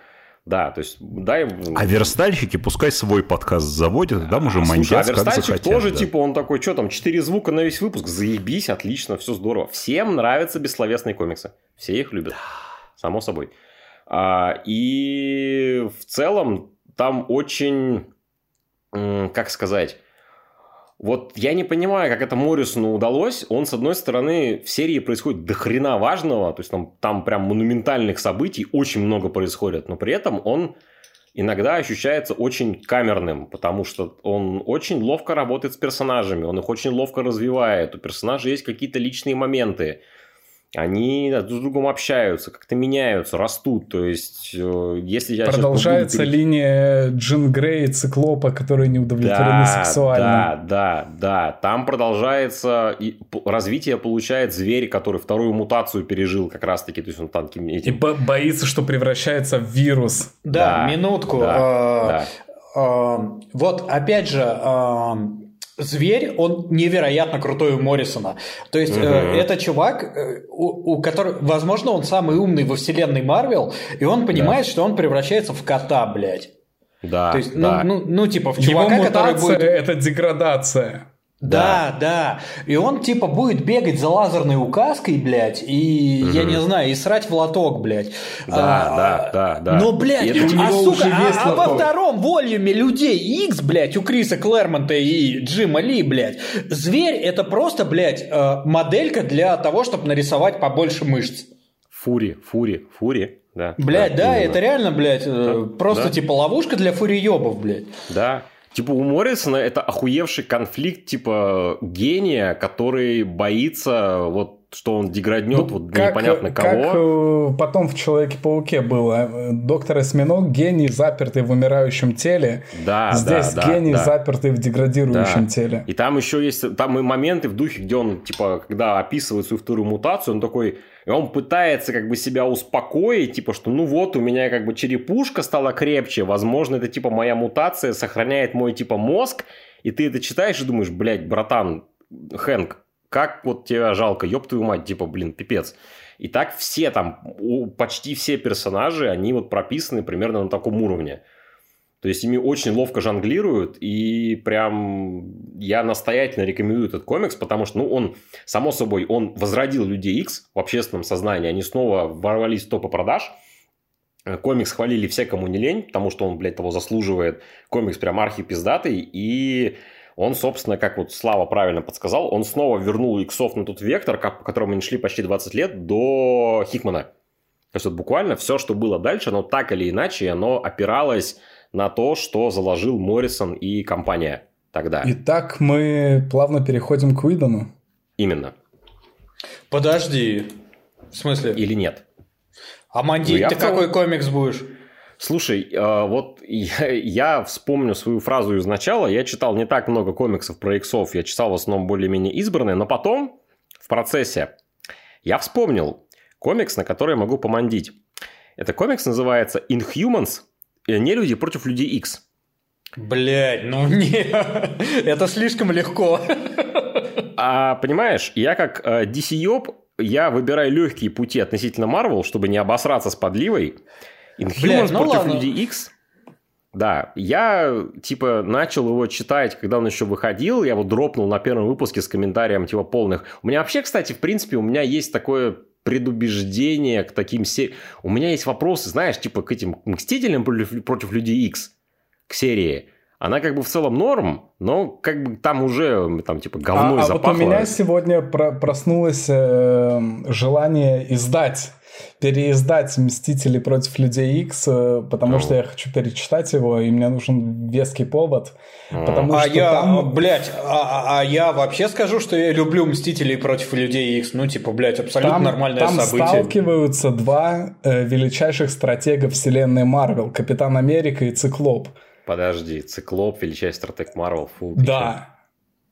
Да, то есть дай. А верстальщики пускай свой подкаст заводят, и там уже Слушай, а мандят как верстальщик захотят. тоже, да. типа, он такой, что там, 4 звука на весь выпуск, заебись, отлично, все здорово. Всем нравятся бессловесные комиксы, все их любят, само собой. А, и в целом там очень... как сказать, вот я не понимаю, как это Моррисону удалось. Он, с одной стороны, в серии происходит до хрена важного, то есть там, там прям монументальных событий очень много происходит, но при этом он иногда ощущается очень камерным, потому что он очень ловко работает с персонажами, он их очень ловко развивает, у персонажей есть какие-то личные моменты, они друг с другом общаются, как-то меняются, растут. То есть, э, если я Продолжается сейчас линия Джин Грей и Циклопа, которые не удовлетворены да, сексуально. Да, да, да. Там продолжается и развитие получает зверь, который вторую мутацию пережил как раз-таки. То есть он там этим... И боится, что превращается в вирус. Да, да минутку. Да, а, да. А, вот опять же, а, зверь, он невероятно крутой у Моррисона. То есть угу. э, это чувак, э, у, у которого, возможно, он самый умный во вселенной Марвел, и он понимает, да. что он превращается в кота, блядь. Да. То есть, ну, да. ну, ну, ну, типа, в чувака, Его который будет... это деградация. Да, да. И он типа будет бегать за лазерной указкой, блядь, и, угу. я не знаю, и срать в лоток, блядь. Да, а, да, да, да. Но, блядь, а, сука, а, а во втором волюме Людей X, блядь, у Криса Клэрмонта и Джима Ли, блядь, зверь это просто, блядь, э, моделька для того, чтобы нарисовать побольше мышц. Фури, фури, фури. Да, блядь, да, да это реально, блядь, э, да, просто да. типа ловушка для фуриебов, блядь. Да, Типа у Моррисона это охуевший конфликт типа гения, который боится вот что он деграднет ну, вот как, непонятно кого. Как э, потом в Человеке-пауке было. Доктор Осьминог гений, запертый в умирающем теле. Да, Здесь да, гений, да, запертый в деградирующем да. теле. И там еще есть там и моменты в духе, где он, типа, когда описывает свою вторую мутацию, он такой, и он пытается как бы себя успокоить, типа, что ну вот, у меня как бы черепушка стала крепче, возможно, это типа моя мутация сохраняет мой типа мозг, и ты это читаешь и думаешь, блядь, братан, Хэнк, как вот тебя жалко, ёб твою мать, типа, блин, пипец. И так все там, почти все персонажи, они вот прописаны примерно на таком уровне. То есть ими очень ловко жонглируют, и прям я настоятельно рекомендую этот комикс, потому что, ну, он, само собой, он возродил Людей X в общественном сознании, они снова ворвались в топы продаж, комикс хвалили все, кому не лень, потому что он, блядь, того заслуживает. Комикс прям архипиздатый, и он, собственно, как вот Слава правильно подсказал, он снова вернул иксов на тот вектор, как, по которому они шли почти 20 лет до Хикмана. То есть вот буквально все, что было дальше, оно так или иначе, оно опиралось на то, что заложил Моррисон и компания тогда. Итак, мы плавно переходим к Уидону. Именно. Подожди. В смысле? Или нет? А Мандить, ну, ты какой комикс будешь? Слушай, э, вот я, вспомню свою фразу из начала. Я читал не так много комиксов про иксов, я читал в основном более-менее избранные, но потом, в процессе, я вспомнил комикс, на который я могу помандить. Это комикс называется Inhumans э, не люди против людей X. Блять, ну не, это слишком легко. А понимаешь, я как э, DC-ёб, я выбираю легкие пути относительно Marvel, чтобы не обосраться с подливой. Inhumans Блядь, ну против ладно. Людей X. Да, я, типа, начал его читать, когда он еще выходил, я его дропнул на первом выпуске с комментарием, типа, полных. У меня вообще, кстати, в принципе, у меня есть такое предубеждение к таким сериям. У меня есть вопросы, знаешь, типа, к этим Мстителям против, против Людей X, к серии. Она как бы в целом норм, но как бы там уже там типа говно а, запахло. А вот у меня сегодня про проснулось э, желание издать переиздать «Мстители против Людей Икс», э, потому oh. что я хочу перечитать его, и мне нужен веский повод. Oh. Потому а что я, там... блядь, а, а я вообще скажу, что я люблю «Мстителей против Людей Икс». Ну, типа, блядь, абсолютно там, нормальное там событие. Там сталкиваются два э, величайших стратега вселенной Марвел, Капитан Америка и Циклоп. Подожди, Циклоп, величайший стратег Марвел, фу. Да,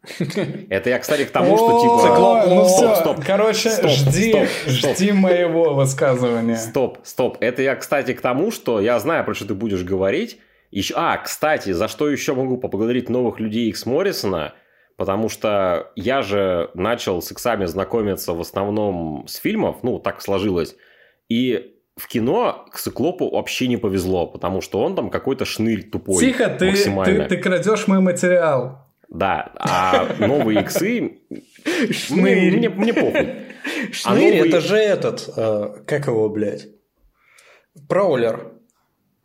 это я, кстати, к тому, что типа... Ну все, стоп, короче, жди, жди моего высказывания. Стоп, стоп. Это я, кстати, к тому, что я знаю, про что ты будешь говорить. Еще... А, кстати, за что еще могу поблагодарить новых людей Икс Моррисона, потому что я же начал с иксами знакомиться в основном с фильмов, ну, так сложилось. И в кино к Циклопу вообще не повезло, потому что он там какой-то шнырь тупой. Тихо, ты, ты, ты крадешь мой материал. Да, а новые иксы... Шнырь. Мне, мне похуй. Шнырь а новые... это же этот, э, как его, блядь? Проулер.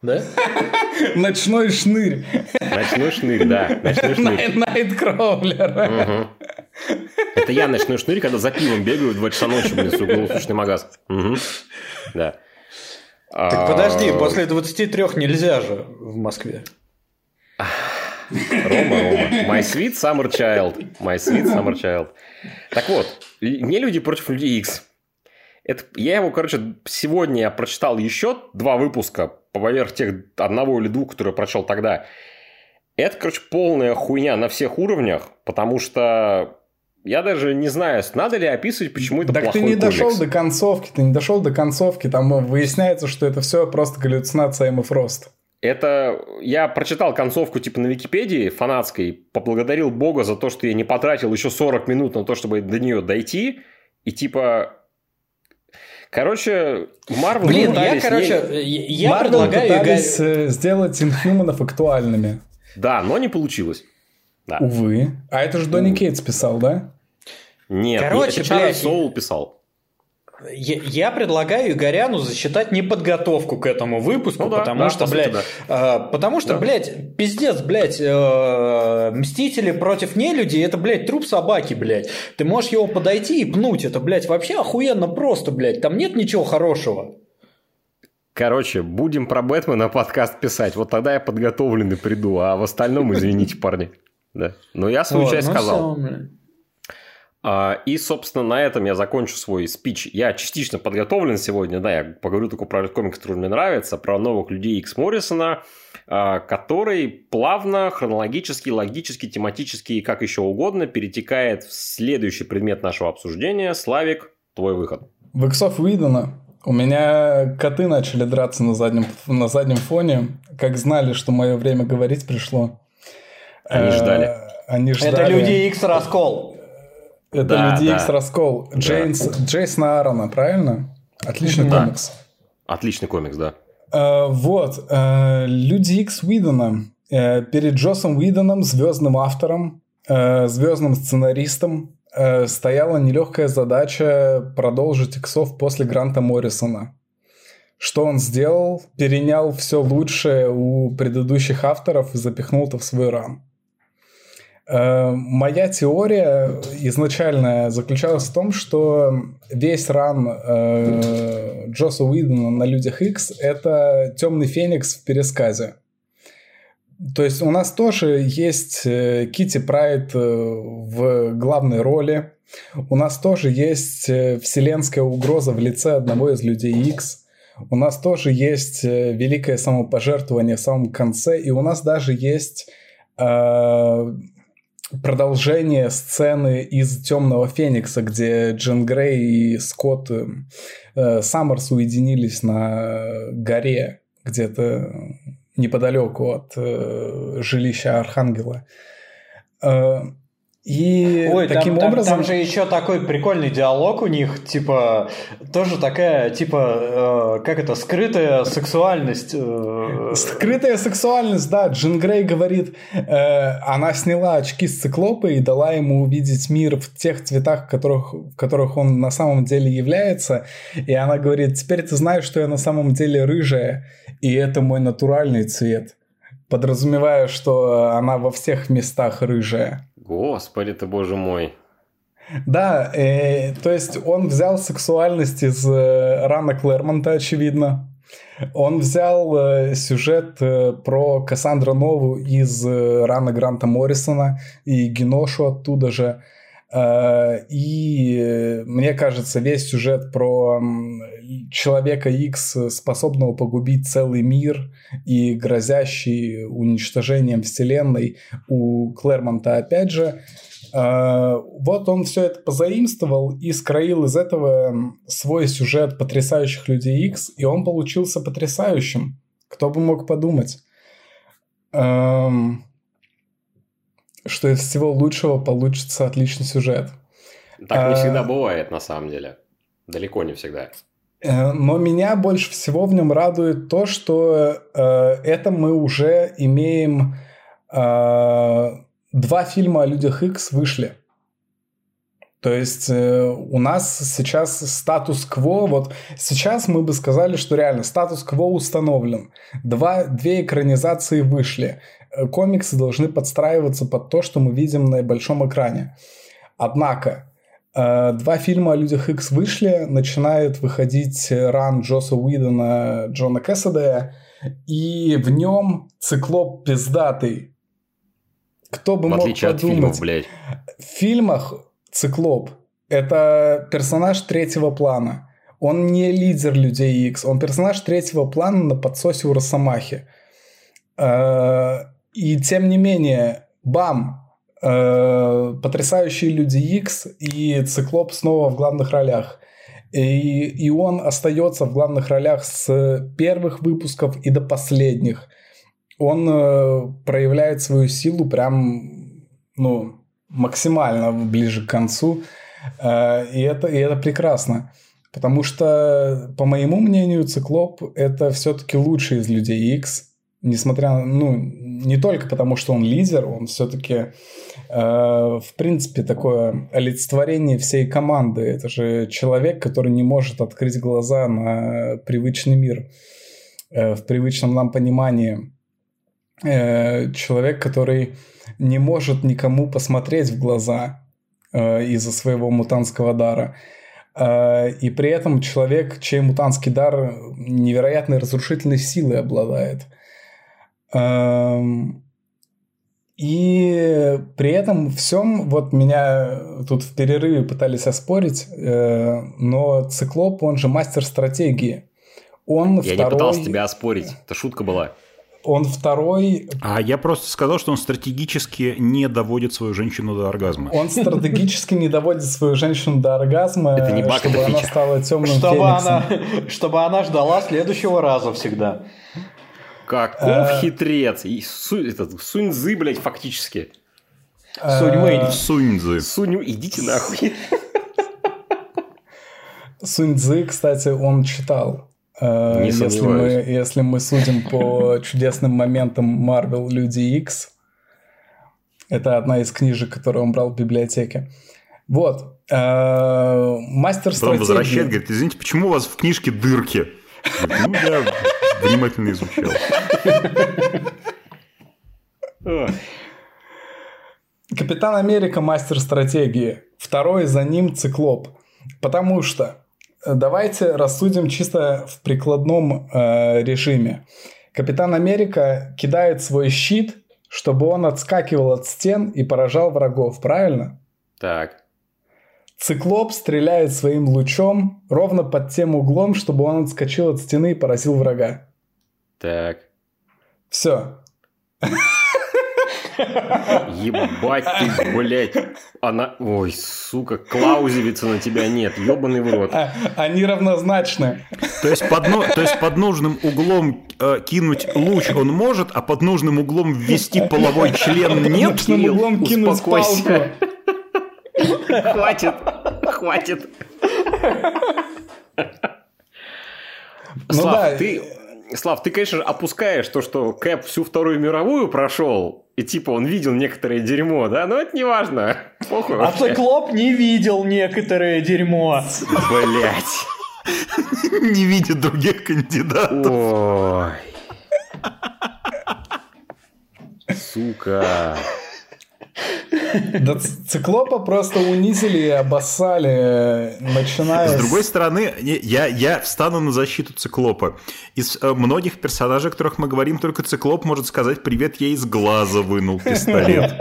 Да? Ночной шнырь. Ночной шнырь, да. Ночной шнырь. Найткроулер. Это я ночной шнырь, когда за пивом бегаю в 2 часа ночи, блин, в круглосуточный магаз. Угу. Да. Так подожди, после 23 нельзя же в Москве. Рома, Рома. My sweet summer child. My sweet summer child. Так вот, не люди против людей X. Это, я его, короче, сегодня я прочитал еще два выпуска поверх тех одного или двух, которые я прочел тогда. Это, короче, полная хуйня на всех уровнях, потому что я даже не знаю, надо ли описывать, почему это так плохой ты не комикс. дошел до концовки, ты не дошел до концовки, там выясняется, что это все просто галлюцинация Эммы Фрост. Это я прочитал концовку типа на Википедии фанатской, поблагодарил Бога за то, что я не потратил еще 40 минут на то, чтобы до нее дойти, и типа Короче, Марвел Блин, я, короче, я Marvel предлагаю... пытались э, сделать инхьюманов актуальными. Да, но не получилось. Да. Увы. А это же Донни Кейтс писал, да? Нет, Короче, это Чарльз блядь, Соул писал. Я, я предлагаю Игоряну засчитать неподготовку к этому выпуску, Ну да, потому да, что, по сути, блядь, да. э, потому что, Да. блядь, пиздец, блядь, э, Мстители против нелюдей, это, блядь, труп собаки, блядь. Ты можешь его подойти и пнуть, это, блядь, вообще охуенно просто, блядь, там нет ничего хорошего. Короче, будем про Бэтмена подкаст писать. Вот тогда я подготовленный приду, а в остальном извините, парни. Да. Но я свою Вот, часть ну сказал. А, И, собственно, на этом я закончу свой спич. Я частично подготовлен сегодня, да, я поговорю только про комикс, который мне нравится, про новых людей Икс Моррисона, а, который плавно, хронологически, логически, тематически и как еще угодно перетекает в следующий предмет нашего обсуждения. Славик, твой выход. В Иксов Уидона у меня коты начали драться на заднем, на заднем фоне, как знали, что мое время говорить пришло. Они Э, ждали. Они ждали. Это Люди Икс раскол. Это Да, Люди да. Икс раскол. Джейнс, Джейсона Аарона, правильно? Отличный Да. комикс. Отличный комикс, да. Э, вот. э, Люди Икс Уидона. Э, перед Джосом Уидоном, звездным автором, э, звездным сценаристом, э, стояла нелегкая задача продолжить Иксов после Гранта Моррисона. Что он сделал? Перенял все лучшее у предыдущих авторов и запихнул это в свой рам. Э, Моя теория изначально заключалась в том, что весь ран э, Джоса Уидона на Людях X это темный феникс в пересказе. То есть у нас тоже есть э, Кити Прайд э, в главной роли. У нас тоже есть вселенская угроза в лице одного из людей X. У нас тоже есть великое самопожертвование в самом конце. И у нас даже есть э, продолжение сцены из Темного Феникса, где Джин Грей и Скотт э, э, Саммерс уединились на горе где-то неподалеку от э, жилища Архангела. Э, и Ой, таким там, там- образом... там же еще такой прикольный диалог у них, типа, тоже такая, типа, э, как это, скрытая сексуальность. э, Скрытая сексуальность, да. Джин Грей говорит, э, она сняла очки с циклопа и дала ему увидеть мир в тех цветах, в которых, в которых он на самом деле является. И она говорит, теперь ты знаешь, что я на самом деле рыжая, и это мой натуральный цвет. Подразумевая, что она во всех местах рыжая. Господи ты, боже мой. Да, э, то есть он взял сексуальность из э, Рана Клэрмонта, очевидно. Он взял э, сюжет э, про Кассандра Нову из э, Рана Гранта Моррисона и Геношу оттуда же. Э, и э, мне кажется, весь сюжет про Человека X, способного погубить целый мир и грозящий уничтожением Вселенной у Клэрмонта опять же. Э, Вот он все это позаимствовал и скроил из этого свой сюжет потрясающих людей X, и он получился потрясающим. Кто бы мог подумать, Эм, что из всего лучшего получится отличный сюжет. Так не А- всегда бывает, на самом деле. Далеко не всегда. Э, Но меня больше всего в нем радует то, что э, это мы уже имеем э, два фильма о людях X вышли. То есть э, у нас сейчас статус-кво, вот сейчас мы бы сказали, что реально статус-кво установлен. Два, две экранизации вышли. Э, комиксы должны подстраиваться под то, что мы видим на большом экране. Однако, э, два фильма о Людях X вышли, начинает выходить ран Джоса Уидона, Джона Кэссидея, и в нем циклоп пиздатый. Кто бы в мог отличие подумать. от фильмов, блядь. В фильмах циклоп – это персонаж третьего плана. Он не лидер Людей X, он персонаж третьего плана на подсосе у Росомахи. Э, И тем не менее, бам, э, потрясающие Люди X и Циклоп снова в главных ролях. И, и он остается в главных ролях с первых выпусков и до последних. Он э, проявляет свою силу прям, ну, максимально ближе к концу. Э, и, это, и это прекрасно. Потому что, по моему мнению, Циклоп это все-таки лучший из людей X. Несмотря на, ну, не только потому, что он лидер, он все-таки, э, в принципе, такое олицетворение всей команды. Это же человек, который не может открыть глаза на привычный мир э, в привычном нам понимании. Э, человек, который не может никому посмотреть в глаза э, из-за своего мутантского дара. Э, и при этом человек, чей мутантский дар невероятной разрушительной силой обладает. Эм, и при этом всем, вот меня тут в перерыве пытались оспорить, э, но Циклоп, он же мастер стратегии. Он Я второй... не пытался тебя оспорить, это шутка была. Он второй... А я просто сказал, что он стратегически не доводит свою женщину до оргазма. Он стратегически не доводит свою женщину до оргазма, Это не баг, чтобы это она фича. стала темным Чтобы фениксом. она, чтобы она ждала следующего раза всегда. Каков хитрец. И Су- этот, Суньцзы, блядь, фактически. Сунь Вэнь. Суньцзы. Суню, идите нахуй. Сунь Цзы, кстати, он читал. Э, Не если, мы, если мы судим по чудесным моментам Marvel Люди X, это одна из книжек, которую он брал в библиотеке. Вот. Э, Мастер Потом возвращает, стратегии. говорит, извините, почему у вас в книжке дырки? Ну, я внимательно изучал. Капитан Америка мастер стратегии. Второй за ним циклоп. Потому что давайте рассудим чисто в прикладном э, режиме. Капитан Америка кидает свой щит, чтобы он отскакивал от стен и поражал врагов, правильно? Так. Циклоп стреляет своим лучом ровно под тем углом, чтобы он отскочил от стены и поразил врага. Так. Все. Ебать ты, блядь. Она... Ой, сука, Клаузевица на тебя нет. Ебаный в рот. А, они равнозначны. То есть, под, ну- то есть под нужным углом э, кинуть луч он может, а под нужным углом ввести половой член Под нет? нужным Кирилл, углом кинуть успокойся. палку. Хватит. Хватит. Ну Слав, ты... Слав, ты, конечно, опускаешь то, что Кэп всю Вторую мировую прошел, и типа он видел некоторое дерьмо, да? Но это не важно. Похуй А. Циклоп не видел некоторое дерьмо. Блять. Не видит других кандидатов. Ой. Сука. Да циклопа просто унизили и обоссали, начиная С другой стороны, я, я встану на защиту циклопа. Из э, многих персонажей, о которых мы говорим, только циклоп может сказать «Привет, я из глаза вынул пистолет».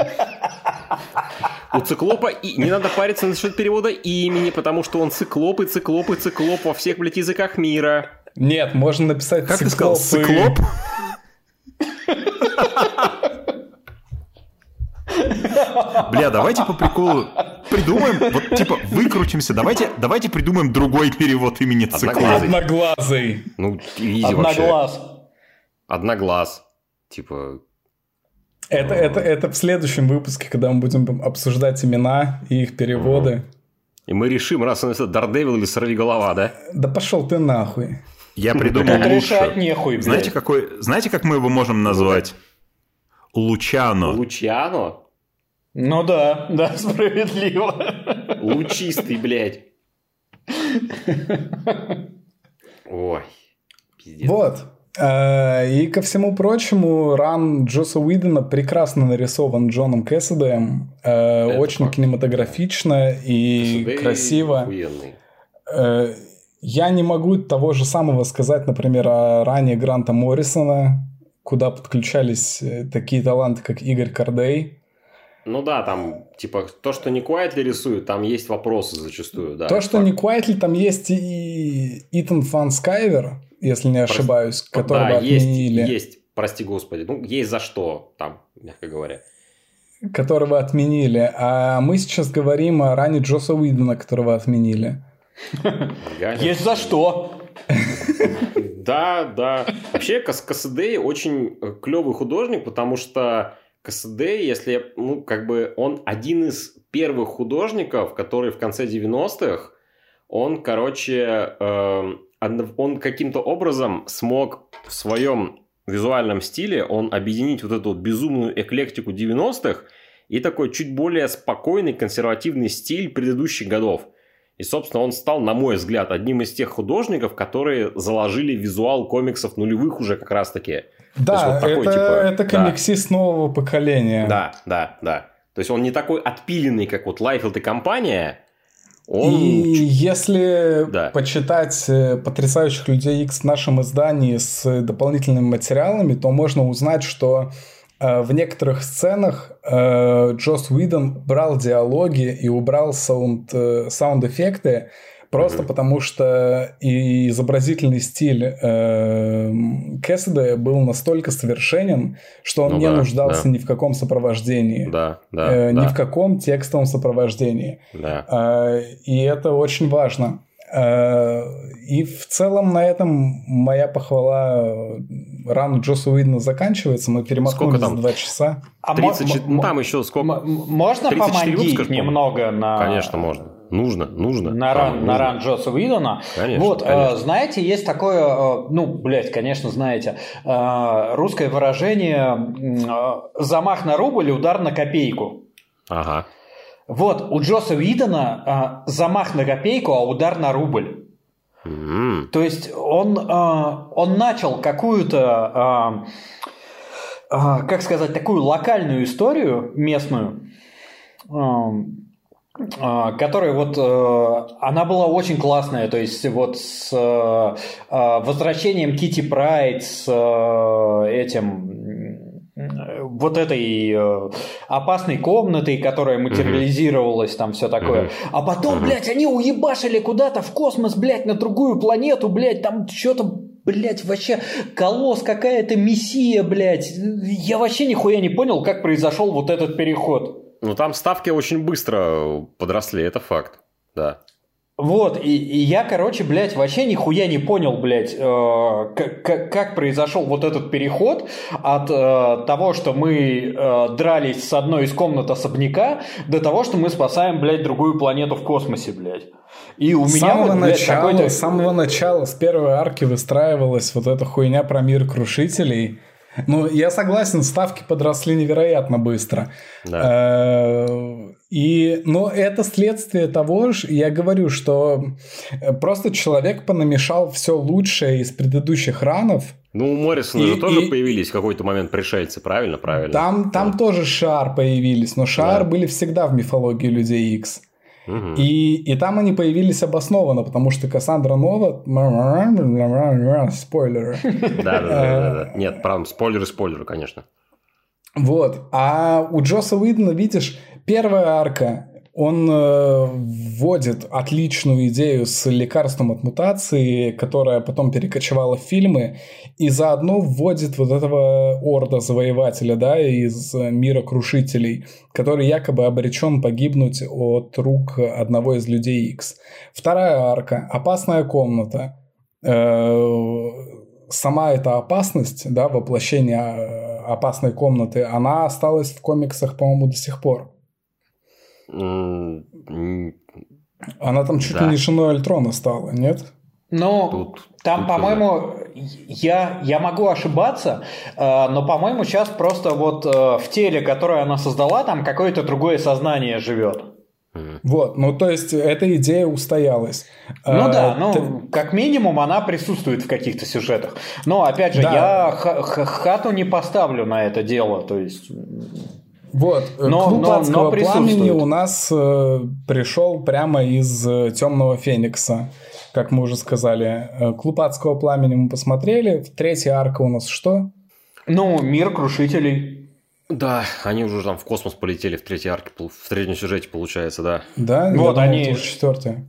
У циклопа и не надо париться насчет перевода имени, потому что он циклоп и циклоп и циклоп во всех, блядь, языках мира. Нет, можно написать Как ты сказал, циклопы. циклоп? Бля, давайте по приколу придумаем, вот типа выкрутимся, давайте, давайте придумаем другой перевод имени циклоп. Одноглазый. Одноглазый. Ну, изи вообще. Одноглаз. Одноглаз. Типа, Это, это, это в следующем выпуске, когда мы будем обсуждать имена и их переводы. и мы решим, раз он это Дардевил или Сорвиголова, да? Да пошел ты нахуй. Я придумал решать лучше. нехуй. Знаете, какой, знаете, как мы его можем назвать? Лучано. Лучано? Ну да, да, справедливо. Лучистый, блядь. Ой, пиздец. Вот. Э, и ко всему прочему, ран Джоса Уидона прекрасно нарисован Джоном Кэссидеем. Э, очень факт. кинематографично и Кэссидей красиво. Охуенный. Э, я не могу того же самого сказать, например, о run е Гранта Моррисона, куда подключались такие таланты, как Игорь Кордей. Ну да, там, типа, то, что не Куайтли рисует, там есть вопросы зачастую, да. То, что факт. не Куайтли, там есть и Итан Ван Скайвер, если не ошибаюсь, Про... которого да, отменили. Есть, есть, прости господи, ну, есть за что там, мягко говоря. Которого отменили. А мы сейчас говорим о run е Джоса Уидона, которого отменили. Есть за что. Да, да. Вообще, Касадей очень э, клевый художник, потому что Касадей, если, ну, как бы, он один из первых художников, который в конце 90-х, он, короче, э, он каким-то образом смог в своем визуальном стиле, он объединить вот эту безумную эклектику 90-х и такой чуть более спокойный консервативный стиль предыдущих годов. И, собственно, он стал, на мой взгляд, одним из тех художников, которые заложили визуал комиксов нулевых уже как раз-таки. Да, вот такой, это, типа, это комиксист да. нового поколения. Да, да, да. То есть он не такой отпиленный, как вот Лайфилд и компания, он... И если да. почитать э, потрясающих людей X в нашем издании с дополнительными материалами, то можно узнать, что э, в некоторых сценах э, Джос Уидон брал диалоги и убрал sound, саунд-эффекты, Просто mm-hmm. потому что и изобразительный стиль э, Кэссида был настолько совершенен, что он ну, не да, нуждался да. ни в каком сопровождении. Да, да, э, да. Ни в каком текстовом сопровождении. Да. Э, и это очень важно. Э, и в целом на этом моя похвала рану Джоса Уидна заканчивается. Мы перемахнули за два часа. 30, а там еще сколько? Можно помогить немного на... Конечно, можно. Нужно, нужно. На ран, нужно. на ран Джоса Уидона. Конечно, вот, э, конечно. Э, знаете, есть такое, э, ну, блядь, конечно, знаете, э, русское выражение э, «замах на рубль, удар на копейку». Ага. Вот, у Джоса Уидона э, замах на копейку, а удар на рубль. Mm-hmm. То есть он, э, он начал какую-то, э, э, как сказать, такую локальную историю местную, э, а, которая вот э, она была очень классная, то есть вот с э, э, возвращением Кити Прайд, с этим вот этой опасной комнатой, которая материализировалась, там все такое. А потом, блядь, они уебашили куда-то в космос, блядь, на другую планету, блядь, там что-то блядь, вообще колосс какая-то мессия, блядь. Я вообще нихуя не понял, как произошел вот этот переход. Ну, там ставки очень быстро подросли, это факт, да. Вот, и, и я, короче, блядь, вообще нихуя не понял, блядь, э, как, как произошел вот этот переход от э, того, что мы э, дрались с одной из комнат особняка, до того, что мы спасаем, блядь, другую планету в космосе, блядь. И у с меня самого вот, блядь, начала, С самого начала, с первой арки выстраивалась вот эта хуйня про мир крушителей – ну, я согласен, ставки подросли невероятно быстро. Да. Э, и, но это следствие того же, я говорю, что э, просто человек понамешал все лучшее из предыдущих ранов. Ну, у Моррисона и, же тоже и, появились в какой-то момент пришельцы, правильно? Правильно. Там, там да. тоже Шар появились, но Шар да. были всегда в мифологии Людей Икс. Угу. И, и там они появились обоснованно, потому что Кассандра Нова... Спойлеры. Да-да-да. Нет, правда, спойлеры, спойлеры, конечно. Вот. А у Джоса Уидона, видишь, первая арка он э, вводит отличную идею с лекарством от мутации, которая потом перекочевала в фильмы, и заодно вводит вот этого орда завоевателя, да, из мира крушителей, который якобы обречен погибнуть от рук одного из людей X. Вторая арка – опасная комната. Э, сама эта опасность, да, воплощение э, опасной комнаты, она осталась в комиксах, по-моему, до сих пор. Она там чуть да. ли не женой Альтрона стала, нет? Ну, тут, там, тут по-моему, я, я могу ошибаться, э, но, по-моему, сейчас просто вот э, в теле, которое она создала, там какое-то другое сознание живет. Вот, ну то есть эта идея устоялась. Ну а, да, ну ты... как минимум она присутствует в каких-то сюжетах. Но опять же, да. я хату не поставлю на это дело, то есть... Вот, но, клуб но, адского но пламени у нас э, пришел прямо из э, Темного Феникса, как мы уже сказали. Э, клуб адского пламени мы посмотрели. Третья арка у нас что? Ну, мир крушителей. Да, они уже там в космос полетели в третьей арке, в третьем сюжете, получается, да. Да, вот они. Это уже четвертая.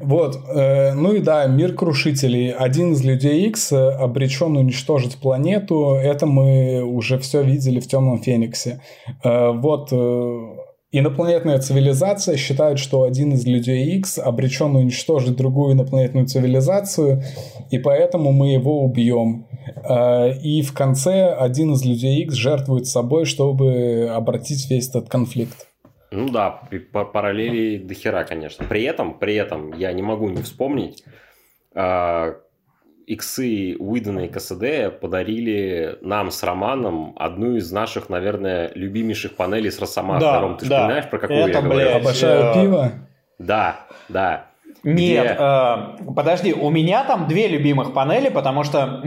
Вот, э, ну и да, мир крушителей. Один из людей X обречен уничтожить планету. Это мы уже все видели в Темном Фениксе. Э, вот э, Инопланетная цивилизация считает, что один из людей X обречен уничтожить другую инопланетную цивилизацию, и поэтому мы его убьем. А, и в конце один из людей X жертвует собой, чтобы обратить весь этот конфликт. Ну да, параллели до хера, конечно. При этом, при этом я не могу не вспомнить, а, иксы Уидона и КСД подарили нам с Романом одну из наших, наверное, любимейших панелей с Росомахой. Да, Ром, ты да. вспоминаешь, про какую Это, я говорю? Обожаю пиво. Да, да. Нет, э, подожди, у меня там две любимых панели, потому что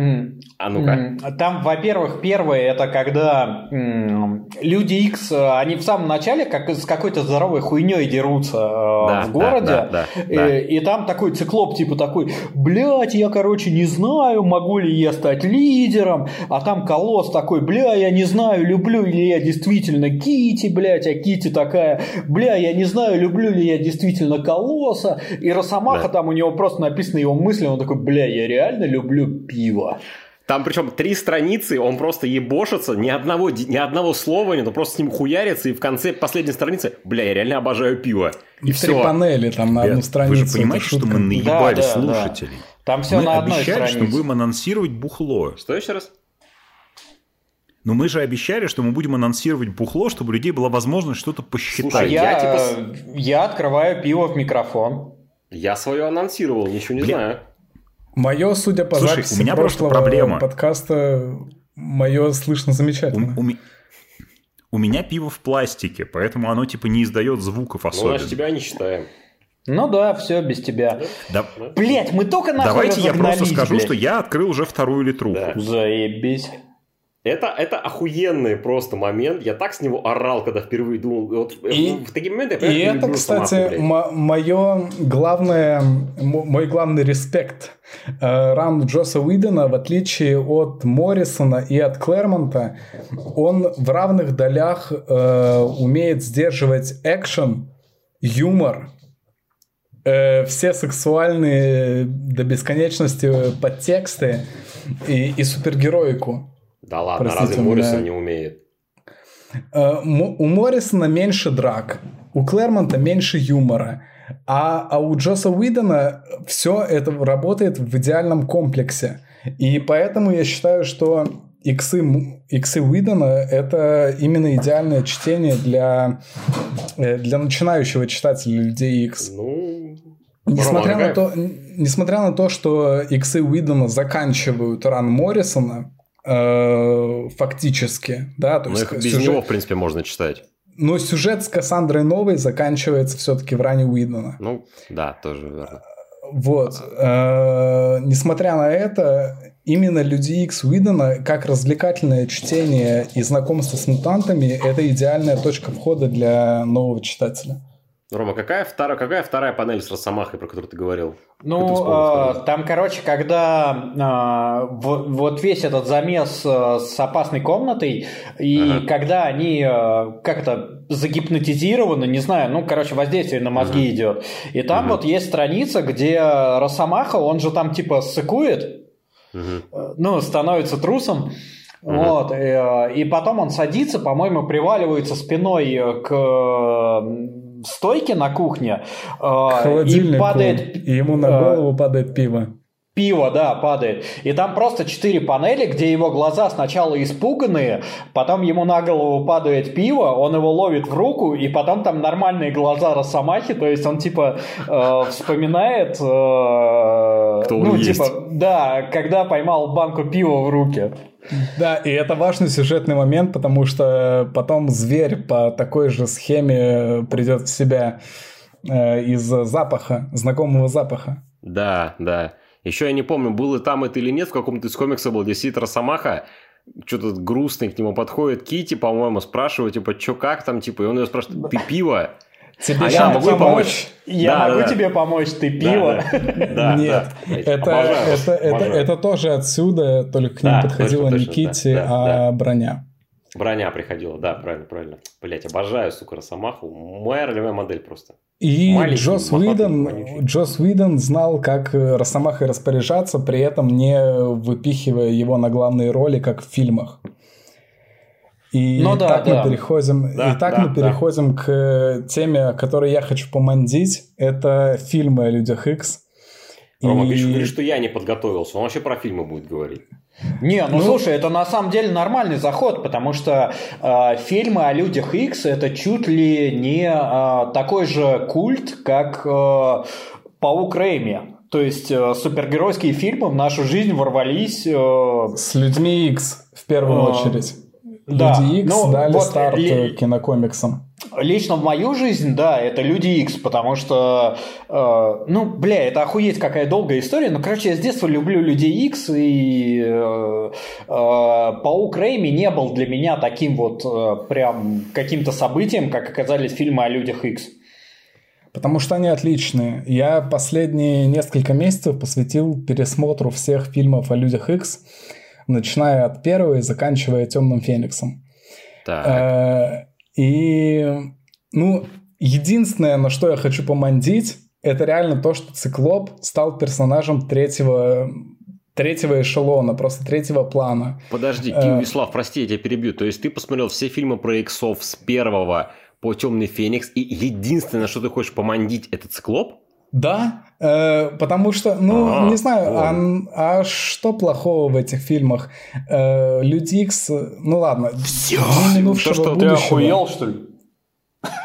а ну-ка. там, во-первых, первое это когда люди X, э, они в самом начале как с какой-то здоровой хуйней дерутся э, да, в городе, да, да, да, и, да. и там такой циклоп типа такой, блядь, я короче не знаю, могу ли я стать лидером, а там колосс такой, бля, я не знаю, люблю ли я действительно Кити, блядь, а Кити такая, бля, я не знаю, люблю ли я действительно колосса, и Росомаха, да. там у него просто написаны его мысли, он такой, бля, я реально люблю пиво. Там причем три страницы, он просто ебошится, ни одного, ни одного слова нет, он просто с ним хуярится, и в конце последней страницы, бля, я реально обожаю пиво. И три все. панели там на одну страницу. Вы же понимаете, что мы наебали да, да, слушателей? Да. Там все мы на одной обещали, странице. что будем анонсировать бухло. Что еще раз? Но мы же обещали, что мы будем анонсировать бухло, чтобы у людей была возможность что-то посчитать. Слушай, я, я, типа... я открываю пиво в микрофон. Я свое анонсировал, ничего не Блин. знаю. Мое, судя по Слушай, записи у меня прошлого проблема. подкаста, мое слышно замечательно. У, у, у меня пиво в пластике, поэтому оно типа не издает звуков особенно. Ну, значит, тебя не считаем. Ну да, все без тебя. Да. Блять, мы только нахуй Давайте я просто скажу, блядь. что я открыл уже вторую литруху. Да. Заебись. Это, это охуенный просто момент. Я так с него орал, когда впервые думал. Вот и, в такие моменты я И это, кстати, мое главное, мой главный респект э, раунду Джоса Уидона, в отличие от Моррисона и от Клэрмонта, он в равных долях э, умеет сдерживать экшен, юмор, э, все сексуальные до бесконечности подтексты и, и супергероику. Да ладно, Простите, разве Моррисон меня... не умеет? Э, у Моррисона меньше драк, у Клэрмонта меньше юмора, а, а у Джоса Уидона все это работает в идеальном комплексе. И поэтому я считаю, что иксы, иксы Уидона — это именно идеальное чтение для, э, для начинающего читателя Людей X. Ну, Несмотря на, то, несмотря на то, что иксы Уидона заканчивают ран Моррисона, э, фактически, да, то Но есть без сюжет... него, в принципе, можно читать. Но сюжет с Кассандрой Новой заканчивается все-таки в ране Уидона. Ну, да, тоже верно. Вот. Э, несмотря на это, именно Люди Икс Уидона, как развлекательное чтение и знакомство с мутантами, это идеальная точка входа для нового читателя. Рома, какая вторая, какая вторая панель с Росомахой, про которую ты говорил? Ну, э, там, короче, когда э, в, вот весь этот замес э, с опасной комнатой, и ага. когда они э, как-то загипнотизированы, не знаю, ну, короче, воздействие на мозги ага. идет. И там ага. вот есть страница, где Росомаха, он же там типа сыкует, ага. ну, становится трусом. Uh-huh. Вот, и, и потом он садится, по-моему, приваливается спиной к стойке на кухне э, и падает... И ему на э, голову падает пиво. Пиво, да, падает. И там просто четыре панели, где его глаза сначала испуганные, потом ему на голову падает пиво, он его ловит в руку, и потом там нормальные глаза Росомахи, то есть он типа э, вспоминает... Э, Кто ну, есть. типа, да, когда поймал банку пива в руки. Да, и это важный сюжетный момент, потому что потом зверь по такой же схеме придет в себя э, из запаха, знакомого запаха. Да, да. Еще я не помню, было там это или нет, в каком-то из комиксов был, где сидит Росомаха, что-то грустный к нему подходит Кити, по-моему, спрашивает, типа, что как там, типа, и он ее спрашивает, ты пиво? Тебе а я могу помочь? Я да, могу да, тебе помочь, ты пиво? Да, Нет, это, это, это, это тоже отсюда, только к ним подходила не Кити, а броня. Броня приходила, да, правильно, правильно. Блять, обожаю, сука, Росомаху. Моя ролевая модель просто. И Маленький, Джос Уидон, Джос Уидон знал, как Росомахой распоряжаться, при этом не выпихивая его на главные роли, как в фильмах. И ну, да, так да. мы переходим, да, и так да, мы переходим да. к теме, о которой я хочу помандить. Это фильмы о людях X. Рома, и... ты еще говоришь, что я не подготовился. Он вообще про фильмы будет говорить. Не, ну, ну слушай, это на самом деле нормальный заход, потому что э, фильмы о людях X это чуть ли не э, такой же культ, как э, Паук Рэйми. То есть э, супергеройские фильмы в нашу жизнь ворвались... Э, С людьми X в первую э, очередь. Да. Люди X ну, дали вот старт ли... кинокомиксам. Лично в мою жизнь, да, это Люди X, потому что, э, ну, бля, это охуеть какая долгая история, но, короче, я с детства люблю Людей X, и э, э, Паук Рэйми не был для меня таким вот э, прям каким-то событием, как оказались фильмы о Людях X. Потому что они отличные. Я последние несколько месяцев посвятил пересмотру всех фильмов о Людях X, начиная от первого и заканчивая Темным Фениксом. Так. Э, и, ну, единственное, на что я хочу помандить, это реально то, что Циклоп стал персонажем третьего третьего эшелона, просто третьего плана. Подожди, Ким э, Вислав, прости, я тебя перебью. То есть ты посмотрел все фильмы про иксов с первого по Темный Феникс, и единственное, что ты хочешь помандить, это Циклоп? Да, потому что, ну, а, не знаю, а, а что плохого в этих фильмах? Э, Люди Икс, ну ладно. Все. То, что будущего, ты охуел, что ли?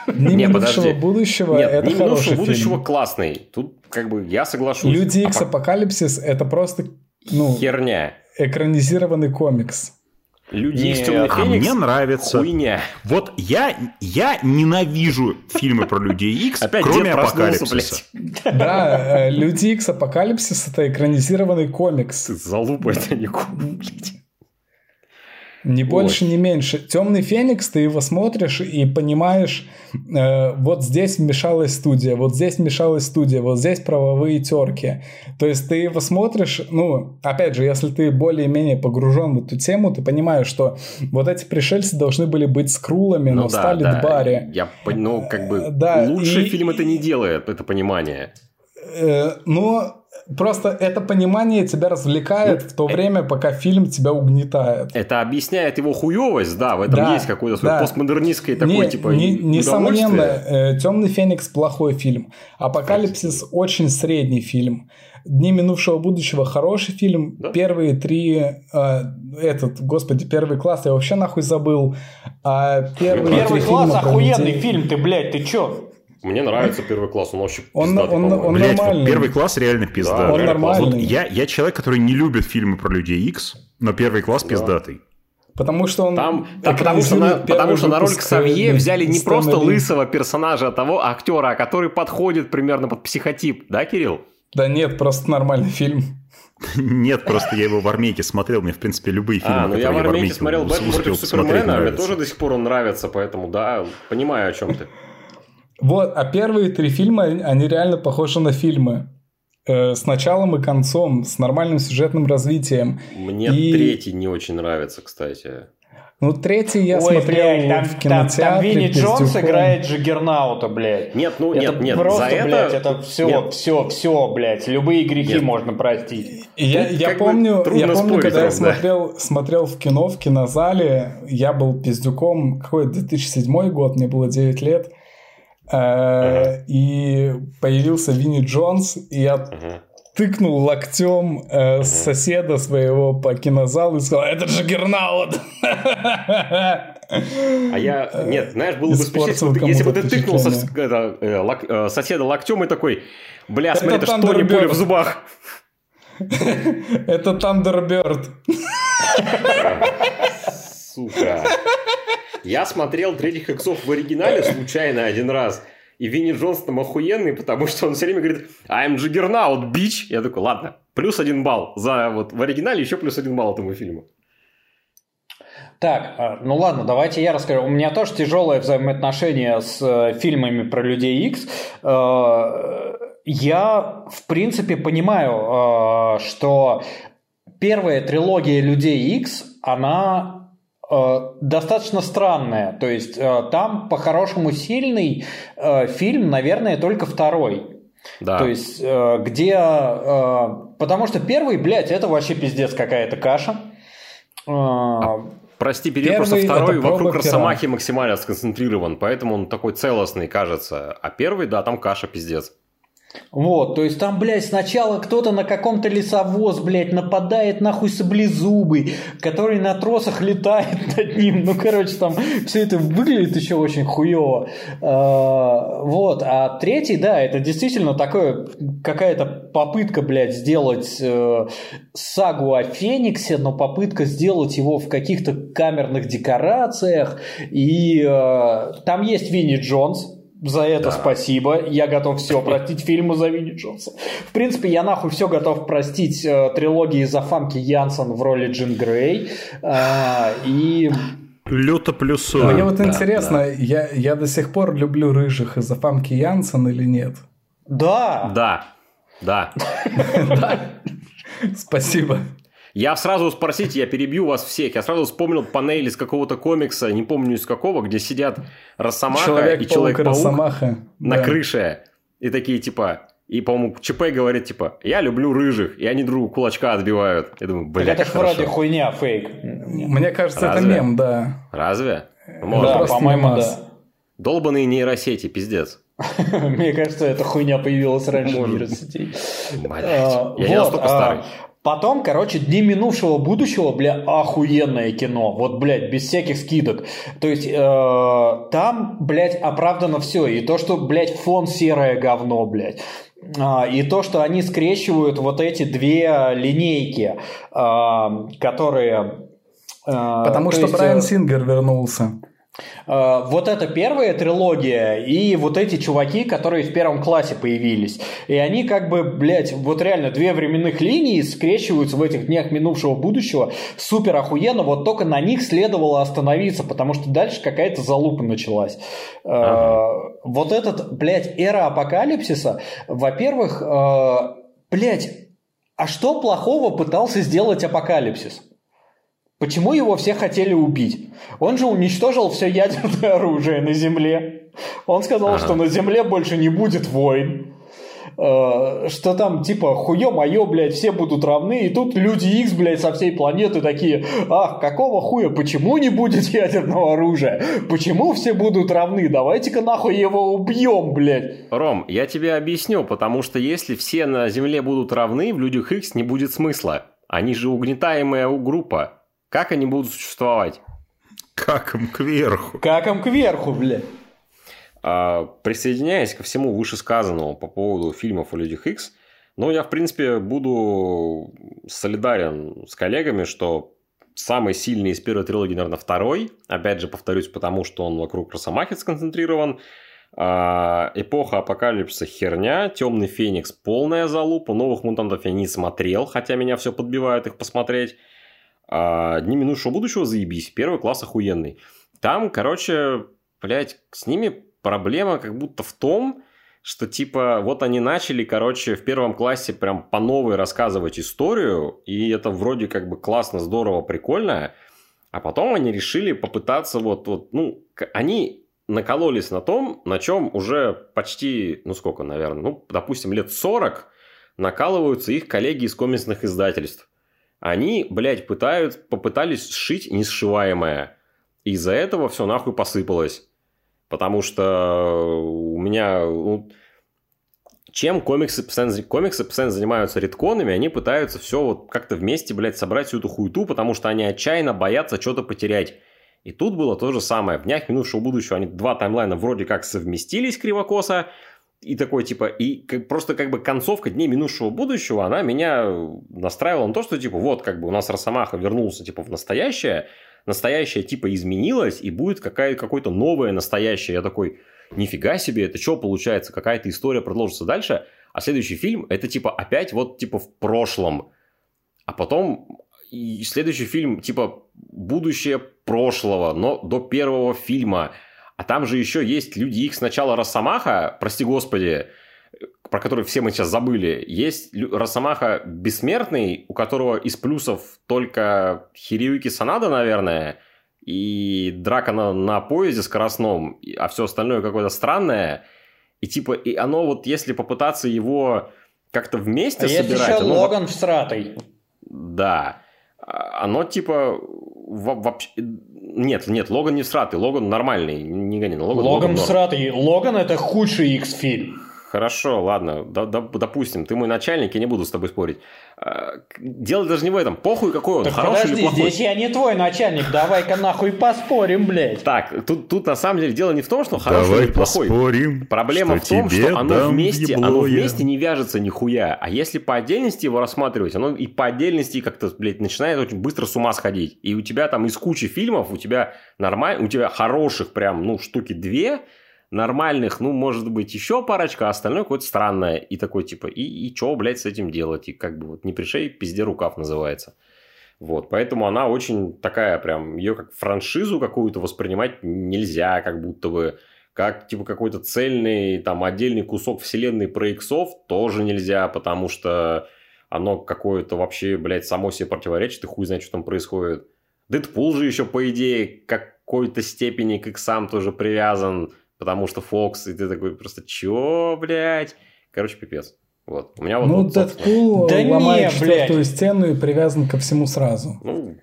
Дни не, минувшего будущего Нет, это хороший будущего фильм. классный. Тут как бы я соглашусь. Люди Икс Апокалипсис это просто ну, херня. Экранизированный комикс. Люди Нет, Темный а мне нравится. Хуйня. Вот я, я ненавижу фильмы про Людей Икс, кроме Апокалипсиса. Да, э, Люди Икс Апокалипсис это экранизированный комикс. Залупа это не комикс. Не больше, не меньше. Темный Феникс, ты его смотришь и понимаешь, э, вот здесь вмешалась студия, вот здесь вмешалась студия, вот здесь правовые терки. То есть ты его смотришь, ну, опять же, если ты более-менее погружен в эту тему, ты понимаешь, что вот эти пришельцы должны были быть скрулами, ну, но да, стали да. Дбари. Я, ну, как бы, да, лучший и... фильм это не делает, это понимание. Э, но Просто это понимание тебя развлекает ну, в то э... время, пока фильм тебя угнетает. Это объясняет его хуевость, да, в этом да, есть какой-то да. постмодернистский такой, не, типа, не, Несомненно, э, «Темный Феникс» плохой фильм. «Апокалипсис» очень средний фильм. «Дни минувшего будущего» хороший фильм. Да? Первые три... Э, этот, господи, первый класс я вообще нахуй забыл. А первые Первый класс охуенный фильм, ты, блядь, ты чё? Мне нравится первый класс, он вообще он, он, он, он Блять, вот первый класс реально пиздатый. Да, он нормальный. Вот я, я человек, который не любит фильмы про Людей X, но первый класс да. пиздатый. Потому что он... Там, там, потому, что на, потому что на роль Ксавье взяли не просто лысого персонажа, а того актера, который подходит примерно под психотип. Да, Кирилл? Да нет, просто нормальный фильм. Нет, просто я его в армейке смотрел, мне, в принципе, любые фильмы, а, ну я в армейке смотрел Бэтмен против Супермена, мне тоже до сих пор он нравится, поэтому, да, понимаю, о чем ты. Вот, а первые три фильма, они реально похожи на фильмы. Э, с началом и концом, с нормальным сюжетным развитием. Мне и... третий не очень нравится, кстати. Ну, третий я Ой, смотрел блядь, там, в кинотеатре. Там, там Винни Джонс играет Джиггернаута, блядь. Нет, ну это нет, нет. Просто, за блядь, это, это все, нет. все, все, блядь. Любые грехи нет. можно простить. Я, я помню, я помню, когда я смотрел, смотрел в кино, в кинозале, я был пиздюком, какой 2007 год, мне было 9 лет. Э, и появился Винни Джонс, и я тыкнул локтем э, соседа своего по кинозалу и сказал, это же Гернаут! А я... Нет, знаешь, было бы смешно, если бы ты тыкнул э, э, соседа локтем и такой, бля, смотри, это, это что, не пуля в зубах? Это Тандерберд. Сука. Я смотрел третьих иксов в оригинале случайно один раз. и Винни Джонс там охуенный, потому что он все время говорит «I'm Juggernaut, bitch!» Я такой, ладно, плюс один балл за вот в оригинале, еще плюс один балл этому фильму. Так, а, ну ладно, давайте я расскажу. У меня тоже тяжелое взаимоотношение с э, фильмами про Людей Икс. Э, я, в принципе, понимаю, э, что первая трилогия Людей Икс, она достаточно странная. То есть там, по-хорошему, сильный фильм, наверное, только второй. Да. То есть, где... Потому что первый, блядь, это вообще пиздец какая-то каша. А Прости, период просто второй вокруг Росомахи пера. максимально сконцентрирован, поэтому он такой целостный кажется. А первый, да, там каша пиздец. Вот, то есть там, блядь, сначала кто-то на каком-то лесовоз, блядь, нападает нахуй саблезубый, который на тросах летает над ним. Ну, короче, там все это выглядит еще очень хуево. А, вот, а третий, да, это действительно такое, какая-то попытка, блядь, сделать э, сагу о Фениксе, но попытка сделать его в каких-то камерных декорациях. И э, там есть Винни Джонс, за это да. спасибо. Я готов все простить фильму за Винни Джонса. В принципе, я нахуй все готов простить э, трилогии за Фамки Янсон в роли Джин Грей. Э, и Люто плюсую. Мне вот да, интересно, да. Я, я до сих пор люблю рыжих из-за Фамки Янсон или нет? Да. Да. Да. Спасибо. Я сразу спросите, я перебью вас всех. Я сразу вспомнил панель из какого-то комикса, не помню из какого, где сидят Росомаха Человек и Человек-паук на да. крыше. И такие типа, и, по-моему, ЧП говорит, типа, я люблю рыжих, и они друг кулачка отбивают. Я думаю, блядь, Это вроде хуйня, фейк. Мне кажется, Разве? это мем, да. Разве? Может. Да, по-моему, да. Долбанные нейросети, пиздец. Мне кажется, эта хуйня появилась раньше нейросетей. Блядь, я не настолько а, старый. Потом, короче, Дни минувшего будущего, бля, охуенное кино. Вот, блядь, без всяких скидок. То есть, э, там, блядь, оправдано все. И то, что, блядь, фон серое говно, блядь. А, и то, что они скрещивают вот эти две линейки, э, которые... Э, Потому что есть, Брайан Сингер вернулся. Э, вот это первая трилогия и вот эти чуваки, которые в первом классе появились. И они как бы, блядь, вот реально две временных линии скрещиваются в этих днях минувшего будущего. Супер охуенно, вот только на них следовало остановиться, потому что дальше какая-то залупа началась. Э, ага. Вот этот, блядь, эра апокалипсиса, во-первых, э, блядь, а что плохого пытался сделать апокалипсис? Почему его все хотели убить? Он же уничтожил все ядерное оружие на Земле. Он сказал, ага. что на Земле больше не будет войн. Э, что там, типа, хуе мое, блядь, все будут равны. И тут люди X, блядь, со всей планеты такие, ах, какого хуя, почему не будет ядерного оружия? Почему все будут равны? Давайте-ка нахуй его убьем, блядь. Ром, я тебе объясню, потому что если все на Земле будут равны, в людях X не будет смысла. Они же угнетаемая группа. Как они будут существовать? Как им кверху. Как им кверху, бля. А, присоединяясь ко всему вышесказанному по поводу фильмов о Людях Икс, ну, я, в принципе, буду солидарен с коллегами, что самый сильный из первой трилогии, наверное, второй. Опять же, повторюсь, потому что он вокруг Росомахи сконцентрирован. А, эпоха апокалипсиса херня, Темный Феникс полная залупа, новых мутантов я не смотрел, хотя меня все подбивает их посмотреть. А Дни минувшего будущего заебись. Первый класс охуенный. Там, короче, блядь, с ними проблема как будто в том, что типа вот они начали, короче, в первом классе прям по новой рассказывать историю, и это вроде как бы классно, здорово, прикольно, а потом они решили попытаться вот, вот ну, они накололись на том, на чем уже почти, ну сколько, наверное, ну, допустим, лет 40 накалываются их коллеги из комиксных издательств. Они, блядь, пытают, попытались сшить несшиваемое. Из-за этого все нахуй посыпалось. Потому что у меня... Ну, чем комиксы постоянно, комиксы постоянно занимаются редконами, они пытаются все вот как-то вместе, блядь, собрать всю эту хуету, потому что они отчаянно боятся что-то потерять. И тут было то же самое. В днях минувшего будущего они два таймлайна вроде как совместились кривокоса, и такой, типа, и как, просто как бы концовка Дней минувшего будущего, она меня настраивала на то, что, типа, вот, как бы у нас Росомаха вернулся, типа, в настоящее, настоящее, типа, изменилось, и будет какая- какое-то новое настоящее. Я такой, нифига себе, это что получается, какая-то история продолжится дальше, а следующий фильм это типа опять вот типа в прошлом, а потом и следующий фильм типа будущее прошлого, но до первого фильма, а там же еще есть Люди Икс начала Росомаха, прости господи, про который все мы сейчас забыли, есть Росомаха Бессмертный, у которого из плюсов только Хириюки Санада, наверное, и драка на, на поезде скоростном, а все остальное какое-то странное. И типа, и оно вот, если попытаться его как-то вместе а собирать... есть еще оно... Логан в сратой. Да. А, оно типа вообще... Нет, нет, Логан не всратый, Логан нормальный, не гони. Логан, Логан, Логан всратый. Логан это худший X-фильм. Хорошо, ладно, допустим, ты мой начальник, я не буду с тобой спорить. А, дело даже не в этом, похуй какой он, так хороший подожди, или плохой. здесь я не твой начальник, давай-ка нахуй поспорим, блядь. Так, тут, тут на самом деле дело не в том, что хороший давай или плохой. поспорим, Проблема в том, что оно вместе, оно вместе не вяжется нихуя. А если по отдельности его рассматривать, оно и по отдельности как-то, блядь, начинает очень быстро с ума сходить. И у тебя там из кучи фильмов, у тебя нормально, у тебя хороших прям, ну, штуки две, нормальных, ну, может быть, еще парочка, а остальное какое-то странное. И такой, типа, и, и что, блядь, с этим делать? И как бы вот не пришей, пизде рукав называется. Вот, поэтому она очень такая прям, ее как франшизу какую-то воспринимать нельзя, как будто бы, как типа какой-то цельный, там, отдельный кусок вселенной про иксов тоже нельзя, потому что оно какое-то вообще, блядь, само себе противоречит, и хуй знает, что там происходит. Дэдпул же еще, по идее, какой-то степени к иксам тоже привязан, потому что Фокс, и ты такой просто, чё, блядь? Короче, пипец. Вот. У меня вот, ну, вот, Дэдпул да ломает не, четвертую блядь. стену и привязан ко всему сразу. Ну,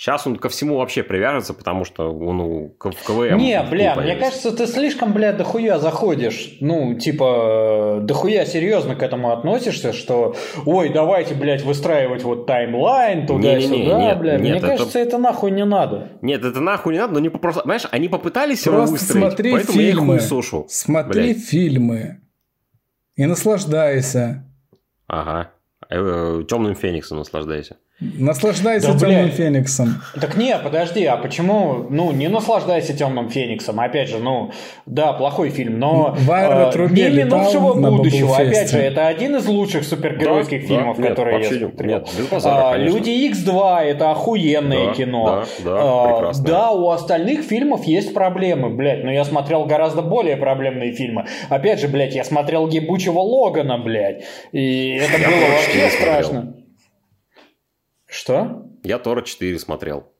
Сейчас он ко всему вообще привяжется, потому что он ну, в КВМ... Не, бля, мне кажется, ты слишком, бля, дохуя заходишь. Ну, типа, дохуя серьезно к этому относишься, что, ой, давайте, блядь, выстраивать вот таймлайн туда-сюда, бля. Нет, мне это... кажется, это нахуй не надо. Нет, это нахуй не надо, но не просто... Понимаешь, они попытались Просто его выстроить, смотри поэтому фильмы, я их сушу. Смотри блядь. фильмы и наслаждайся. Ага. Э, Темным Фениксом наслаждайся. Наслаждайся да, темным фениксом. Так не, подожди, а почему, ну, не наслаждайся темным фениксом? Опять же, ну, да, плохой фильм, но Вайра э, Дни минувшего будущего, опять же, это один из лучших супергеройских да, фильмов, да, которые нет, я смотрел. Нет, без базара, а, Люди X2 это охуенное да, кино. Да, да, а, да, у остальных фильмов есть проблемы, блядь, но я смотрел гораздо более проблемные фильмы. Опять же, блядь, я смотрел Гибучего Логана, блядь, и это я было вообще страшно. Что? Я Тора 4 смотрел.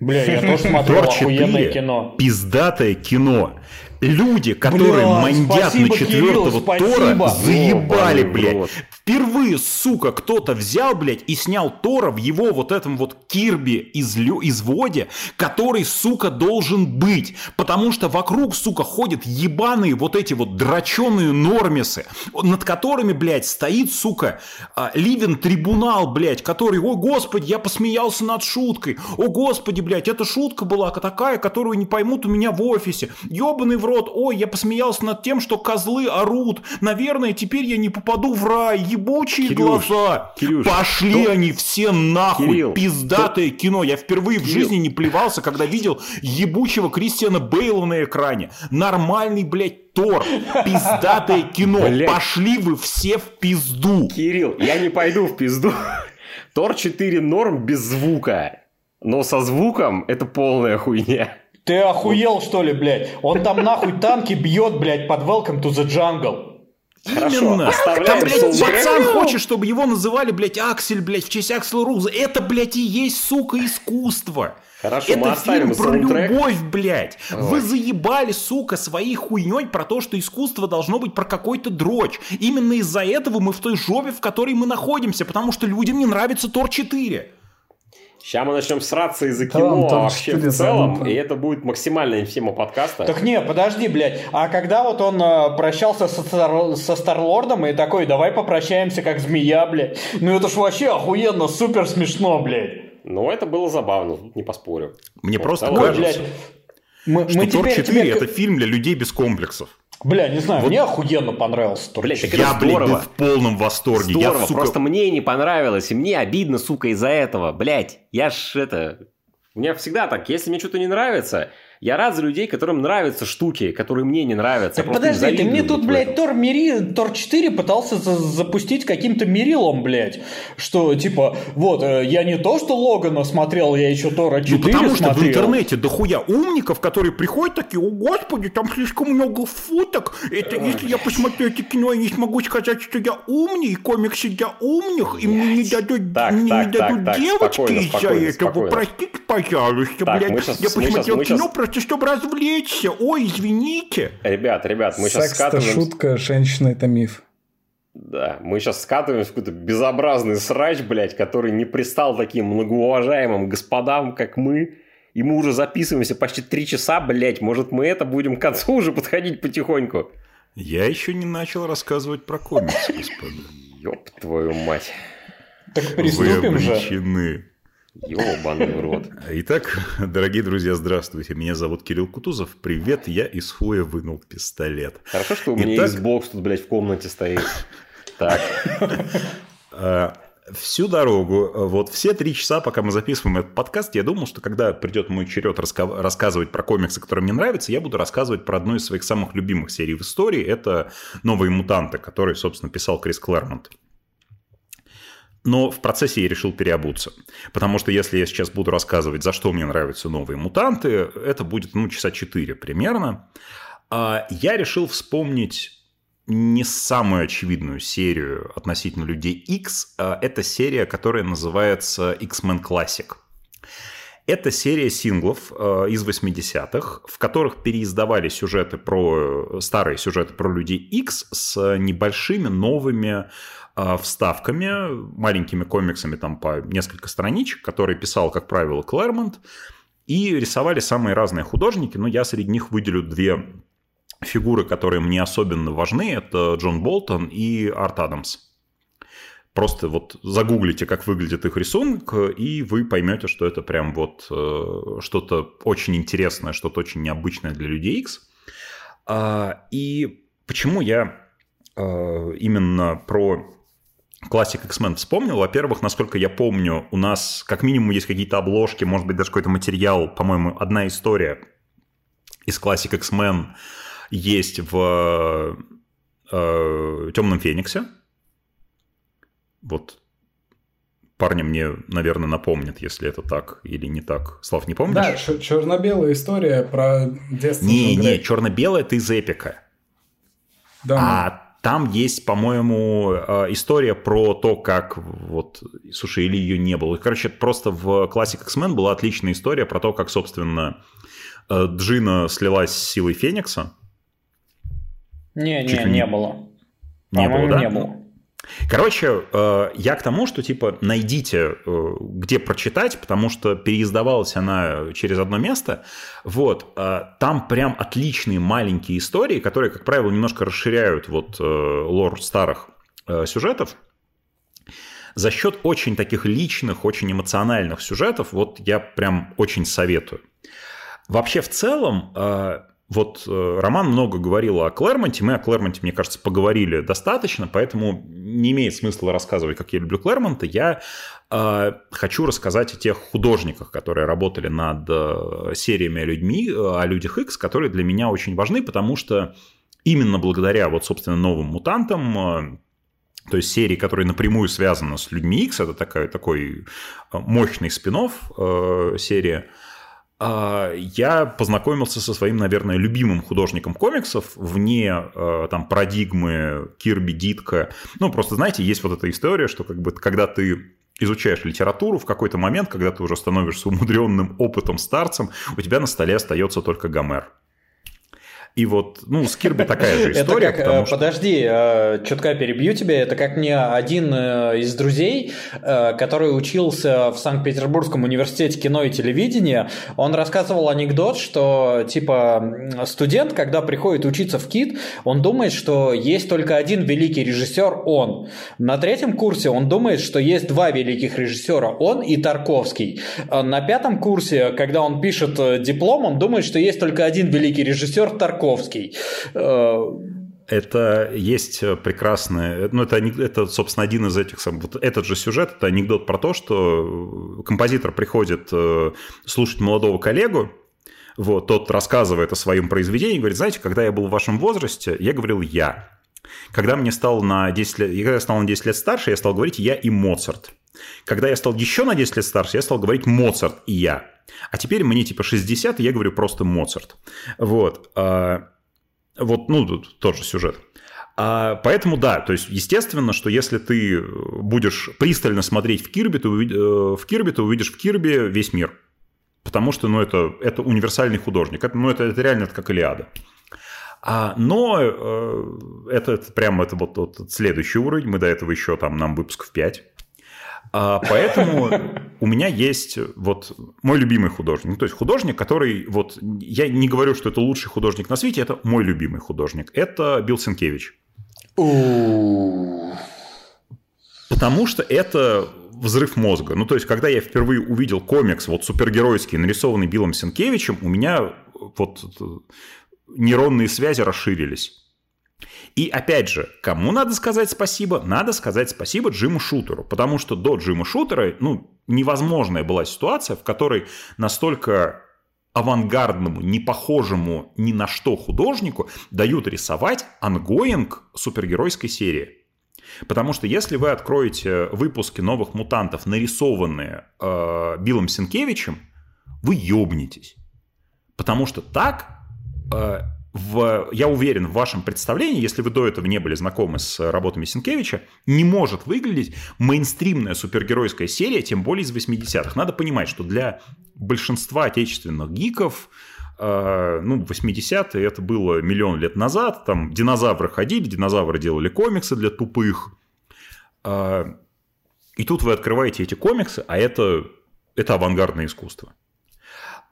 Бля, я тоже смотрел Тор 4, кино. Пиздатое кино. Люди, которые Бля, мандят на четвертого Тора, заебали, О, блядь. Впервые, сука, кто-то взял, блядь, и снял Тора в его вот этом вот Кирби из изводе, который, сука, должен быть. Потому что вокруг, сука, ходят ебаные вот эти вот драченые нормисы, над которыми, блядь, стоит, сука, а, Ливен трибунал, блядь, который, о господи, я посмеялся над шуткой, о господи, блядь, эта шутка была такая, которую не поймут у меня в офисе, ебаный в рот, ой, я посмеялся над тем, что козлы орут, наверное, теперь я не попаду в рай, ебучие Кирюш, глаза. Кирюш, Пошли то... они все нахуй. Кирилл, Пиздатое то... кино. Я впервые Кирилл. в жизни не плевался, когда видел ебучего Кристиана Бейла на экране. Нормальный, блядь, Тор, пиздатое кино. Блядь. Пошли вы все в пизду. Кирилл, я не пойду в пизду. Тор 4 норм без звука. Но со звуком это полная хуйня. Ты охуел, что ли, блядь? Он там нахуй танки бьет, блядь, под Welcome to the Jungle. Именно. Там, блядь, пацан хочет, чтобы его называли, блядь, Аксель, блядь, в честь Аксела Руза. Это, блядь, и есть, сука, искусство. Хорошо, Это мы фильм про саундтрек. любовь, блядь. Ой. Вы заебали, сука, своей хуйней про то, что искусство должно быть про какой-то дрочь. Именно из-за этого мы в той жопе, в которой мы находимся, потому что людям не нравится Тор 4. Сейчас мы начнем сраться из-за кино а вообще в целом, и это будет максимальная тема подкаста. Так не, подожди, блядь. А когда вот он э, прощался со, со Старлордом и такой, давай попрощаемся как змея, блядь. Ну это ж вообще охуенно, супер смешно, блядь. Ну это было забавно, тут не поспорю. Мне вот, просто кажется, блядь, мы, что мы Тор 4 тебе... это фильм для людей без комплексов. Бля, не знаю, вот... мне охуенно понравился Тор Бля, так я, блядь, был в полном восторге. Здорово, я, сука... просто мне не понравилось, и мне обидно, сука, из-за этого. Блядь, я ж это... У меня всегда так, если мне что-то не нравится, Я рад за людей, которым нравятся штуки, которые мне не нравятся. Так подожди, ты мне тут, блядь, Тор, Мири... Тор 4 пытался за запустить каким-то Мирилом, блядь. Что, типа, вот, э, я не то, что Логана смотрел, я еще Тора 4 ну, потому смотрел. что в интернете дохуя умников, которые приходят такие, о, господи, там слишком много фоток. Это если я посмотрю это кино, я не смогу сказать, что я умный, комиксы для умных, и мне не дадут, Так, мне так, не дадут так, девочки из-за этого. Простите, пожалуйста, Так, блядь. щас- я посмотрел мы кино щас- просто, чтобы развлечься. Ой, извините. Ребят, ребят, мы сейчас Секс это скатываемся... шутка, женщина это миф. Да, мы сейчас скатываемся в какой-то безобразный срач, блядь, который не пристал таким многоуважаемым господам, как мы. И мы уже записываемся почти три часа, блядь. Может, мы это будем к концу уже подходить потихоньку? Я еще не начал рассказывать про комиксы, господа. Ёб твою мать. Так Вы приступим же. Ёбаный рот. Итак, дорогие друзья, здравствуйте. Меня зовут Кирилл Кутузов. Привет, я из хуя вынул пистолет. Хорошо, что у меня Итак- Xbox тут, блядь, в комнате стоит. Так, А, Всю дорогу, вот все три часа, пока мы записываем этот подкаст, я думал, что когда придет мой черед раска- рассказывать про комиксы, которые мне нравятся, я буду рассказывать про одну из своих самых любимых серий в истории. Это «Новые мутанты», которые, собственно, писал Крис Клэрмонт. Но в процессе я решил переобуться. Потому что если я сейчас буду рассказывать, за что мне нравятся новые мутанты, это будет, ну, часа 4 примерно. А я решил вспомнить не самую очевидную серию относительно Людей X. а Это серия, которая называется X-Men Classic. Это серия синглов э, из 80-х, в которых переиздавали сюжеты про старые сюжеты про Людей X с небольшими новыми вставками, маленькими комиксами там по несколько страничек, которые писал, как правило, Клэрмонт, и рисовали самые разные художники, но я среди них выделю две фигуры, которые мне особенно важны, это Джон Болтон и Арт Адамс. Просто вот загуглите, как выглядит их рисунок, и вы поймете, что это прям вот э, что-то очень интересное, что-то очень необычное для людей X. А, и почему я э, именно про классик X-Men вспомнил. Во-первых, насколько я помню, у нас как минимум есть какие-то обложки, может быть, даже какой-то материал, по-моему, одна история из классик X-Men есть в э, Темном Фениксе. Вот парни мне, наверное, напомнят, если это так или не так. Слав, не помнишь? Да, чер- черно-белая история про детство. Не, не, Грей. черно-белое это из эпика. Да. А там есть, по-моему, э, история про то, как вот... Слушай, или ее не было. Короче, просто в Classic X-Men была отличная история про то, как, собственно, э, Джина слилась с силой Феникса. Не, Чуть не, ли не- было. Не было, да? не было. Короче, э, я к тому, что типа найдите, э, где прочитать, потому что переиздавалась она через одно место. Вот, э, там прям отличные маленькие истории, которые, как правило, немножко расширяют вот лор старых сюжетов. За счет очень таких личных, очень эмоциональных сюжетов, вот я прям очень советую. Вообще, в целом, вот э, Роман много говорил о Клэрмонте, мы о Клэрмонте, мне кажется, поговорили достаточно, поэтому не имеет смысла рассказывать, как я люблю Клэрмонта. Я э, хочу рассказать о тех художниках, которые работали над э, сериями о, людьми, э, о людях X, которые для меня очень важны, потому что именно благодаря вот, собственно, новым мутантам, э, то есть серии, которые напрямую связаны с людьми X, это такая, такой мощный спин э, серия, я познакомился со своим, наверное, любимым художником комиксов вне э, там парадигмы Кирби, Дитка. Ну, просто, знаете, есть вот эта история, что как бы когда ты изучаешь литературу, в какой-то момент, когда ты уже становишься умудренным опытом старцем, у тебя на столе остается только Гомер. И вот, ну, с Кирби такая же история, это как, э, что... подожди, э, чутка перебью тебя, это как мне один э, из друзей, который учился в Санкт-Петербургском университете кино и телевидения, он рассказывал анекдот, что типа студент, когда приходит учиться в КИТ, он думает, что есть только один великий режиссер, он. На третьем курсе он думает, что есть два великих режиссера, он и Тарковский. На пятом курсе, когда он пишет диплом, он думает, что есть только один великий режиссер, Тарковский. Э, Это есть прекрасный, ну это, это, собственно, один из этих, сам- вот этот же сюжет, это анекдот про то, что композитор приходит э, слушать молодого коллегу, вот, тот рассказывает о своем произведении, говорит, знаете, когда я был в вашем возрасте, я говорил «я». Когда мне стал на 10 лет, когда я стал на 10 лет старше, я стал говорить «я» и «Моцарт». Когда я стал еще на 10 лет старше, я стал говорить «Моцарт» и «я». А теперь мне типа 60, и я говорю просто «Моцарт». Вот. А, вот, ну, тут тот же сюжет. А, поэтому да, то есть естественно, что если ты будешь пристально смотреть в Кирби, ты, увид... Э, в Кирби, ты увидишь в Кирби весь мир. Потому что, ну, это, это универсальный художник. Это, ну, это, это реально как Илиада. А, но э, это, это прямо это вот, вот следующий уровень. Мы до этого еще там нам выпусков 5. А, поэтому у меня есть вот мой любимый художник. Ну, то есть художник, который вот я не говорю, что это лучший художник на свете, это мой любимый художник. Это Билл Сенкевич. Потому что это взрыв мозга. Ну, то есть, когда я впервые увидел комикс, вот супергеройский, нарисованный Биллом Сенкевичем, у меня вот нейронные связи расширились. И опять же, кому надо сказать спасибо? Надо сказать спасибо Джиму Шутеру, потому что до Джима Шутера, ну, невозможная была ситуация, в которой настолько авангардному, не похожему ни на что художнику дают рисовать ongoing супергеройской серии. Потому что если вы откроете выпуски новых мутантов, нарисованные э, Биллом Сенкевичем, вы ёбнетесь. Потому что так э, в, я уверен, в вашем представлении, если вы до этого не были знакомы с работами Сенкевича, не может выглядеть мейнстримная супергеройская серия, тем более из 80-х. Надо понимать, что для большинства отечественных гиков э, ну, 80-е это было миллион лет назад, там динозавры ходили, динозавры делали комиксы для тупых. Э, и тут вы открываете эти комиксы, а это, это авангардное искусство.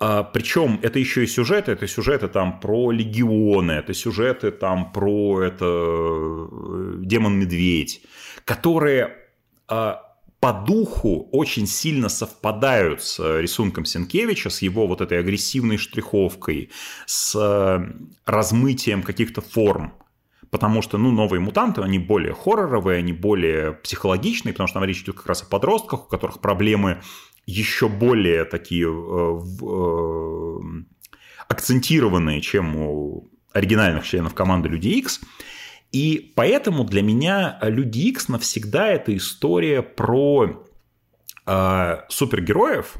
А, причем это еще и сюжеты, это сюжеты там про легионы, это сюжеты там про это э, демон-медведь, которые а, по духу очень сильно совпадают с рисунком Сенкевича, с его вот этой агрессивной штриховкой, с э, размытием каких-то форм. Потому что, ну, новые мутанты, они более хорроровые, они более психологичные, потому что там речь идет как раз о подростках, у которых проблемы еще более такие э, э, акцентированные, чем у оригинальных членов команды Люди X. И поэтому для меня Люди X навсегда это история про э, супергероев,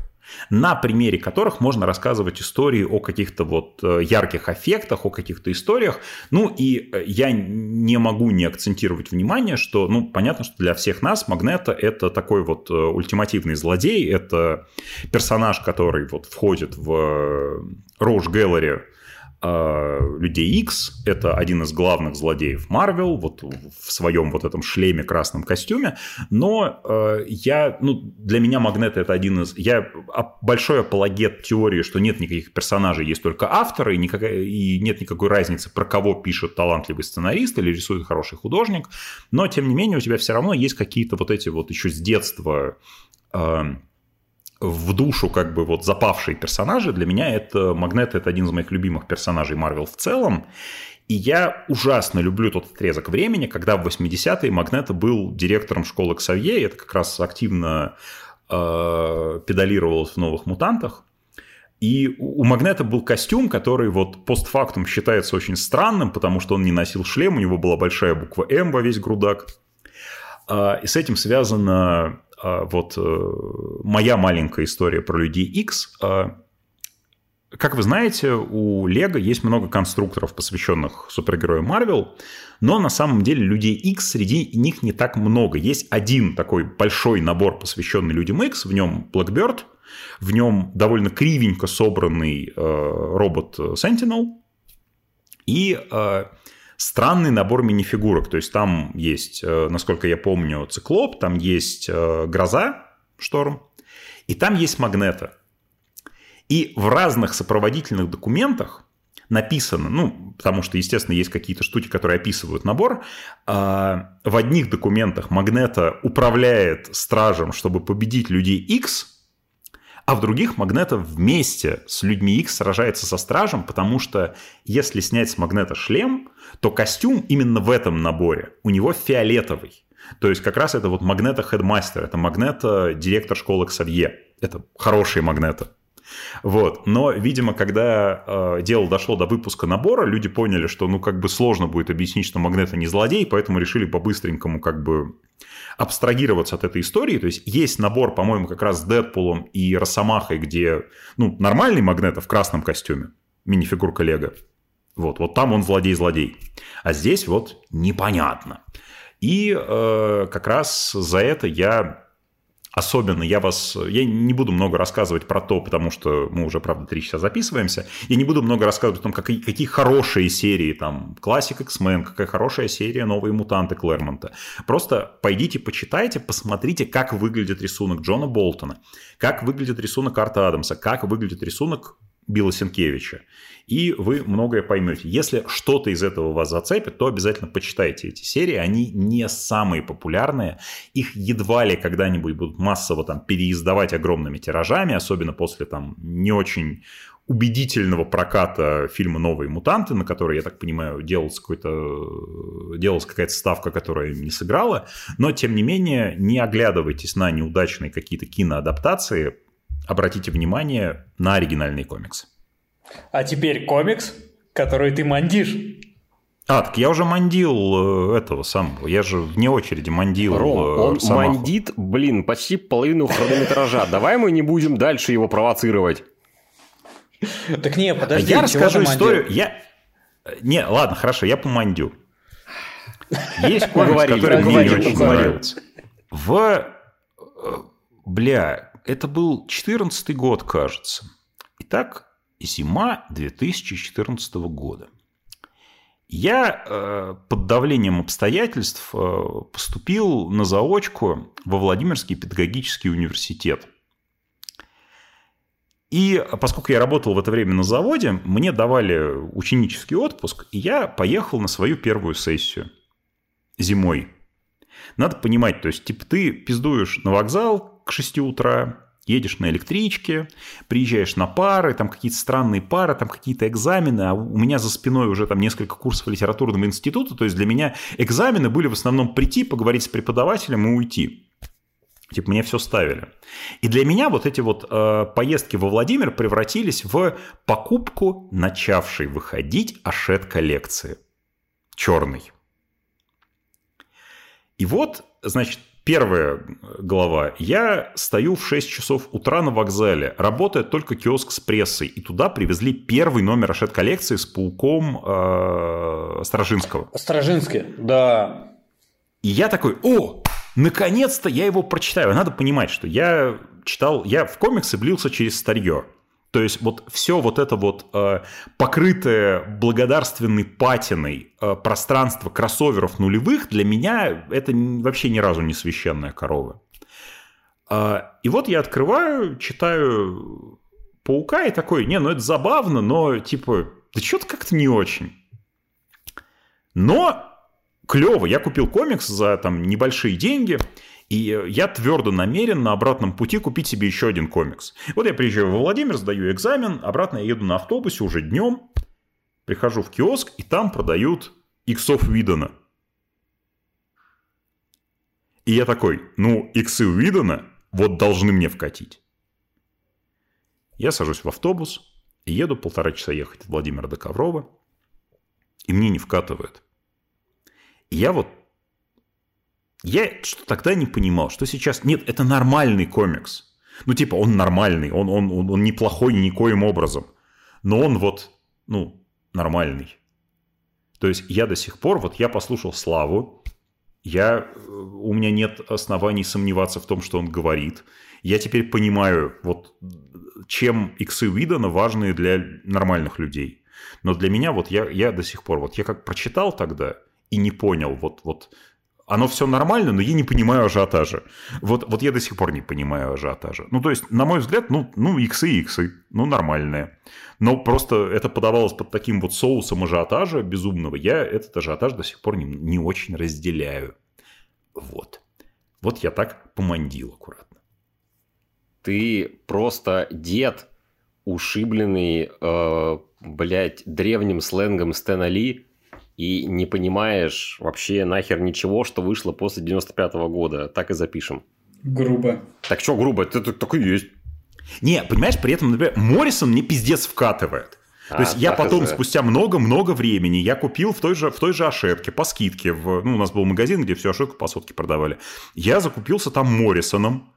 на примере которых можно рассказывать истории о каких-то вот э, ярких эффектах, о каких-то историях. Ну и э, я не могу не акцентировать внимание, что, ну, понятно, что для всех нас Магнета это такой вот э, ультимативный злодей, это персонаж, который вот входит в Gallery а, Людей X, это один из главных злодеев Марвел, вот в своем вот этом шлеме красном костюме, но э, я, ну, для меня Магнет это один из, я большой апологет теории, что нет никаких персонажей, есть только авторы, и, никакая, и нет никакой разницы, про кого пишет талантливый сценарист или рисует хороший художник, но, тем не менее, у тебя все равно есть какие-то вот эти вот еще с детства э, в душу как бы вот запавшие персонажи. Для меня это Магнет это один из моих любимых персонажей Марвел в целом. И я ужасно люблю тот отрезок времени, когда в 80-е Магнета был директором школы Ксавье, это как раз активно э, педалировалось в «Новых мутантах». И у Магнета был костюм, который вот постфактум считается очень странным, потому что он не носил шлем, у него была большая буква «М» во весь грудак. А, и с этим связано вот э, моя маленькая история про людей X. А, как вы знаете, у Лего есть много конструкторов, посвященных супергероям Марвел, но на самом деле людей X среди них не так много. Есть один такой большой набор, посвященный людям X, в нем Blackbird, в нем довольно кривенько собранный э, робот Sentinel, и э, странный набор минифигурок. То есть там есть, э, насколько я помню, циклоп, там есть э, гроза, шторм, и там есть магнета. И в разных сопроводительных документах написано, ну, потому что, естественно, есть какие-то штуки, которые описывают набор, а в одних документах Магнета управляет стражем, чтобы победить людей X, а в других Магнета вместе с людьми X сражается со стражем, потому что если снять с Магнета шлем, то костюм именно в этом наборе у него фиолетовый. То есть как раз это вот Магнета Хедмастер, это Магнета директор школы Ксавье. Это хорошие Магнета. Вот. Но, видимо, когда э, дело дошло до выпуска набора, люди поняли, что, ну, как бы сложно будет объяснить, что Магнета не злодей, поэтому решили по-быстренькому как бы абстрагироваться от этой истории. То есть есть набор, по-моему, как раз с Дэдпулом и Росомахой, где, ну, нормальный Магнета в красном костюме, минифигурка Лего. Вот, вот там он злодей-злодей. А здесь вот непонятно. И э, как раз за это я Особенно я вас... Я не буду много рассказывать про то, потому что мы уже, правда, три часа записываемся. Я не буду много рассказывать о том, какие, какие хорошие серии, там, классик X-Men, какая хорошая серия «Новые мутанты» Клэрмонта. Просто пойдите, почитайте, посмотрите, как выглядит рисунок Джона Болтона, как выглядит рисунок Арта Адамса, как выглядит рисунок Билла Сенкевича и вы многое поймете. Если что-то из этого вас зацепит, то обязательно почитайте эти серии. Они не самые популярные. Их едва ли когда-нибудь будут массово там переиздавать огромными тиражами, особенно после там не очень убедительного проката фильма «Новые мутанты», на который, я так понимаю, делалась, какая-то ставка, которая не сыграла. Но, тем не менее, не оглядывайтесь на неудачные какие-то киноадаптации, обратите внимание на оригинальный комикс. А теперь комикс, который ты мандишь. А, так я уже мандил э, этого самого. Я же вне очереди мандил. Ром, э, он Росомаху. мандит, блин, почти половину хронометража. Давай мы не будем дальше его провоцировать. Так не, подожди. Я расскажу историю. Я... Не, ладно, хорошо, я помандю. Есть комикс, который мне не очень нравится. В... Э, бля, это был 14 год, кажется. Итак, зима 2014 года. Я э, под давлением обстоятельств э, поступил на заочку во Владимирский педагогический университет. И поскольку я работал в это время на заводе, мне давали ученический отпуск, и я поехал на свою первую сессию зимой. Надо понимать, то есть, типа, ты пиздуешь на вокзал к 6 утра, едешь на электричке, приезжаешь на пары, там какие-то странные пары, там какие-то экзамены, а у меня за спиной уже там несколько курсов литературного института, то есть для меня экзамены были в основном прийти, поговорить с преподавателем и уйти. Типа мне все ставили. И для меня вот эти вот э, поездки во Владимир превратились в покупку начавшей выходить Ашет коллекции. Черный. И вот, значит, Первая глава. Я стою в 6 часов утра на вокзале. Работает только киоск с прессой. И туда привезли первый номер Ашет коллекции с пауком э, Стражинского. Стражинский, да. И я такой, о, наконец-то я его прочитаю. Надо понимать, что я читал, я в комиксы блился через старье. То есть вот все вот это вот э, покрытое благодарственной патиной э, пространство кроссоверов нулевых для меня это вообще ни разу не священная корова. Э, и вот я открываю, читаю Паука и такой, не, ну это забавно, но типа, да что-то как-то не очень. Но клево, я купил комикс за там небольшие деньги, и э, я твердо намерен на обратном пути купить себе еще один комикс. Вот я приезжаю во Владимир, сдаю экзамен, обратно я еду на автобусе уже днем, прихожу в киоск, и там продают иксов Видона. И я такой, ну, иксы Видона вот должны мне вкатить. Я сажусь в автобус и еду полтора часа ехать от Владимира до Коврова, и мне не вкатывает. И я вот я тогда не понимал, что сейчас... Нет, это нормальный комикс. Ну, типа, он нормальный, он, он, он, он неплохой никоим образом. Но он вот, ну, нормальный. То есть я до сих пор, вот я послушал Славу, я, э, у меня нет оснований сомневаться в том, что он говорит. Я теперь понимаю, вот чем иксы Уидона важны для нормальных людей. Но для меня вот я, я до сих пор, вот я как прочитал тогда и не понял, вот, вот оно все нормально, но я не понимаю ажиотажа. Вот, вот я до сих пор не понимаю ажиотажа. Ну, то есть, на мой взгляд, ну, ну иксы и иксы, ну, нормальные. Но просто это подавалось под таким вот соусом ажиотажа безумного. Я этот ажиотаж до сих пор не, не очень разделяю. Вот. Вот я так помандил аккуратно. Ты просто дед, ушибленный, э, блядь, древним сленгом Стэна Ли, и не понимаешь вообще нахер ничего, что вышло после 95 -го года. Так и запишем. Грубо. Так что грубо? Это так и есть. Не, понимаешь, при этом, например, Моррисон мне пиздец вкатывает. А, То есть я потом, спустя много-много времени, я купил в той же, в той же Ашетке по скидке. В, ну, у нас был магазин, где всю Ашетку по сотке продавали. Я закупился там Моррисоном.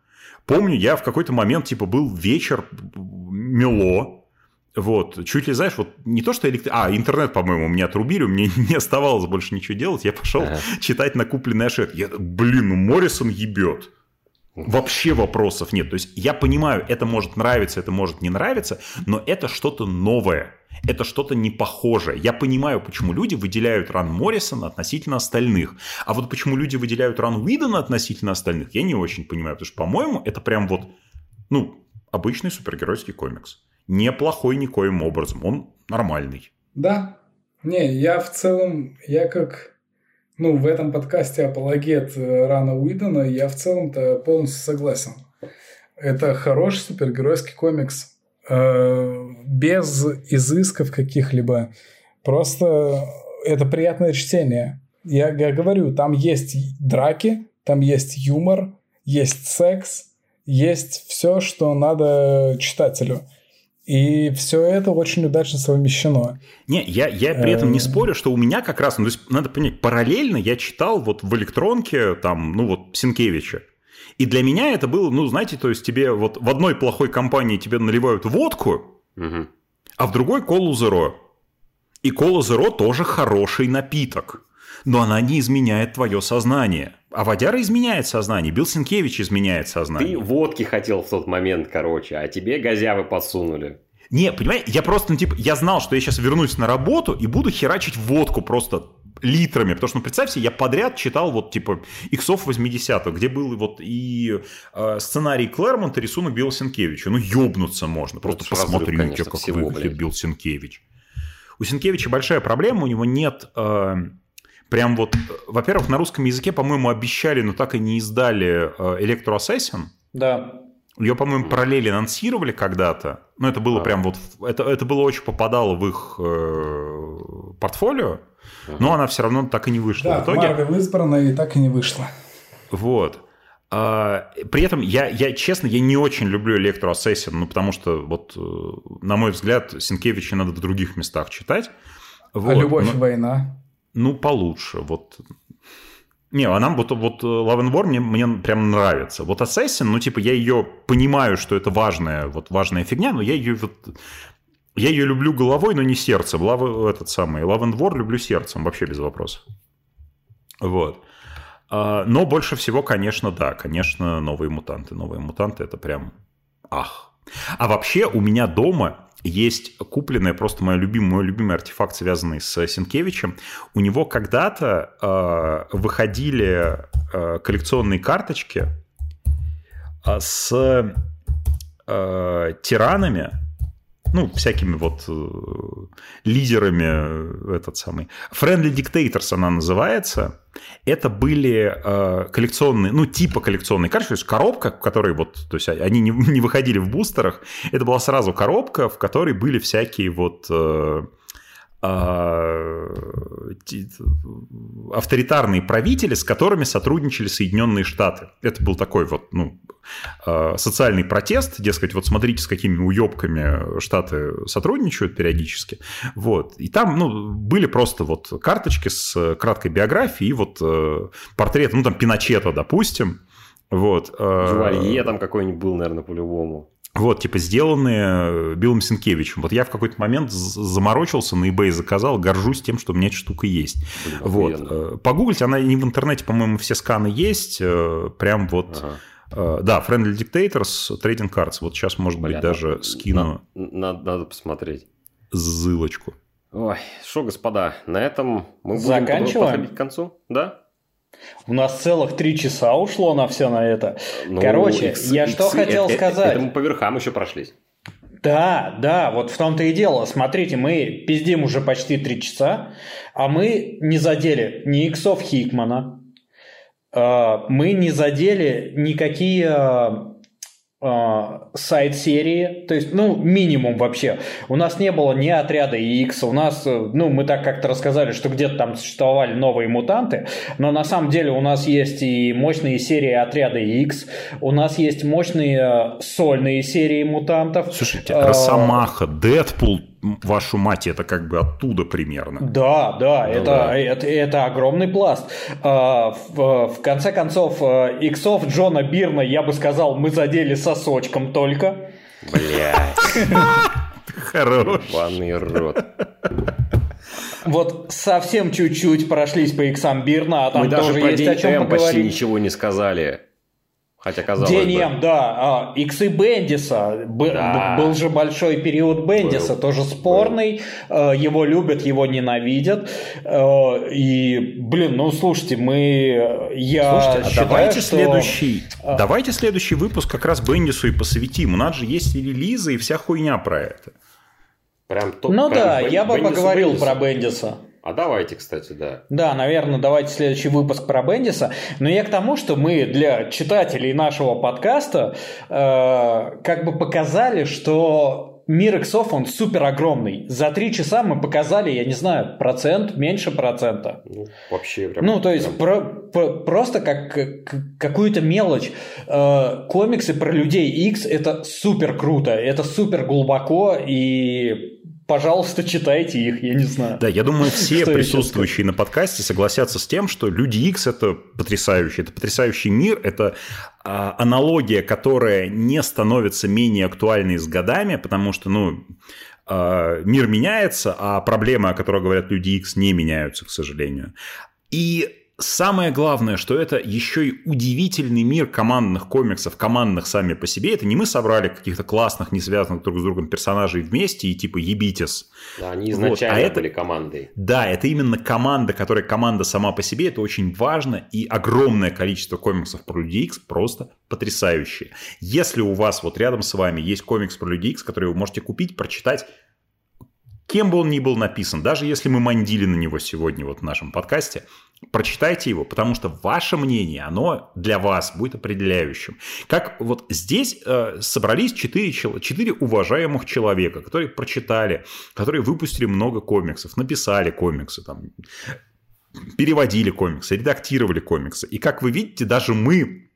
Помню, я в какой-то момент, типа, был вечер мело, вот, чуть ли, знаешь, вот не то, что электро... А, интернет, по-моему, мне отрубили, мне не оставалось больше ничего делать, я пошел ага. читать накупленный Ашет. Я, блин, ну Моррисон ебет. Вообще вопросов нет. То есть я понимаю, это может нравиться, это может не нравиться, но это что-то новое. Это что-то не похожее. Я понимаю, почему люди выделяют ран Моррисона относительно остальных. А вот почему люди выделяют ран Уидона относительно остальных, я не очень понимаю. Потому что, по-моему, это прям вот, ну, обычный супергеройский комикс. Неплохой никоим образом. Он нормальный. Да. Не, я в целом, я как ну, в этом подкасте апологет э, Рана Уидона я в целом-то полностью согласен. Это хороший супергеройский комикс. Э, без изысков каких-либо. Просто это приятное чтение. Я, я говорю, там есть драки, там есть юмор, есть секс, есть все, что надо читателю. И все это очень удачно совмещено. Не, я, я при этом не э. спорю, что у меня как раз, ну, то есть, надо понять, параллельно я читал вот в электронке, там, ну, вот, Синкевича. И для меня это было, ну, знаете, то есть тебе вот в одной плохой компании тебе наливают водку, угу. а в другой колу зеро. И кола зеро тоже хороший напиток но она не изменяет твое сознание. А Вадяра изменяет сознание, Билл Сенкевич изменяет сознание. Ты водки хотел в тот момент, короче, а тебе газявы подсунули. Не, понимаешь, я просто, ну, типа, я знал, что я сейчас вернусь на работу и буду херачить водку просто литрами, потому что, ну, представь себе, я подряд читал вот, типа, иксов 80-х, где был вот и э, сценарий Клэрмонта, рисунок Билла Сенкевича. Ну, ёбнуться можно, просто Это посмотрите, конечно, как всего, выглядит блядь. Билл Сенкевич. У Сенкевича большая проблема, у него нет... Э, Прям вот, во-первых, на русском языке, по-моему, обещали, но так и не издали Electro Assassin. Да. Ее, по-моему, параллели анонсировали когда-то. Но это было а. прям вот... Это, это было очень попадало в их э, портфолио. Но она все равно так и не вышла. Да, в итоге... Марвел избрана и так и не вышла. Вот. А, при этом я, я, честно, я не очень люблю Electro Assassin, ну, потому что, вот, э, на мой взгляд, Синкевича надо в других местах читать. А вот. А «Любовь и война»? Ну, получше. Вот не, она вот, вот Love and War мне, мне прям нравится. Вот Assassin, ну, типа, я ее понимаю, что это важная, вот важная фигня, но я ее вот... Я ее люблю головой, но не сердцем. Love, этот самый Love and War люблю сердцем, вообще без вопросов. Вот. А, но больше всего, конечно, да, конечно, новые мутанты. Новые мутанты это прям ах. А вообще у меня дома есть купленный просто мой любимый, мой любимый артефакт, связанный с Сенкевичем. У него когда-то э, выходили э, коллекционные карточки э, с э, тиранами, ну, всякими вот э, лидерами, э, этот самый. Friendly Dictators она называется. Это были э, коллекционные, ну, типа коллекционные карты, то есть коробка, в которой вот, то есть они не, не выходили в бустерах. Это была сразу коробка, в которой были всякие вот... Э, а, авторитарные правители, с которыми сотрудничали Соединенные Штаты. Это был такой вот ну, социальный протест, дескать, вот смотрите, с какими уебками Штаты сотрудничают периодически. Вот. И там ну, были просто вот карточки с краткой биографией и вот э, портрет, ну там Пиночета, допустим. Вот. Жувалье там какой-нибудь был, наверное, по-любому. Вот, типа, сделанные э, Биллом Сенкевичем. Вот я в какой-то момент заморочился, на eBay заказал, горжусь тем, что у меня эта штука есть. Блин, вот. Погуглить, она не в интернете, по-моему, все сканы есть. Э, прям вот... Ага. Э, да, Friendly Dictators, Trading Cards. Вот сейчас, может Блин, быть, даже скину... Надо, надо посмотреть. Ссылочку. Ой, что, господа, на этом мы будем Заканчиваем? подходить к концу. Да? У нас целых три часа ушло на все на это. Ну, Короче, X, я X, что хотел это, сказать. Это мы по верхам еще прошлись. Да, да, вот в том-то и дело. Смотрите, мы пиздим уже почти три часа, а мы не задели ни иксов Хикмана, мы не задели никакие э, сайт-серии, то есть, ну, минимум вообще. У нас не было ни отряда X, у нас, э, ну, мы так как-то рассказали, что где-то там существовали новые мутанты, но на самом деле у нас есть и мощные серии отряда X, у нас есть мощные сольные серии мутантов. Слушайте, Росомаха, Дэдпул, вашу мать, это как бы оттуда примерно. Да, да, ну, это, да. Это, это огромный пласт. А, в, в конце концов, э, иксов Джона Бирна, я бы сказал, мы задели сосочком только. Блядь. Хорош. Банный рот. Вот совсем чуть-чуть прошлись по иксам Бирна, а там Мы даже про есть о чем почти ничего не сказали. Хотя казалось DNM, бы. да. А, иксы Бендиса. Б- Да. Был же большой период Бендиса, Был. тоже спорный. Э, Его любят, его ненавидят. Э, И, блин, ну слушайте, мы... Я Слушайте, а считаю, давайте что- следующий, давайте следующий выпуск как раз Бендису и посвятим. У нас же есть и релизы и вся хуйня про это. Прям топ- Ну прям да, Бен- я бы Бендису, поговорил Бендису. про Бендиса. А давайте, кстати, да. Да, наверное, давайте следующий выпуск про Бендиса. Но я к тому, что мы для читателей нашего подкаста э, как бы показали, что мир иксов, он супер огромный. За три часа мы показали, я не знаю, процент, меньше процента. Ну, вообще прям... Ну, то есть прям- про- про- просто как, как- какую-то мелочь. Э, комиксы про людей X это супер круто, это супер глубоко и пожалуйста, читайте их, я не знаю. Да, я думаю, все присутствующие на подкасте согласятся с тем, что Люди Икс это потрясающий, это потрясающий мир, это а, аналогия, которая не становится менее актуальной с годами, потому что, ну, а, мир меняется, а проблемы, о которых говорят Люди Икс, не меняются, к сожалению. И Самое главное, что это еще и удивительный мир командных комиксов, командных сами по себе. Это не мы собрали каких-то классных, не связанных друг с другом персонажей вместе и типа ебитесь. Да, они Вот, изначально а это- были командой. Да, это именно команда, которая команда сама по себе, это очень важно, и огромное количество комиксов про Люди Икс просто потрясающие. Если у вас вот рядом с вами есть комикс про Люди Икс, который вы можете купить, прочитать, кем бы он ни был написан, даже если мы мандили на него сегодня вот в нашем подкасте, прочитайте его, потому что ваше мнение, оно для вас будет определяющим. Как вот здесь э, собрались четыре, четыре уважаемых человека, которые прочитали, которые выпустили много комиксов, написали комиксы, там, переводили комиксы, редактировали комиксы. И как вы видите, даже мы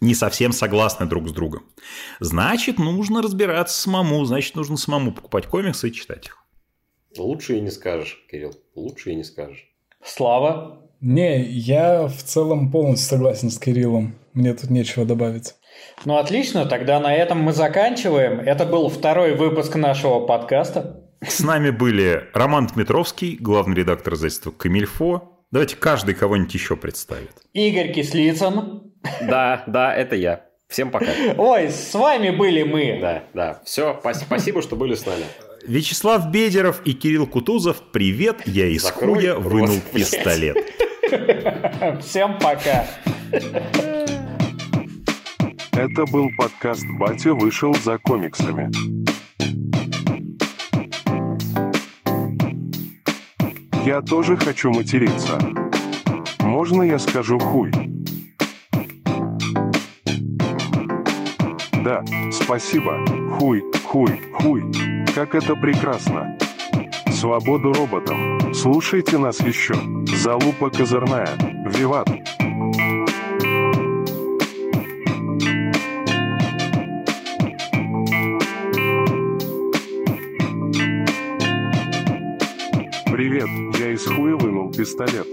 не совсем согласны друг с другом. Значит, нужно разбираться самому, значит, нужно самому покупать комиксы и читать их. Лучше и не скажешь, Кирилл. Лучше и не скажешь. Слава. Не, я в целом полностью согласен с Кириллом. Мне тут нечего добавить. Ну отлично, тогда на этом мы заканчиваем. Это был второй выпуск нашего подкаста. С нами были Роман Дмитровский, главный редактор издательства «Камильфо». Давайте каждый кого-нибудь еще представит. Игорь Кислицын. Да, да, это я. Всем пока. Ой, с вами были мы. Да, да. Все, спасибо, что были с нами. Вячеслав Бедеров и Кирилл Кутузов, привет, я из Закрой хуя рот, вынул блядь. пистолет. Всем пока. Это был подкаст «Батя вышел за комиксами». Я тоже хочу материться. Можно я скажу хуй? Да, спасибо. Хуй, хуй, хуй. Как это прекрасно. Свободу роботам. Слушайте нас еще. Залупа козырная. Виват. Привет, я из хуя вынул пистолет.